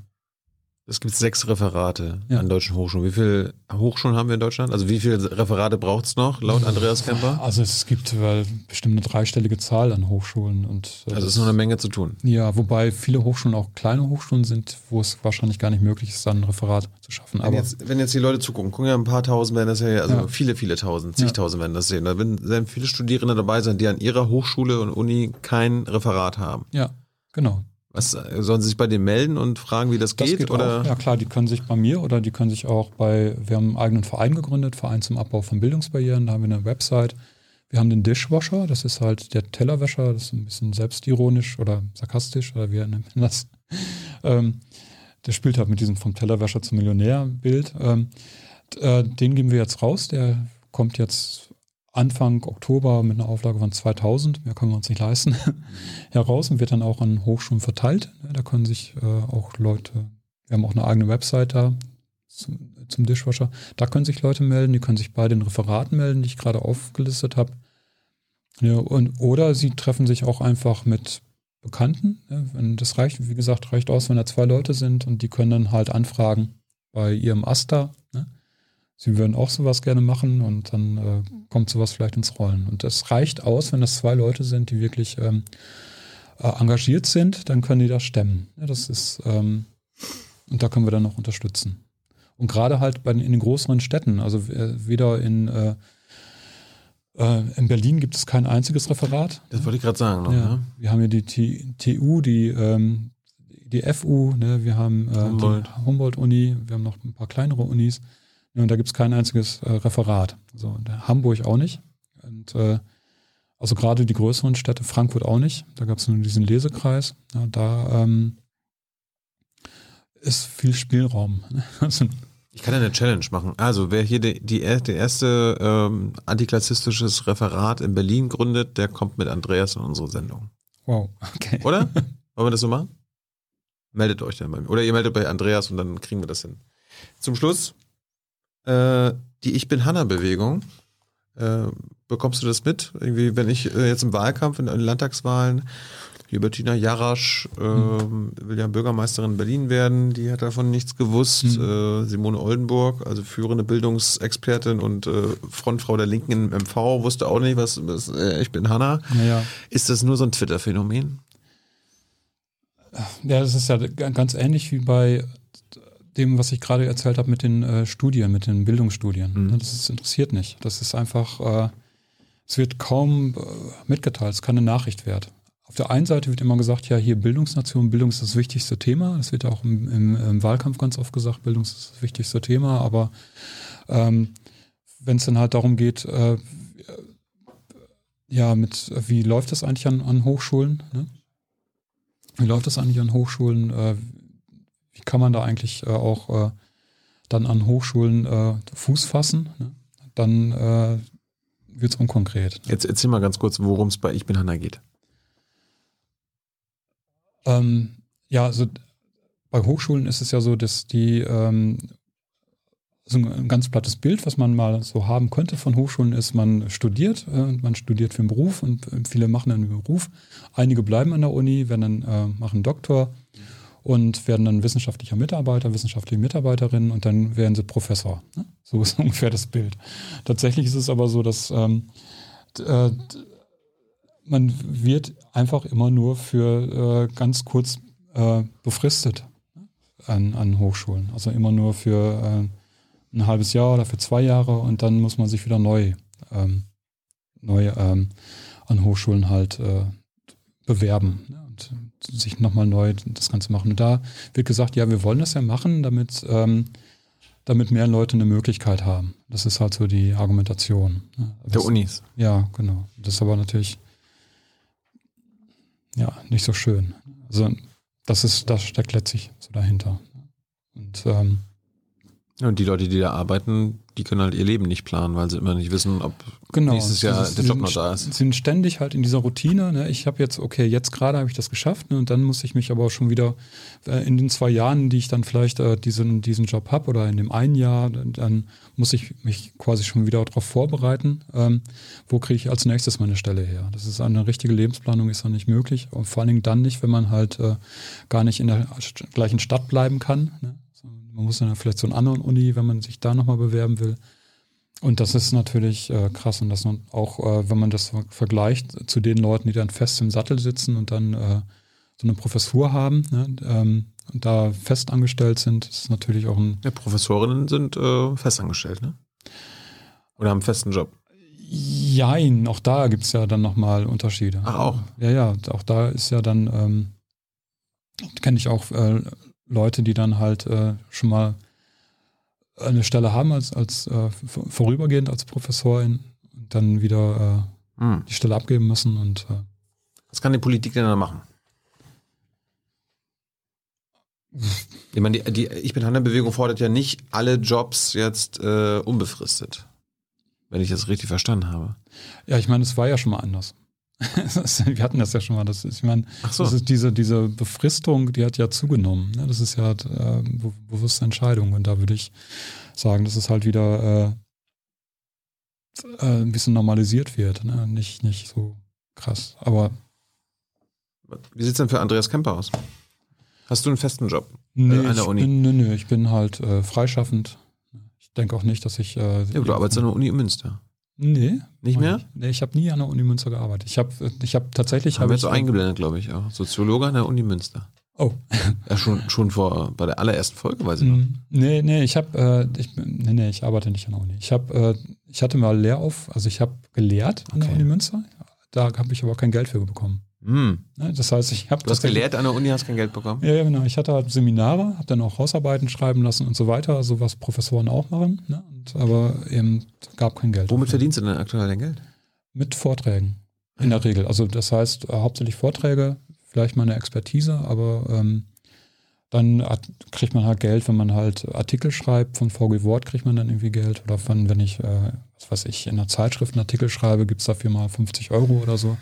Es gibt sechs Referate Ja. an deutschen Hochschulen. Wie viele Hochschulen haben wir in Deutschland? Also wie viele Referate braucht es noch, laut Andreas Kemper? Also es gibt äh, bestimmt eine dreistellige Zahl an Hochschulen und äh, Also es ist noch eine Menge zu tun. ja, wobei viele Hochschulen auch kleine Hochschulen sind, wo es wahrscheinlich gar nicht möglich ist, dann ein Referat zu schaffen. Wenn Aber jetzt, wenn jetzt die Leute zugucken, gucken ja ein paar tausend werden das ja, also Ja. viele, viele tausend, zigtausend werden das sehen. Da werden viele Studierende dabei sein, die an ihrer Hochschule und Uni kein Referat haben. ja, genau. Was, äh, sollen sie sich bei dem melden und fragen, wie das, Das geht? geht, oder? auch. Ja klar, die können sich bei mir oder die können sich auch bei, wir haben einen eigenen Verein gegründet, Verein zum Abbau von Bildungsbarrieren, da haben wir eine Website. Wir haben den Dishwasher, das ist halt der Tellerwäscher, das ist ein bisschen selbstironisch oder sarkastisch oder wie nennen wir das. Ähm, der spielt halt mit diesem vom Tellerwäscher zum Millionär-Bild. Ähm, d- äh, den geben wir jetzt raus, der kommt jetzt Anfang Oktober mit einer Auflage von 2000, mehr können wir uns nicht leisten, heraus und wird dann auch an Hochschulen verteilt. Da können sich äh, auch Leute, wir haben auch eine eigene Website da zum, zum Dishwasher, da können sich Leute melden, die können sich bei den Referaten melden, die ich gerade aufgelistet habe. Ja, und, oder sie treffen sich auch einfach mit Bekannten. Wenn das reicht, wie gesagt, reicht aus, wenn da zwei Leute sind und die können dann halt anfragen bei ihrem Asta. Sie würden auch sowas gerne machen und dann äh, kommt sowas vielleicht ins Rollen. Und das reicht aus, wenn das zwei Leute sind, die wirklich ähm, äh, engagiert sind, dann können die das stemmen. Ja, das ist, ähm, und da können wir dann noch unterstützen. Und gerade halt bei den, in den größeren Städten, also äh, weder in, äh, äh, in Berlin gibt es kein einziges Referat. Das wollte ich gerade sagen. Noch, Ja, ne? wir haben hier die T TU, die, ähm, die FU, ne? wir haben äh, Humboldt. die Humboldt-Uni, wir haben noch ein paar kleinere Unis. Und da gibt es kein einziges äh, Referat. So, der Hamburg auch nicht. Und äh, also gerade die größeren Städte, Frankfurt auch nicht. Da gab es nur diesen Lesekreis. Ja, da ähm, ist viel Spielraum. Also, Ich kann ja eine Challenge machen. Also, wer hier die, die, er- erste ähm, antiklassistisches Referat in Berlin gründet, der kommt mit Andreas in unsere Sendung. wow, okay. Oder? Wollen wir das so machen? Meldet euch dann bei mir. Oder ihr meldet bei Andreas und dann kriegen wir das hin. Zum Schluss, äh, die Ich bin Hanna-Bewegung. Äh, bekommst du das mit? Irgendwie, wenn ich äh, jetzt im Wahlkampf, in den Landtagswahlen, die Bettina Jarasch ähm, will ja Bürgermeisterin in Berlin werden, die hat davon nichts gewusst. Äh, Simone Oldenburg, also führende Bildungsexpertin und äh, Frontfrau der Linken im MV, wusste auch nicht, was, was ich bin Hanna. Naja, Ist das nur so ein Twitter-Phänomen? Ja, das ist ja ganz ähnlich wie bei dem, was ich gerade erzählt habe mit den äh, Studien, mit den Bildungsstudien. Mhm. Das ist, interessiert nicht. Das ist einfach, äh, es wird kaum äh, mitgeteilt, es ist keine Nachricht wert. Auf der einen Seite wird immer gesagt, ja, hier Bildungsnation, Bildung ist das wichtigste Thema. Das wird ja auch im, im, im Wahlkampf ganz oft gesagt, Bildung ist das wichtigste Thema. Aber ähm, wenn es dann halt darum geht, äh, ja, mit, wie läuft das eigentlich an, an Hochschulen? Ne? Wie läuft das eigentlich an Hochschulen? Wie kann man da eigentlich äh, auch äh, dann an Hochschulen äh, Fuß fassen? Ne? Dann äh, wird es unkonkret. Jetzt erzähl mal ganz kurz, worum es bei Ich bin Hanna geht. Ähm, ja, also bei Hochschulen ist es ja so, dass die ähm, so ein ganz plattes Bild, was man mal so haben könnte von Hochschulen, ist, man studiert, äh, man studiert für einen Beruf und äh, viele machen einen Beruf. Einige bleiben an der Uni, werden dann, äh, machen Doktor und werden dann wissenschaftlicher Mitarbeiter, wissenschaftliche Mitarbeiterin und dann werden sie Professor. Ne? So ist ungefähr das Bild. Tatsächlich ist es aber so, dass ähm, äh, man wird einfach immer nur für äh, ganz kurz äh, befristet an, an Hochschulen. Also immer nur für äh, ein halbes Jahr oder für zwei Jahre und dann muss man sich wieder neu, ähm, neu ähm, an Hochschulen halt äh, bewerben ne? und sich nochmal neu das Ganze machen. Und da wird gesagt, ja, wir wollen das ja machen, damit, ähm, damit mehr Leute eine Möglichkeit haben. Das ist halt so die Argumentation. Ne? Der Unis. ja, genau. Das ist aber natürlich ja nicht so schön. Also das ist, das steckt letztlich so dahinter. Und ähm, Ja, Und die Leute, die da arbeiten, die können halt ihr Leben nicht planen, weil sie immer nicht wissen, ob genau. nächstes Jahr ist- der Job sie noch da ist. sind ständig halt in dieser Routine. Ne? Ich habe jetzt, okay, jetzt gerade habe ich das geschafft ne? und dann muss ich mich aber auch schon wieder äh, in den zwei Jahren, die ich dann vielleicht äh, diesen, diesen Job habe oder in dem einen Jahr, dann, muss ich mich quasi schon wieder darauf vorbereiten, ähm, wo kriege ich als nächstes meine Stelle her. Das ist eine richtige Lebensplanung, ist dann nicht möglich. Und vor allen Dingen dann nicht, wenn man halt äh, gar nicht in der gleichen Stadt bleiben kann, ne? Man muss dann vielleicht zu einer anderen Uni, wenn man sich da nochmal bewerben will. Und das ist natürlich äh, krass. Und das auch, äh, wenn man das vergleicht zu den Leuten, die dann fest im Sattel sitzen und dann äh, so eine Professur haben ne, ähm, und da fest angestellt sind, ist natürlich auch ein. Ja, Professorinnen sind äh, festangestellt, ne? Oder haben einen festen Job. Jein, auch da gibt es ja dann nochmal Unterschiede. Ach, auch? Ja, ja, auch da ist ja dann, ähm, kenne ich auch äh, Leute, die dann halt äh, schon mal eine Stelle haben als, als äh, vorübergehend als Professorin und dann wieder äh, hm. die Stelle abgeben müssen und äh, was kann die Politik denn da machen? Ich meine, die, die Ich bin Handelbewegung fordert ja nicht alle Jobs jetzt äh, unbefristet. Wenn ich das richtig verstanden habe. Ja, ich meine, es war ja schon mal anders. Wir hatten das ja schon mal. Das ist, ich meine, so. das ist diese, diese Befristung, die hat ja zugenommen. Ne? Das ist ja äh, bewusste Entscheidung. Und da würde ich sagen, dass es halt wieder äh, äh, ein bisschen normalisiert wird. Ne? Nicht, nicht so krass. Aber. Wie sieht es denn für Andreas Kemper aus? Hast du einen festen Job nee, an der Uni? Bin, nee, nee, ich bin halt äh, freischaffend. Ich denke auch nicht, dass ich. Äh, ja, du arbeitest an der Uni in Münster. Nee. Nicht mehr? Ich. Nee, ich habe nie an der Uni Münster gearbeitet. Ich habe ich hab tatsächlich. Haben hab wir so eingeblendet, glaube ich, auch. Soziologe an der Uni Münster. Oh. ja, schon, schon vor, bei der allerersten Folge, weiß ich noch. Mm, nee, nee, ich habe, äh, ich, nee, nee, ich arbeite nicht an der Uni. Ich habe, äh, ich hatte mal Lehrauf, also ich habe gelehrt an okay. der Uni Münster. Da habe ich aber kein Geld für bekommen. Mm. Das heißt, ich habe. Du hast gelehrt an der Uni, hast kein Geld bekommen? Ja, ja, genau. Ich hatte halt Seminare, habe dann auch Hausarbeiten schreiben lassen und so weiter, so was Professoren auch machen. Ne? Und, aber eben gab kein Geld. Womit verdienst du denn aktuell dein Geld? Mit Vorträgen. In der Regel. Also das heißt äh, hauptsächlich Vorträge, vielleicht mal eine Expertise, aber ähm, dann kriegt man halt Geld, wenn man halt Artikel schreibt. Von VG Wort kriegt man dann irgendwie Geld. Oder von, wenn ich, äh, was weiß ich, in einer Zeitschrift einen Artikel schreibe, gibt es dafür mal 50 Euro oder so.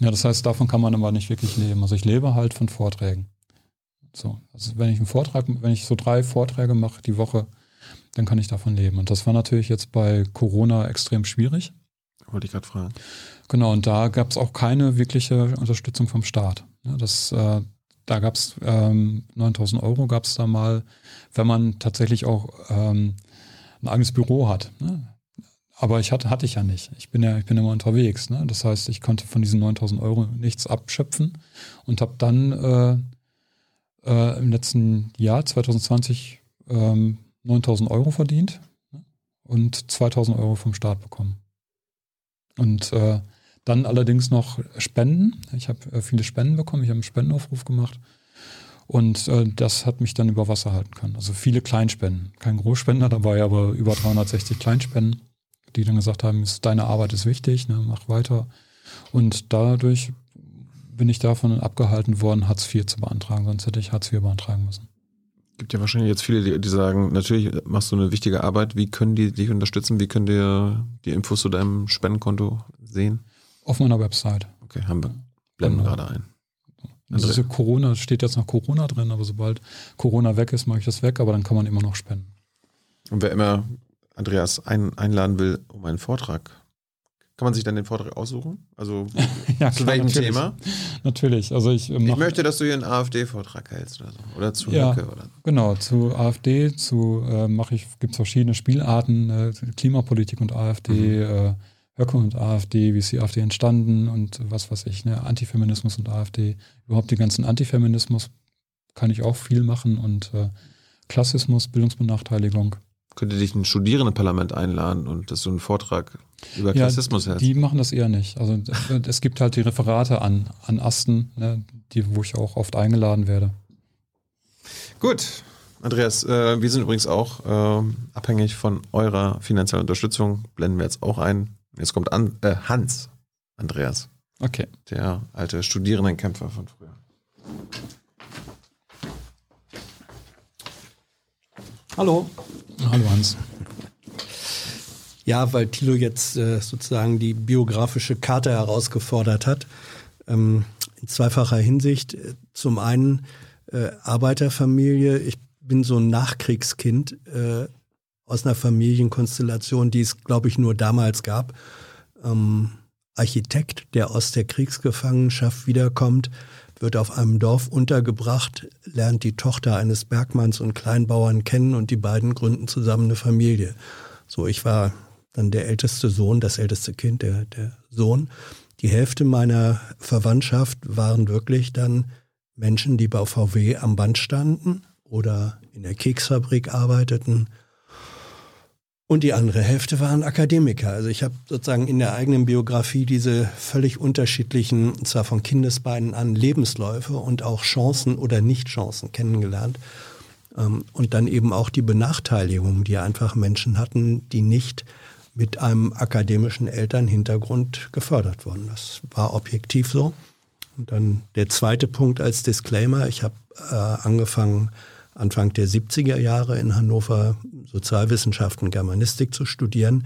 Ja, das heißt, davon kann man aber nicht wirklich leben. Also ich lebe halt von Vorträgen. So, also wenn ich einen Vortrag, wenn ich so drei Vorträge mache die Woche, dann kann ich davon leben. Und das war natürlich jetzt bei Corona extrem schwierig. Wollte ich gerade fragen. Genau, und da gab es auch keine wirkliche Unterstützung vom Staat. Das, äh, da gab es ähm, 9000 Euro, gab es da mal, wenn man tatsächlich auch ähm, ein eigenes Büro hat. Ne? Aber ich hatte, hatte ich ja nicht. Ich bin ja, ich bin immer unterwegs. Ne? Das heißt, ich konnte von diesen 9000 Euro nichts abschöpfen und habe dann äh, äh, im letzten Jahr 2020 ähm, 9000 Euro verdient ne? und 2000 Euro vom Staat bekommen. Und äh, dann allerdings noch Spenden. Ich habe äh, viele Spenden bekommen. Ich habe einen Spendenaufruf gemacht. Und äh, das hat mich dann über Wasser halten können. Also viele Kleinspenden. Kein Großspender dabei, aber über 360 Kleinspenden, die dann gesagt haben, deine Arbeit ist wichtig, ne, mach weiter. Und dadurch bin ich davon abgehalten worden, Hartz IV zu beantragen. Sonst hätte ich Hartz IV beantragen müssen. Gibt ja wahrscheinlich jetzt viele, die, die sagen, natürlich machst du eine wichtige Arbeit. Wie können die dich unterstützen? Wie können die die Infos zu deinem Spendenkonto sehen? Auf meiner Website. Okay, haben wir. Blenden genau. gerade ein. Also ist Corona, steht jetzt noch Corona drin, aber sobald Corona weg ist, mache ich das weg, aber dann kann man immer noch spenden. Und wer immer Andreas ein, einladen will um einen Vortrag, kann man sich dann den Vortrag aussuchen? Also ja, zu klar, welchem natürlich. Thema? Natürlich. Also ich, ich möchte, dass du hier einen AfD-Vortrag hältst oder so. Oder zu ja, Höcke oder Genau, zu AfD, zu äh, mache ich, gibt es verschiedene Spielarten, äh, Klimapolitik und AfD, mhm. äh, Höcke und AfD, wie ist die AfD entstanden und was weiß ich, ne, Antifeminismus und AfD. Überhaupt die ganzen Antifeminismus kann ich auch viel machen und äh, Klassismus, Bildungsbenachteiligung. Könnte dich ein Studierendenparlament einladen und dass du einen Vortrag über Klassismus ja, hältst? Die machen das eher nicht. Also es gibt halt die Referate an, an Asten, ne, die, wo ich auch oft eingeladen werde. Gut, Andreas, äh, wir sind übrigens auch äh, abhängig von eurer finanziellen Unterstützung. Blenden wir jetzt auch ein. Jetzt kommt an, äh, Hans Andreas. Okay. Der alte Studierendenkämpfer von früher. Hallo. Hallo Hans. Ja, weil Thilo jetzt äh, sozusagen die biografische Karte herausgefordert hat. Ähm, in zweifacher Hinsicht. Zum einen äh, Arbeiterfamilie. Ich bin so ein Nachkriegskind. Äh, aus einer Familienkonstellation, die es, glaube ich, nur damals gab. Ähm, Architekt, der aus der Kriegsgefangenschaft wiederkommt, wird auf einem Dorf untergebracht, lernt die Tochter eines Bergmanns und Kleinbauern kennen und die beiden gründen zusammen eine Familie. So, ich war dann der älteste Sohn, das älteste Kind, der, der Sohn. Die Hälfte meiner Verwandtschaft waren wirklich dann Menschen, die bei VW am Band standen oder in der Keksfabrik arbeiteten. Und die andere Hälfte waren Akademiker. Also ich habe sozusagen in der eigenen Biografie diese völlig unterschiedlichen, zwar von Kindesbeinen an, Lebensläufe und auch Chancen oder Nichtchancen kennengelernt. Ähm, und dann eben auch die Benachteiligung, die einfach Menschen hatten, die nicht mit einem akademischen Elternhintergrund gefördert wurden. Das war objektiv so. Und dann der zweite Punkt als Disclaimer. Ich habe äh, angefangen, Anfang der 70er Jahre in Hannover Sozialwissenschaften, Germanistik zu studieren.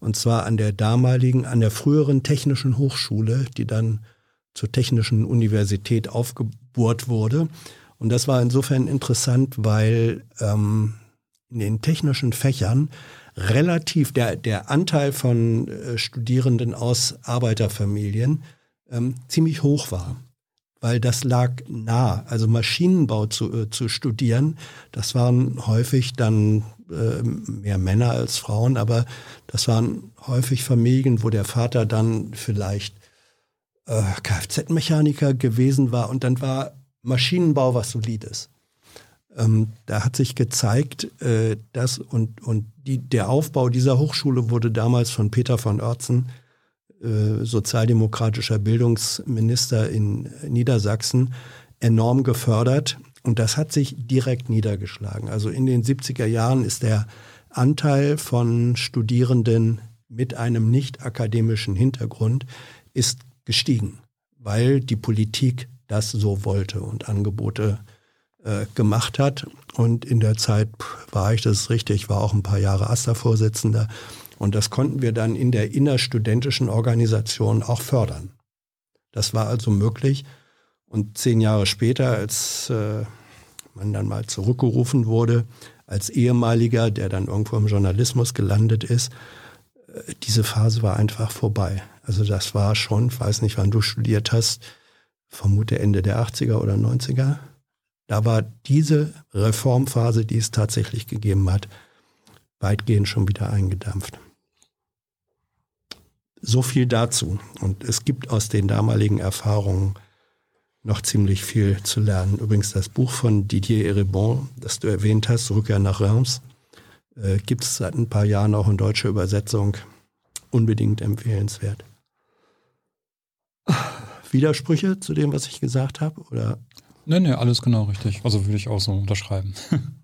Und zwar an der damaligen, an der früheren Technischen Hochschule, die dann zur Technischen Universität aufgebohrt wurde. Und das war insofern interessant, weil ähm, in den technischen Fächern relativ der, der Anteil von äh, Studierenden aus Arbeiterfamilien ähm, ziemlich hoch war. Weil das lag nah. Also Maschinenbau zu, äh, zu studieren, das waren häufig dann äh, mehr Männer als Frauen, aber das waren häufig Familien, wo der Vater dann vielleicht äh, Kfz-Mechaniker gewesen war und dann war Maschinenbau was Solides. Ähm, da hat sich gezeigt, äh, dass und, und die, der Aufbau dieser Hochschule wurde damals von Peter von Oertzen, sozialdemokratischer Bildungsminister in Niedersachsen, enorm gefördert. Und das hat sich direkt niedergeschlagen. Also in den 70er Jahren ist der Anteil von Studierenden mit einem nicht akademischen Hintergrund ist gestiegen, weil die Politik das so wollte und Angebote äh, gemacht hat. Und in der Zeit war ich, das ist richtig, war auch ein paar Jahre AStA-Vorsitzender. Und das konnten wir dann in der innerstudentischen Organisation auch fördern. Das war also möglich. Und zehn Jahre später, als äh, man dann mal zurückgerufen wurde, als ehemaliger, der dann irgendwo im Journalismus gelandet ist, äh, diese Phase war einfach vorbei. Also das war schon, ich weiß nicht, wann du studiert hast, vermute Ende der 80er oder 90er. Da war diese Reformphase, die es tatsächlich gegeben hat, weitgehend schon wieder eingedampft. So viel dazu. Und es gibt aus den damaligen Erfahrungen noch ziemlich viel zu lernen. Übrigens das Buch von Didier Erebon, das du erwähnt hast, Rückkehr nach Reims, äh, gibt es seit ein paar Jahren auch in deutscher Übersetzung. Unbedingt empfehlenswert. Widersprüche zu dem, was ich gesagt habe? Oder Nee, nee, alles genau richtig. Also würde ich auch so unterschreiben.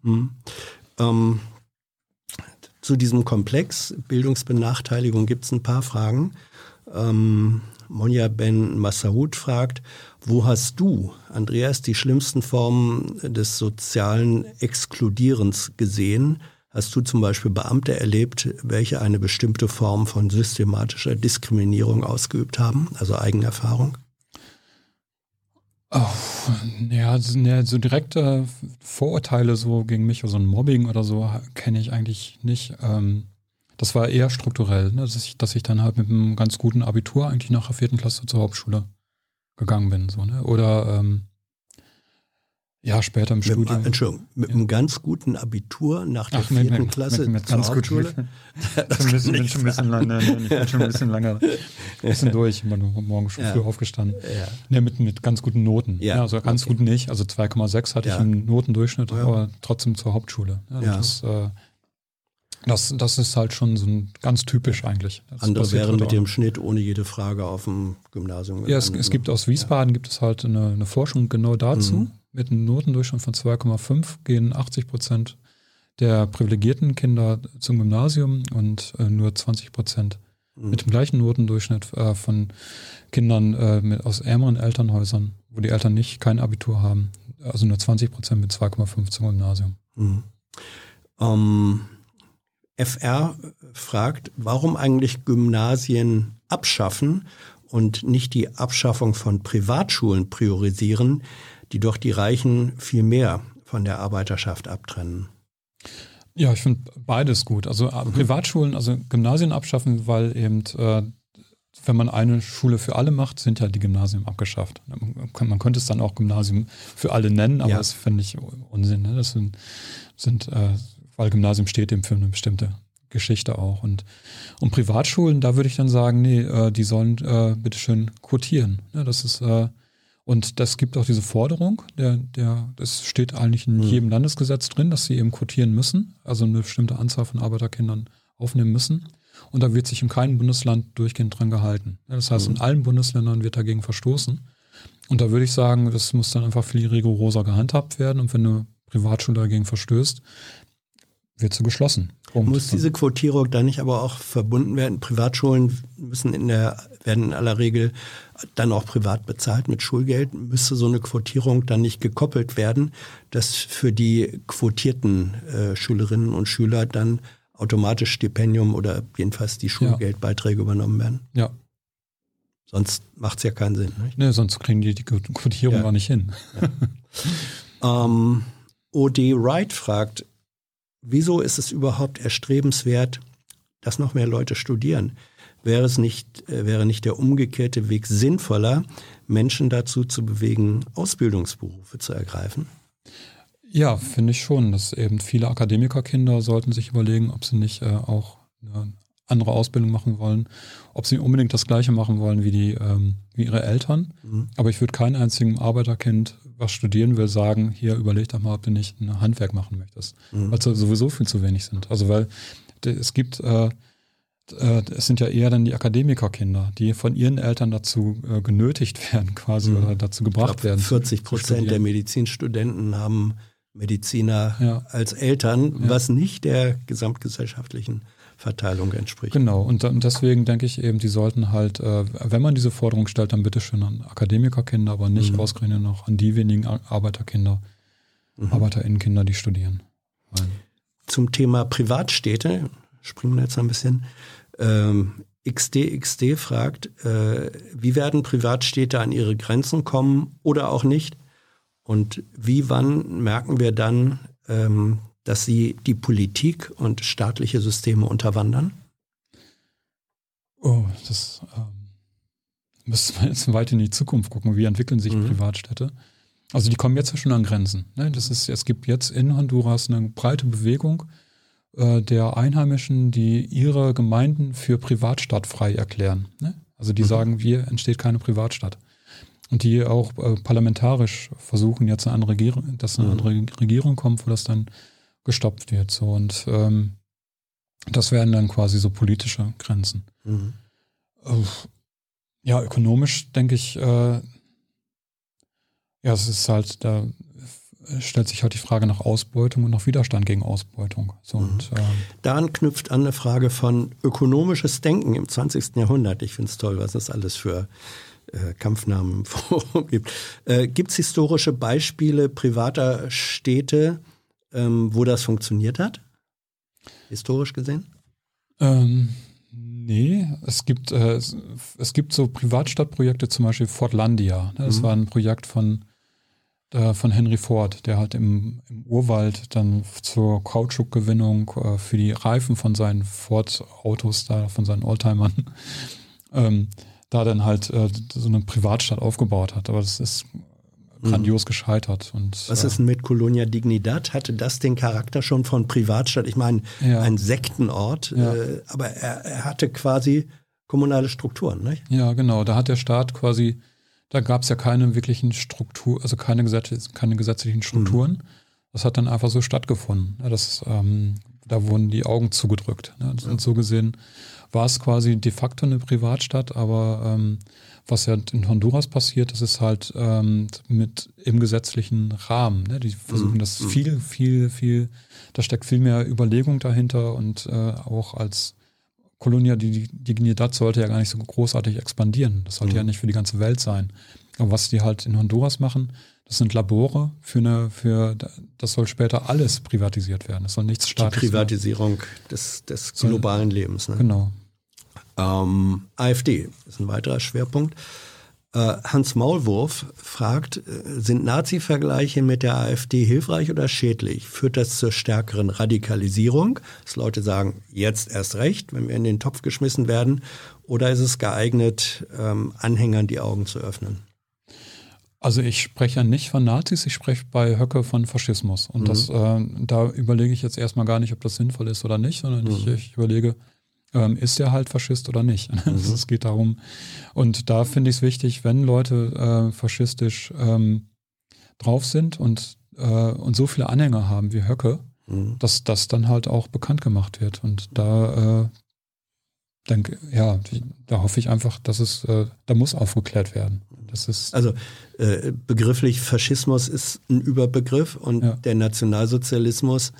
Hm. Ähm, zu diesem Komplex Bildungsbenachteiligung gibt es ein paar Fragen. Ähm, Monja Ben Massaoud fragt, wo hast du, Andreas, die schlimmsten Formen des sozialen Exkludierens gesehen? Hast du zum Beispiel Beamte erlebt, welche eine bestimmte Form von systematischer Diskriminierung ausgeübt haben, also Eigenerfahrung? Oh, ja, so, so direkte Vorurteile so gegen mich, also ein Mobbing oder so, kenne ich eigentlich nicht. Ähm, das war eher strukturell, ne, dass, ich, dass ich dann halt mit einem ganz guten Abitur eigentlich nach der vierten Klasse zur Hauptschule gegangen bin. So, ne? Oder ähm, ja, später im mit, Studium. Entschuldigung, mit ja. einem ganz guten Abitur nach der Ach, vierten mit, Klasse mit, mit ganz Hauptschule? Gut, bisschen, bin schon ein bisschen lange, ich bin schon ein bisschen lange, ein bisschen durch, ich bin morgen schon Ja. früh aufgestanden. Ja. Ne, mit, mit ganz guten Noten. Ja, also ganz okay. gut nicht. Also 2,6 hatte ich im Notendurchschnitt, aber trotzdem zur Hauptschule. Das, äh, das, das ist halt schon so ein ganz typisch eigentlich. Das Andere passiert wäre halt mit dem Schnitt ohne jede Frage auf dem Gymnasium. Ja, es, es gibt aus Wiesbaden gibt es halt eine, eine Forschung genau dazu. Mhm. Mit einem Notendurchschnitt von 2,5 gehen 80 Prozent der privilegierten Kinder zum Gymnasium und äh, nur 20 Prozent Mhm. mit dem gleichen Notendurchschnitt äh, von Kindern äh, mit, aus ärmeren Elternhäusern, wo die Eltern nicht kein Abitur haben. Also nur 20 Prozent mit 2,5 zum Gymnasium. Mhm. Ähm, FR fragt, warum eigentlich Gymnasien abschaffen und nicht die Abschaffung von Privatschulen priorisieren, die doch die Reichen viel mehr von der Arbeiterschaft abtrennen. Ja, ich finde beides gut. Also äh, Privatschulen, also Gymnasien abschaffen, weil eben äh, wenn man eine Schule für alle macht, sind ja die Gymnasien abgeschafft. Man könnte es dann auch Gymnasium für alle nennen, aber Ja. das finde ich Unsinn. Ne? Das sind, sind äh, weil Gymnasium steht eben für eine bestimmte Geschichte auch. Und, und Privatschulen, da würde ich dann sagen, nee, äh, die sollen äh, bitteschön quotieren. Ne? Das ist, äh, und das gibt auch diese Forderung, der, der, das steht eigentlich in jedem Landesgesetz drin, dass sie eben quotieren müssen, also eine bestimmte Anzahl von Arbeiterkindern aufnehmen müssen. Und da wird sich in keinem Bundesland durchgehend dran gehalten. Das heißt, in allen Bundesländern wird dagegen verstoßen. Und da würde ich sagen, das muss dann einfach viel rigoroser gehandhabt werden. Und wenn eine Privatschule dagegen verstößt, wird sie geschlossen. Punkt. Muss diese Quotierung dann nicht aber auch verbunden werden? Privatschulen müssen in der, werden in aller Regel dann auch privat bezahlt mit Schulgeld. Müsste so eine Quotierung dann nicht gekoppelt werden, dass für die quotierten äh, Schülerinnen und Schüler dann automatisch Stipendium oder jedenfalls die Schulgeldbeiträge übernommen werden? ja, Sonst macht es ja keinen Sinn. Nicht? ne, sonst kriegen die die Quotierung Ja. gar nicht hin. Ähm, O.D. Wright fragt, wieso ist es überhaupt erstrebenswert, dass noch mehr Leute studieren? Wäre es nicht, äh, wäre nicht der umgekehrte Weg sinnvoller, Menschen dazu zu bewegen, Ausbildungsberufe zu ergreifen? Ja, finde ich schon, dass eben viele Akademikerkinder sollten sich überlegen, ob sie nicht äh, auch eine andere Ausbildung machen wollen, ob sie unbedingt das Gleiche machen wollen wie die ähm, wie ihre Eltern. Aber ich würde keinem einzigen Arbeiterkind, was studieren will, sagen, hier überleg doch mal, ob du nicht ein Handwerk machen möchtest, weil es sowieso viel zu wenig sind. Also weil es gibt äh, äh, es sind ja eher dann die Akademikerkinder, die von ihren Eltern dazu äh, genötigt werden, quasi oder dazu gebracht glaube, werden. 40 zu Prozent der. Medizinstudenten haben Mediziner Ja. als Eltern, Ja. was nicht der gesamtgesellschaftlichen Verteilung entspricht. Genau, und dann- deswegen denke ich eben, die sollten halt, äh, wenn man diese Forderung stellt, dann bitteschön an Akademikerkinder, aber nicht Mhm. ausgerechnet noch an die wenigen Ar- Arbeiterkinder, Mhm. Arbeiterinnenkinder, die studieren. Weil, zum Thema Privatstädte, springen wir jetzt ein bisschen. Ähm, XDXD fragt, äh, wie werden Privatstädte an ihre Grenzen kommen oder auch nicht? Und wie wann merken wir dann, ähm, dass sie die Politik und staatliche Systeme unterwandern? oh, das ähm, müssen wir jetzt weit in die Zukunft gucken, wie entwickeln sich Mhm. Privatstädte. Also die kommen jetzt ja schon an Grenzen. Ne? Das ist, es gibt jetzt in Honduras eine breite Bewegung äh, der Einheimischen, die ihre Gemeinden für privatstadtfrei erklären. Ne? Also die sagen, hier entsteht keine Privatstadt. Und die auch äh, parlamentarisch versuchen jetzt eine andere Regierung, dass eine andere Regierung kommt, wo das dann gestoppt wird. So und ähm, das wären dann quasi so politische Grenzen. Mhm. Ja, ökonomisch denke ich, äh, ja, es ist halt, da stellt sich halt die Frage nach Ausbeutung und nach Widerstand gegen Ausbeutung. So, und, äh, Daran knüpft an eine Frage von ökonomisches Denken im 20. Jahrhundert. Ich finde es toll, was es alles für äh, Kampfnamen im Forum gibt. Äh, gibt es historische Beispiele privater Städte, ähm, wo das funktioniert hat? Historisch gesehen? ähm, nee, es gibt, äh, es, es gibt so Privatstadtprojekte, zum Beispiel Fortlandia. Ne? Das Mhm. war ein Projekt von, äh, von Henry Ford, der halt im, im Urwald dann zur Kautschukgewinnung äh, für die Reifen von seinen Ford-Autos, da von seinen Oldtimern, ähm, da dann halt äh, so eine Privatstadt aufgebaut hat. Aber das ist grandios gescheitert. Und, Mhm. Was äh, ist denn mit Colonia Dignidad? Hatte das den Charakter schon von Privatstadt? Ich meine, Ja. ein Sektenort, Ja. äh, aber er, er hatte quasi kommunale Strukturen, nicht? Ja, genau. Da hat der Staat quasi, da gab es ja keine wirklichen Struktur, also keine, Gesetz, keine gesetzlichen Strukturen. Das hat dann einfach so stattgefunden. Ja, das, ähm, da wurden die Augen zugedrückt. Ne? Und so gesehen war es quasi de facto eine Privatstadt, aber ähm, was ja in Honduras passiert, das ist halt ähm, mit im gesetzlichen Rahmen. Ne? Die versuchen das viel, viel, viel, da steckt viel mehr Überlegung dahinter und äh, auch als Colonia die Dignidad sollte ja gar nicht so großartig expandieren. Das sollte ja nicht für die ganze Welt sein. Aber was die halt in Honduras machen, das sind Labore für eine, für, das soll später alles privatisiert werden. Das soll nichts Die staatliches sein. Privatisierung des, des globalen Lebens. Ne? Genau. Ähm, AfD ist ein weiterer Schwerpunkt. Äh, Hans Maulwurf fragt, äh, sind Nazi-Vergleiche mit der AfD hilfreich oder schädlich? Führt das zur stärkeren Radikalisierung, dass Leute sagen, jetzt erst recht, wenn wir in den Topf geschmissen werden? Oder ist es geeignet, ähm, Anhängern die Augen zu öffnen? Also ich spreche ja nicht von Nazis, ich spreche bei Höcke von Faschismus. Und Mhm. das, äh, da überlege ich jetzt erstmal gar nicht, ob das sinnvoll ist oder nicht, sondern ich, Mhm. ich überlege, ähm, ist er halt Faschist oder nicht? Mhm. Also es geht darum. Und da finde ich es wichtig, wenn Leute äh, faschistisch ähm, drauf sind und, äh, und so viele Anhänger haben wie Höcke, Mhm. dass das dann halt auch bekannt gemacht wird. Und da äh, denke, ja, da hoffe ich einfach, dass es, äh, da muss aufgeklärt werden. Das ist Also äh, begrifflich Faschismus ist ein Überbegriff und Ja. der Nationalsozialismus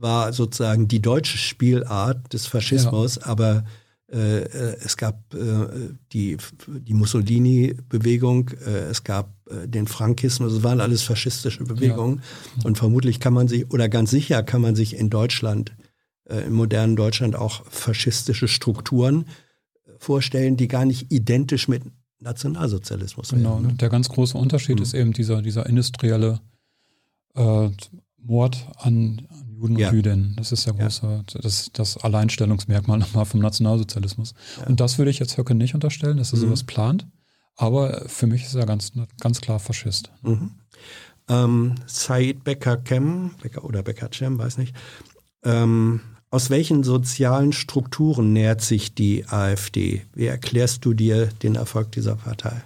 war sozusagen die deutsche Spielart des Faschismus, aber äh, äh, es gab äh, die, die Mussolini-Bewegung, äh, es gab äh, den Frankismus, es waren alles faschistische Bewegungen und vermutlich kann man sich, oder ganz sicher kann man sich in Deutschland, äh, im modernen Deutschland auch faschistische Strukturen vorstellen, die gar nicht identisch mit Nationalsozialismus Genau, wären. ne? der ganz große Unterschied Mhm. ist eben dieser, dieser industrielle Mord an, Juden Ja. und Jüdinnen. Das ist der Ja. große, das, das Alleinstellungsmerkmal nochmal vom Nationalsozialismus. Und das würde ich jetzt Höcke nicht unterstellen, dass er Mhm. sowas plant. Aber für mich ist er ganz, ganz klar Faschist. Mhm. Ähm, Said Becker-Kem, Becker oder Becker-Cem, weiß nicht. Ähm, aus welchen sozialen Strukturen nährt sich die AfD? Wie erklärst du dir den Erfolg dieser Partei?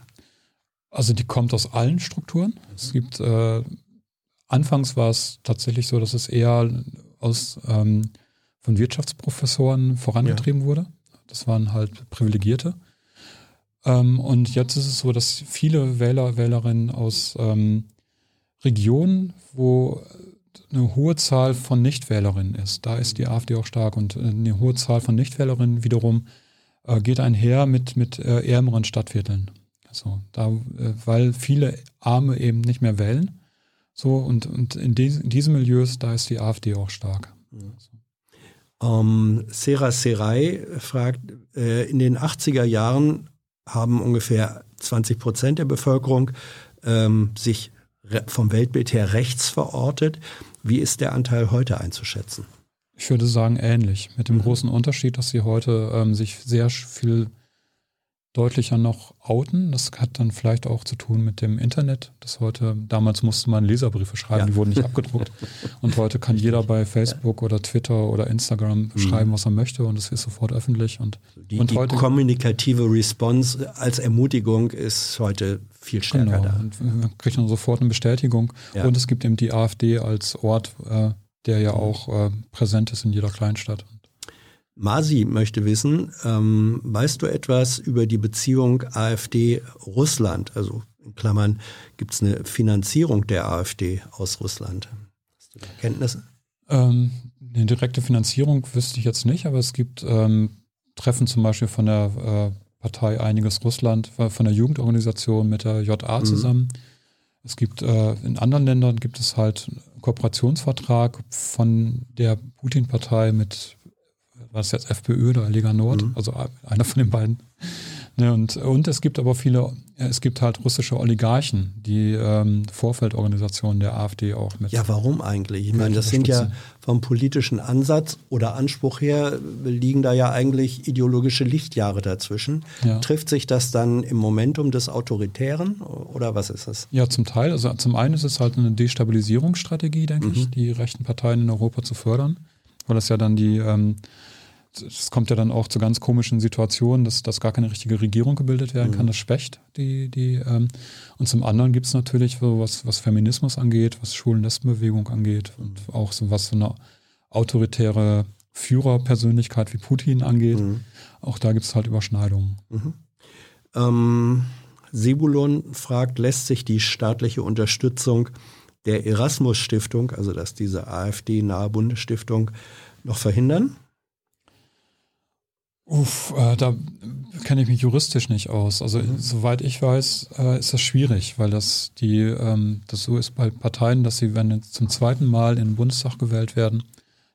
Also die kommt aus allen Strukturen. Es gibt, äh, anfangs war es tatsächlich so, dass es eher aus ähm, von Wirtschaftsprofessoren vorangetrieben wurde. Das waren halt Privilegierte. Ähm, und jetzt ist es so, dass viele Wähler, Wählerinnen aus ähm, Regionen, wo eine hohe Zahl von Nichtwählerinnen ist, da ist die AfD auch stark und eine hohe Zahl von Nichtwählerinnen wiederum äh, geht einher mit, mit äh, ärmeren Stadtvierteln. So, da, äh, weil viele Arme eben nicht mehr wählen. So, und, und in, dies, in diesen Milieus, da ist die AfD auch stark. Ähm, Sera Serai fragt, äh, in den 80er Jahren haben ungefähr 20 Prozent der Bevölkerung ähm, sich vom Weltbild her rechts verortet. Wie ist der Anteil heute einzuschätzen? Ich würde sagen, ähnlich. Mit dem großen Unterschied, dass sie heute ähm, sich sehr viel deutlicher noch outen. Das hat dann vielleicht auch zu tun mit dem Internet. Das heute, damals musste man Leserbriefe schreiben, Ja. die wurden nicht abgedruckt. Und heute kann jeder bei Facebook oder Twitter oder Instagram schreiben, was er möchte und es ist sofort öffentlich. Und, Die, und die heute kommunikative Response als Ermutigung ist heute viel stärker Genau, da. und man kriegt dann sofort eine Bestätigung. Ja. Und es gibt eben die AfD als Ort, äh, der ja auch äh, präsent ist in jeder Kleinstadt. Masi möchte wissen, ähm, weißt du etwas über die Beziehung AfD-Russland? Also in Klammern, gibt es eine Finanzierung der AfD aus Russland? Hast du da Kenntnisse? Ähm, eine direkte Finanzierung wüsste ich jetzt nicht, aber es gibt ähm, Treffen zum Beispiel von der äh, Partei Einiges Russland, äh, von der Jugendorganisation mit der JA Mhm. zusammen. Es gibt äh, in anderen Ländern gibt es halt einen Kooperationsvertrag von der Putin-Partei mit, was jetzt FPÖ oder Lega Nord, Mhm. also einer von den beiden. Ne, und, und es gibt aber viele, es gibt halt russische Oligarchen, die ähm, Vorfeldorganisationen der AfD auch mit. Ja, warum eigentlich? Ich meine, das sind ja vom politischen Ansatz oder Anspruch her liegen da ja eigentlich ideologische Lichtjahre dazwischen. Ja. Trifft sich das dann im Momentum des Autoritären oder was ist das? Ja, zum Teil. Also zum einen ist es halt eine Destabilisierungsstrategie, denke ich, die rechten Parteien in Europa zu fördern, weil das ja dann die, ähm, es kommt ja dann auch zu ganz komischen Situationen, dass, dass gar keine richtige Regierung gebildet werden kann. Das schwächt die, die, ähm, und zum anderen gibt es natürlich so was, was Feminismus angeht, was Schulen-Lesbenbewegung angeht und auch so was so eine autoritäre Führerpersönlichkeit wie Putin angeht. Auch da gibt es halt Überschneidungen. Ähm, Sebulon fragt, lässt sich die staatliche Unterstützung der Erasmus-Stiftung, also dass diese AfD-nahe Bundesstiftung, noch verhindern? Uff, äh, da kenne ich mich juristisch nicht aus. Also soweit ich weiß, äh, ist das schwierig, weil das die ähm, das so ist bei Parteien, dass sie, wenn jetzt zum zweiten Mal in den Bundestag gewählt werden,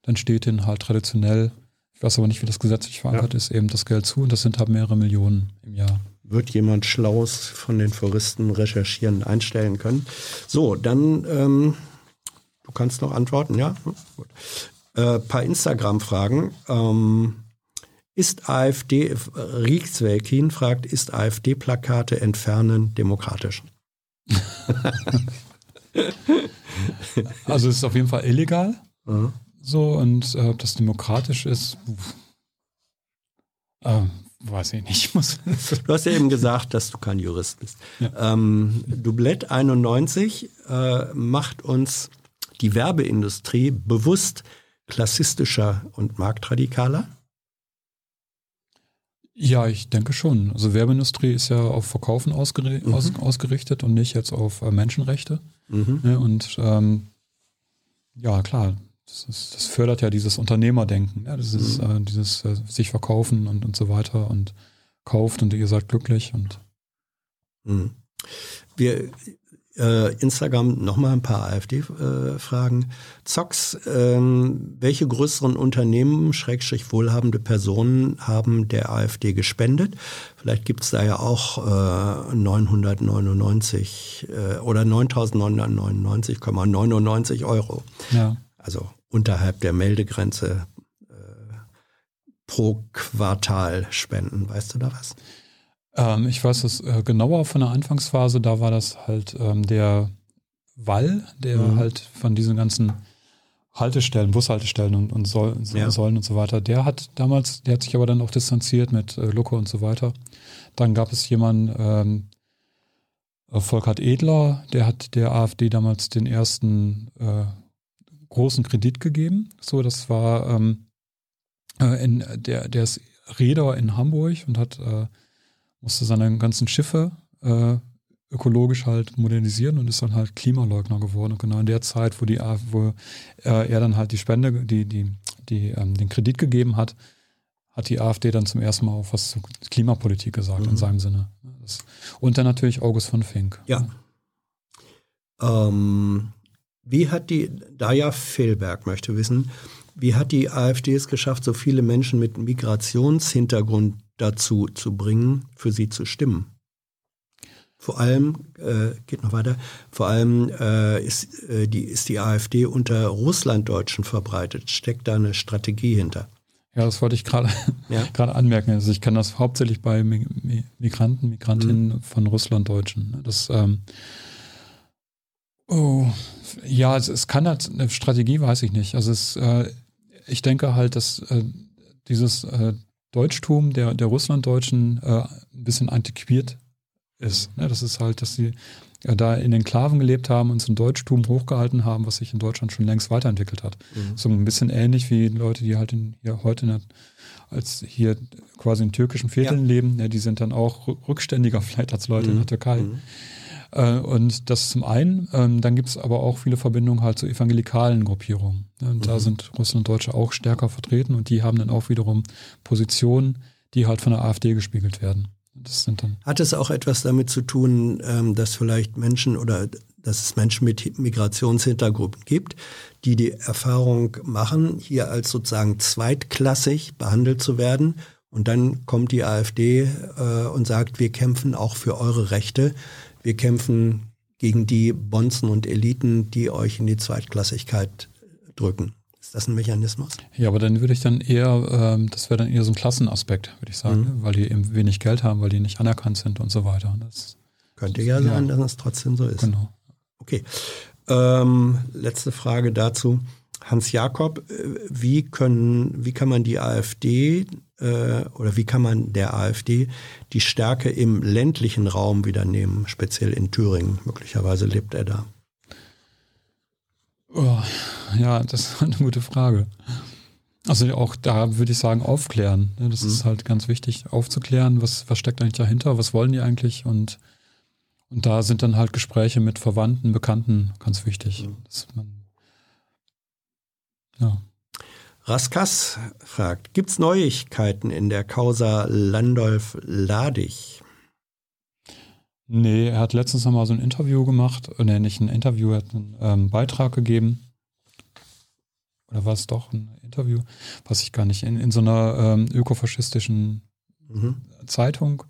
dann steht ihnen halt traditionell, ich weiß aber nicht, wie das gesetzlich verankert ist, eben das Geld zu und das sind halt mehrere Millionen im Jahr. wird jemand Schlaues von den Foristen recherchieren, einstellen können. So, dann, ähm, du kannst noch antworten, ja? Hm, Gut. Äh, paar Instagram-Fragen. Ähm, ist AfD, Riekswelkin fragt, ist AfD-Plakate entfernen demokratisch? Also es ist auf jeden Fall illegal. Mhm. So, und äh, ob das demokratisch ist, äh, weiß ich nicht. Du hast ja eben gesagt, dass du kein Jurist bist. Ja. Ähm, Dublett 91 äh, macht uns die Werbeindustrie bewusst klassistischer und marktradikaler. Ja, ich denke schon. Also Werbeindustrie ist ja auf Verkaufen ausgeri Mhm. aus, ausgerichtet und nicht jetzt auf äh, Menschenrechte. Mhm. Ne? Und ähm, ja, klar, das, ist, das fördert ja dieses Unternehmerdenken. Ja? Das ist äh, dieses äh, sich verkaufen und, und so weiter und kauft und ihr seid glücklich und Mhm. Wir äh, Instagram nochmal ein paar AfD-Fragen. Zox, ähm, welche größeren Unternehmen, Schrägstrich wohlhabende Personen haben der AfD gespendet? Vielleicht gibt es da ja auch äh, 999 äh, oder 9.999,99 Euro. ja. Also unterhalb der Meldegrenze äh, pro Quartal spenden. Weißt du da was? Ähm, ich weiß es äh, genauer von der Anfangsphase, da war das halt ähm, der Wall, der Mhm. halt von diesen ganzen Haltestellen, Bushaltestellen und, und Soll, Ja. Säulen und so weiter, der hat damals, der hat sich aber dann auch distanziert mit äh, Lucke und so weiter. Dann gab es jemanden, ähm, äh, Volkhard Edler, der hat der AfD damals den ersten äh, großen Kredit gegeben. So, das war ähm, äh, in, der, der ist Reeder in Hamburg und hat äh, musste seine ganzen Schiffe äh, ökologisch halt modernisieren und ist dann halt Klimaleugner geworden. Und genau in der Zeit, wo die A- wo äh, er dann halt die Spende, die, die, die ähm, den Kredit gegeben hat, hat die AfD dann zum ersten Mal auch was zur Klimapolitik gesagt Mhm. in seinem Sinne. Das, und dann natürlich August von Fink. Ja. Ähm, wie hat die, Daya Fehlberg möchte wissen, wie hat die AfD es geschafft, so viele Menschen mit Migrationshintergrund dazu zu bringen, für sie zu stimmen? Vor allem, äh, geht noch weiter, vor allem äh, ist, äh, die, ist die AfD unter Russlanddeutschen verbreitet. Steckt da eine Strategie hinter? Ja, das wollte ich gerade Ja. gerade anmerken. Also ich kenne das hauptsächlich bei Mi- Mi- Migranten, Migrantinnen Mhm. von Russlanddeutschen. Das ähm, oh, ja, es, es kann halt eine Strategie, weiß ich nicht. Also es, äh, ich denke halt, dass äh, dieses äh, Deutschtum der, der Russlanddeutschen äh, ein bisschen antiquiert ist. Ne? Das ist halt, dass sie äh, da in Enklaven gelebt haben und so ein Deutschtum hochgehalten haben, was sich in Deutschland schon längst weiterentwickelt hat. So ein bisschen ähnlich wie Leute, die halt in, hier heute in der, als hier quasi in türkischen Vierteln leben, ja, die sind dann auch rü- rückständiger vielleicht als Leute in der Türkei. Mhm. Äh, und das zum einen, ähm, dann gibt es aber auch viele Verbindungen halt zu evangelikalen Gruppierungen. Ne? Und da sind Russlanddeutsche auch stärker vertreten und die haben dann auch wiederum Positionen, die halt von der AfD gespiegelt werden. Das sind dann Hat es auch etwas damit zu tun, ähm, dass vielleicht Menschen oder dass es Menschen mit Migrationshintergrund gibt, die die Erfahrung machen, hier als sozusagen zweitklassig behandelt zu werden? Und dann kommt die AfD äh, und sagt, wir kämpfen auch für eure Rechte. Wir kämpfen gegen die Bonzen und Eliten, die euch in die Zweitklassigkeit drücken. Ist das ein Mechanismus? Ja, aber dann würde ich dann eher, ähm, das wäre dann eher so ein Klassenaspekt, würde ich sagen, ne? weil die eben wenig Geld haben, weil die nicht anerkannt sind und so weiter. Das, Könnte ja Ja. sein, dass es trotzdem so ist. genau. Okay. Ähm, letzte Frage dazu. Hans Jakob, äh, wie können, wie kann man die AfD äh, oder wie kann man der AfD die Stärke im ländlichen Raum wieder nehmen, speziell in Thüringen? Möglicherweise lebt er da. Oh, ja, das ist eine gute Frage. Also auch da würde ich sagen, aufklären. Das ist halt ganz wichtig, aufzuklären, was, was steckt eigentlich dahinter, was wollen die eigentlich und, und da sind dann halt Gespräche mit Verwandten, Bekannten ganz wichtig. Dass man, ja. Raskas fragt, gibt es Neuigkeiten in der Causa Landolf-Ladig? Nee, er hat letztens noch mal so ein Interview gemacht, äh, nee, nicht ein Interview, er hat einen ähm, Beitrag gegeben. Oder war es doch ein Interview? Weiß ich gar nicht. In, in so einer ähm, ökofaschistischen Mhm. Zeitung.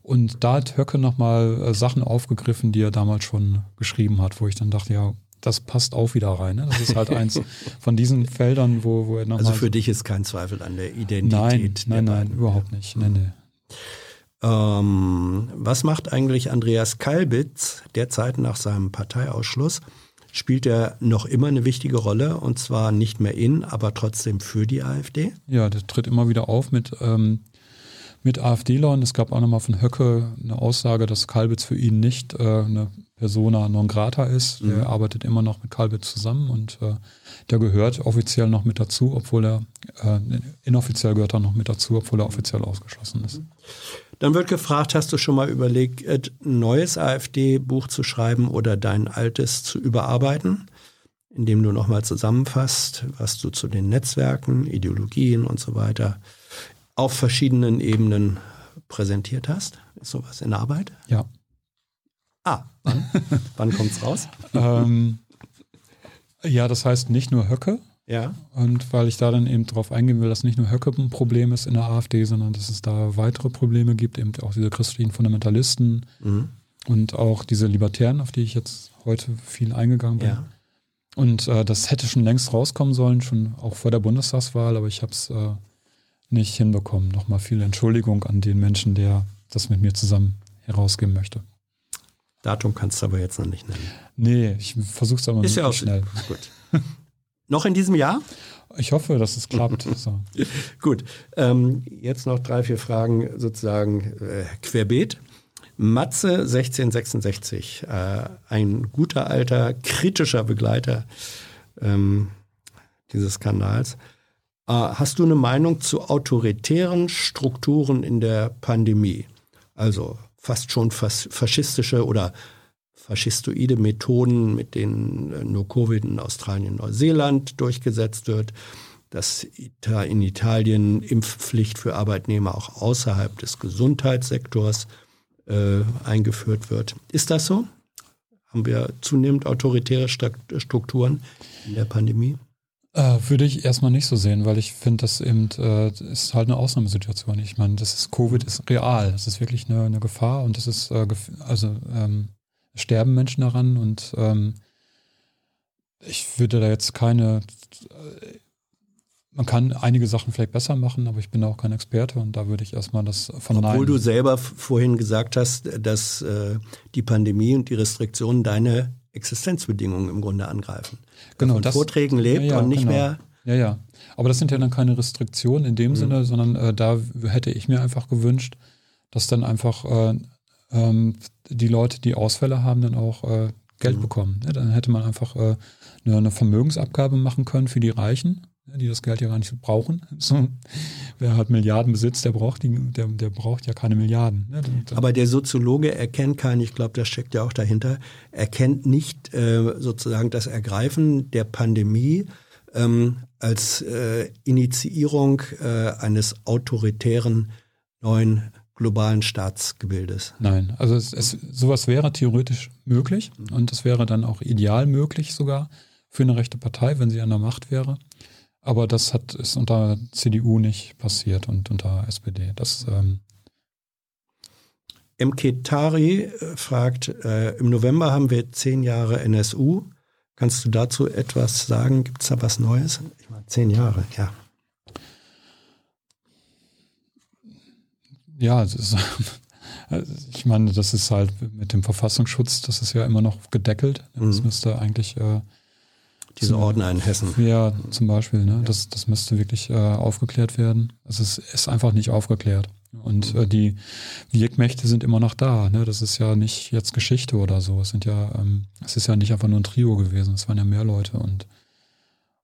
Und da hat Höcke nochmal äh, Sachen aufgegriffen, die er damals schon geschrieben hat, wo ich dann dachte, ja, das passt auch wieder rein. Ne? Das ist halt eins von diesen Feldern, wo, wo er nochmal. Also für dich ist kein Zweifel an der Identität. Nein, der nein, nein, überhaupt nicht. Nee, nee. Ähm, was macht eigentlich Andreas Kalbitz derzeit nach seinem Parteiausschluss? Spielt er noch immer eine wichtige Rolle und zwar nicht mehr in, aber trotzdem für die AfD? Ja, der tritt immer wieder auf mit, ähm, mit AfD-Lern. Es gab auch nochmal von Höcke eine Aussage, dass Kalbitz für ihn nicht äh, eine Persona non grata ist. Mhm. Der arbeitet immer noch mit Kalbitz zusammen und äh, der gehört offiziell noch mit dazu, obwohl er äh, inoffiziell gehört er noch mit dazu, obwohl er offiziell ausgeschlossen ist. Dann wird gefragt, hast du schon mal überlegt, ein neues AfD-Buch zu schreiben oder dein altes zu überarbeiten, indem du nochmal zusammenfasst, was du zu den Netzwerken, Ideologien und so weiter auf verschiedenen Ebenen präsentiert hast? Ist sowas in Arbeit? Ja. Ah, wann, wann kommt's raus? ähm, ja, das heißt nicht nur Höcke. Ja. Und weil ich da dann eben drauf eingehen will, dass nicht nur Höcke ein Problem ist in der AfD, sondern dass es da weitere Probleme gibt, eben auch diese christlichen Fundamentalisten Mhm. und auch diese Libertären, auf die ich jetzt heute viel eingegangen bin. Ja. Und äh, das hätte schon längst rauskommen sollen, schon auch vor der Bundestagswahl, aber ich habe es äh, nicht hinbekommen. Nochmal viel Entschuldigung an den Menschen, der das mit mir zusammen herausgeben möchte. Datum kannst du aber jetzt noch nicht nennen. Nee, ich versuche es aber Ist ja auch schnell. Gut. noch in diesem Jahr? Ich hoffe, dass es klappt. so. Gut. Ähm, jetzt noch drei, vier Fragen sozusagen äh, querbeet. Matze 1666, äh, ein guter alter kritischer Begleiter ähm, dieses Kanals. Äh, hast du eine Meinung zu autoritären Strukturen in der Pandemie? Also fast schon fas faschistische oder faschistoide Methoden, mit denen äh, nur Covid in Australien, Neuseeland durchgesetzt wird, dass in Italien Impfpflicht für Arbeitnehmer auch außerhalb des Gesundheitssektors äh, eingeführt wird. Ist das so? Haben wir zunehmend autoritäre Strukturen in der Pandemie? Äh, würde ich erstmal nicht so sehen, weil ich finde, das eben äh, ist halt eine Ausnahmesituation. Ich meine, das ist Covid ist real, das ist wirklich eine, eine Gefahr und das ist äh, also ähm, sterben Menschen daran und ähm, ich würde da jetzt keine man kann einige Sachen vielleicht besser machen, aber ich bin auch kein Experte und da würde ich erstmal das von Obwohl du selber vorhin gesagt hast, dass äh, die Pandemie und die Restriktionen deine Existenzbedingungen im Grunde angreifen. Genau, Von das- Vorträgen lebt Ja, ja, und nicht genau. mehr. Ja, ja. Aber das sind ja dann keine Restriktionen in dem Mhm. Sinne, sondern äh, da hätte ich mir einfach gewünscht, dass dann einfach äh, ähm, die Leute, die Ausfälle haben, dann auch äh, Geld Mhm. bekommen. Ne? Dann hätte man einfach äh, eine, eine Vermögensabgabe machen können für die Reichen, die das Geld ja gar nicht brauchen. So, wer hat Milliarden besitzt, der braucht die, der, der braucht ja keine Milliarden. Ne? Aber der Soziologe erkennt keinen, ich glaube, das steckt ja auch dahinter, erkennt nicht äh, sozusagen das Ergreifen der Pandemie ähm, als äh, Initiierung äh, eines autoritären neuen globalen Staatsgebildes. Nein, also es, es, sowas wäre theoretisch möglich und es wäre dann auch ideal möglich sogar für eine rechte Partei, wenn sie an der Macht wäre. Aber das hat ist unter CDU nicht passiert und unter SPD. Das ähm, MK Tari äh, fragt, äh, im November haben wir zehn Jahre NSU. Kannst du dazu etwas sagen? Gibt es da was Neues? Ich meine, zehn Jahre, ja. ja, ist, ich meine, das ist halt mit dem Verfassungsschutz, das ist ja immer noch gedeckelt. Das Mhm. müsste eigentlich äh, Diese Ordner in Hessen. Ja, zum Beispiel, ne? Das, das müsste wirklich äh, aufgeklärt werden. Es ist, ist einfach nicht aufgeklärt. Und äh, die Wirkmächte sind immer noch da. Ne? Das ist ja nicht jetzt Geschichte oder so. Es sind ja, ähm, es ist ja nicht einfach nur ein Trio gewesen, es waren ja mehr Leute und,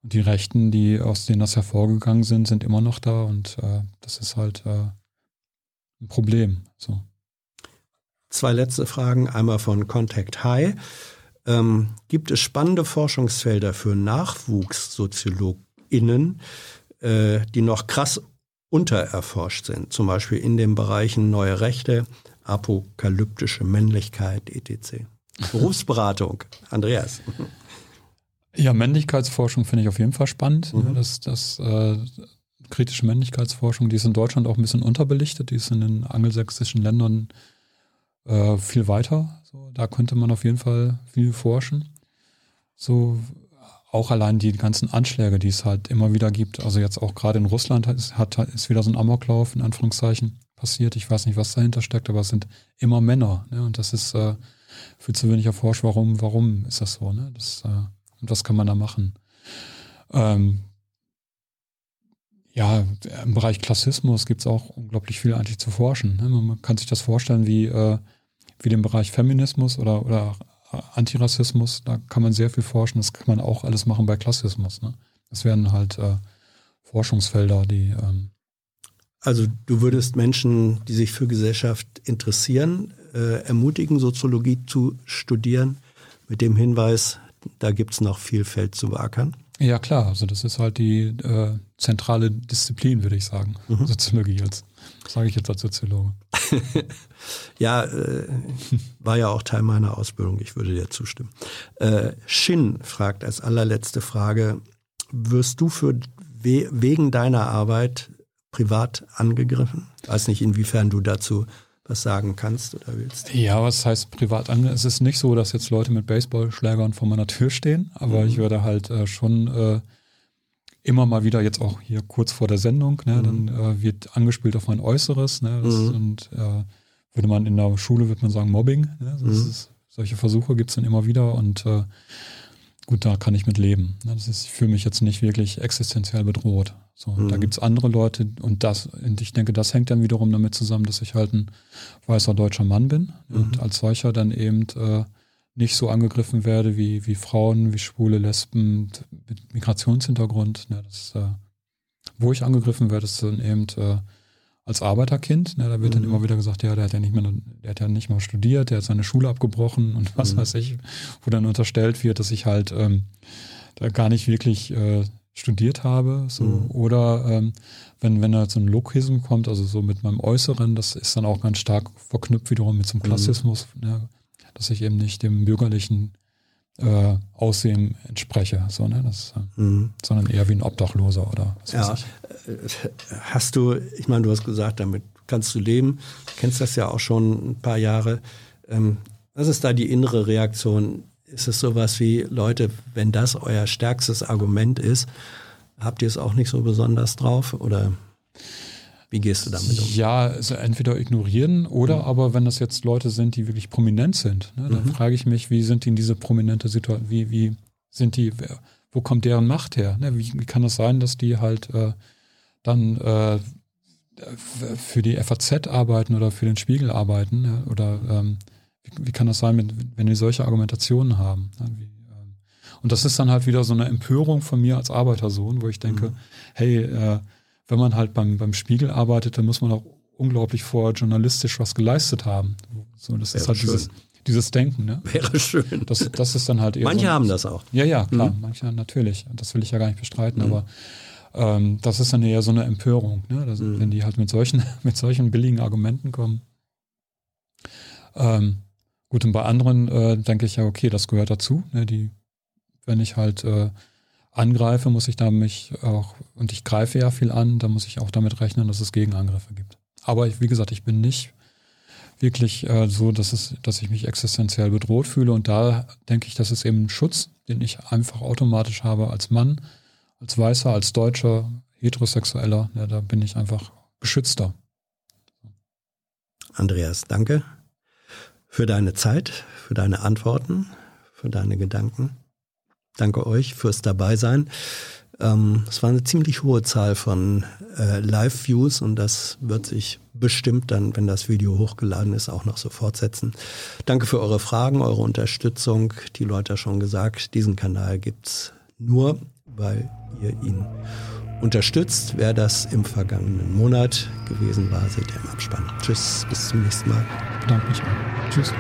und die Rechten, die aus denen das hervorgegangen sind, sind immer noch da und äh, das ist halt äh, ein Problem. So. Zwei letzte Fragen, einmal von Contact High. Ähm, gibt es spannende Forschungsfelder für NachwuchssoziologInnen, äh, die noch krass untererforscht sind, zum Beispiel in den Bereichen neue Rechte, apokalyptische Männlichkeit, etc. Berufsberatung, Andreas. Ja, Männlichkeitsforschung finde ich auf jeden Fall spannend. Mhm. Ne? Das, das äh, kritische Männlichkeitsforschung, die ist in Deutschland auch ein bisschen unterbelichtet, die ist in den angelsächsischen Ländern äh, viel weiter. So, da könnte man auf jeden Fall viel forschen. So auch allein die ganzen Anschläge, die es halt immer wieder gibt. Also jetzt auch gerade in Russland hat, hat, ist wieder so ein Amoklauf in Anführungszeichen passiert. Ich weiß nicht, was dahinter steckt, aber es sind immer Männer. Ne? Und das ist äh, viel zu wenig erforscht. Warum, warum ist das so? Ne? Das, äh, und was kann man da machen? Ähm, ja, im Bereich Klassismus gibt es auch unglaublich viel eigentlich zu forschen. Ne? Man kann sich das vorstellen wie, äh, wie den Bereich Feminismus oder, oder Antirassismus, da kann man sehr viel forschen. Das kann man auch alles machen bei Klassismus. Ne? Das wären halt äh, Forschungsfelder, die. Ähm also du würdest Menschen, die sich für Gesellschaft interessieren, äh, ermutigen, Soziologie zu studieren, mit dem Hinweis, da gibt es noch viel Feld zu beackern. Ja klar, also das ist halt die äh, zentrale Disziplin, würde ich sagen, mhm. Soziologie als sage ich jetzt als Soziologe. ja, äh, war ja auch Teil meiner Ausbildung, ich würde dir zustimmen. Äh, Shin fragt als allerletzte Frage, wirst du für we wegen deiner Arbeit privat angegriffen? Ich weiß nicht, inwiefern du dazu was sagen kannst oder willst. Ja, was heißt privat angegriffen? Es ist nicht so, dass jetzt Leute mit Baseballschlägern vor meiner Tür stehen, aber mhm. ich würde halt äh, schon äh, immer mal wieder jetzt auch hier kurz vor der Sendung, ne, mhm. dann äh, wird angespielt auf mein Äußeres, ne, das, mhm. und äh, würde man in der Schule, würde man sagen Mobbing, ne, mhm. ist, solche Versuche gibt es dann immer wieder und äh, gut, da kann ich mit leben. Ne, das ist für mich jetzt nicht wirklich existenziell bedroht. So, da mhm. gibt es andere Leute und das, und ich denke, das hängt dann wiederum damit zusammen, dass ich halt ein weißer deutscher Mann bin und mhm. als solcher dann eben äh, nicht so angegriffen werde wie, wie Frauen, wie Schwule, Lesben mit Migrationshintergrund. Ne, das, äh, wo ich angegriffen werde, ist dann eben äh, als Arbeiterkind. Ne, da wird mhm. dann immer wieder gesagt, ja, der hat ja nicht mehr, der hat ja nicht mal studiert, der hat seine Schule abgebrochen und was mhm. weiß ich, wo dann unterstellt wird, dass ich halt ähm, da gar nicht wirklich äh, studiert habe. So. Mhm. Oder ähm, wenn, wenn da so ein Lokism kommt, also so mit meinem Äußeren, das ist dann auch ganz stark verknüpft wiederum mit so einem mhm. Klassismus. Ne? dass ich eben nicht dem bürgerlichen äh, Aussehen entspreche, so, ne? das, äh, mhm. sondern eher wie ein Obdachloser oder was ja. Äh, hast du, ich meine, du hast gesagt, damit kannst du leben, du kennst das ja auch schon ein paar Jahre. Ähm, was ist da die innere Reaktion? Ist es sowas wie, Leute, wenn das euer stärkstes Argument ist, habt ihr es auch nicht so besonders drauf oder wie gehst du damit um? Ja, also entweder ignorieren oder mhm. aber wenn das jetzt Leute sind, die wirklich prominent sind, ne, dann mhm. frage ich mich, wie sind die in diese prominente Situation, wie, wie sind die, wo kommt deren Macht her? Ne? Wie, wie kann das sein, dass die halt äh, dann äh, für die FAZ arbeiten oder für den Spiegel arbeiten? Ne? Oder ähm, wie, kann das sein, wenn die solche Argumentationen haben? Ähm, und das ist dann halt wieder so eine Empörung von mir als Arbeitersohn, wo ich denke, mhm. hey, äh, wenn man halt beim, beim Spiegel arbeitet, dann muss man auch unglaublich vor journalistisch was geleistet haben. So, das Wäre ist halt schön. dieses, dieses Denken. Ne? Wäre schön. Das, das ist dann halt eher Manche so, haben das auch. Ja, ja, klar. Mhm. Manche natürlich. Das will ich ja gar nicht bestreiten, mhm. aber ähm, das ist dann eher so eine Empörung, ne? das, mhm. wenn die halt mit solchen, mit solchen billigen Argumenten kommen. Ähm, gut, und bei anderen äh, denke ich ja, okay, das gehört dazu. Ne? Die, wenn ich halt äh, angreife, muss ich da mich auch, und ich greife ja viel an, da muss ich auch damit rechnen, dass es Gegenangriffe gibt. Aber ich, wie gesagt, ich bin nicht wirklich äh, so, dass, es, dass ich mich existenziell bedroht fühle. Und da denke ich, das ist eben ein Schutz, den ich einfach automatisch habe als Mann, als Weißer, als Deutscher, Heterosexueller. Ja, da bin ich einfach geschützter. Andreas, danke für deine Zeit, für deine Antworten, für deine Gedanken. Danke euch fürs Dabeisein. Ähm, es war eine ziemlich hohe Zahl von äh, Live-Views und das wird sich bestimmt dann, wenn das Video hochgeladen ist, auch noch so fortsetzen. Danke für eure Fragen, eure Unterstützung. Die Leute haben schon gesagt, diesen Kanal gibt's nur, weil ihr ihn unterstützt. Wer das im vergangenen Monat gewesen war, seht ihr im Abspann. Tschüss, bis zum nächsten Mal. Danke mich. Tschüss.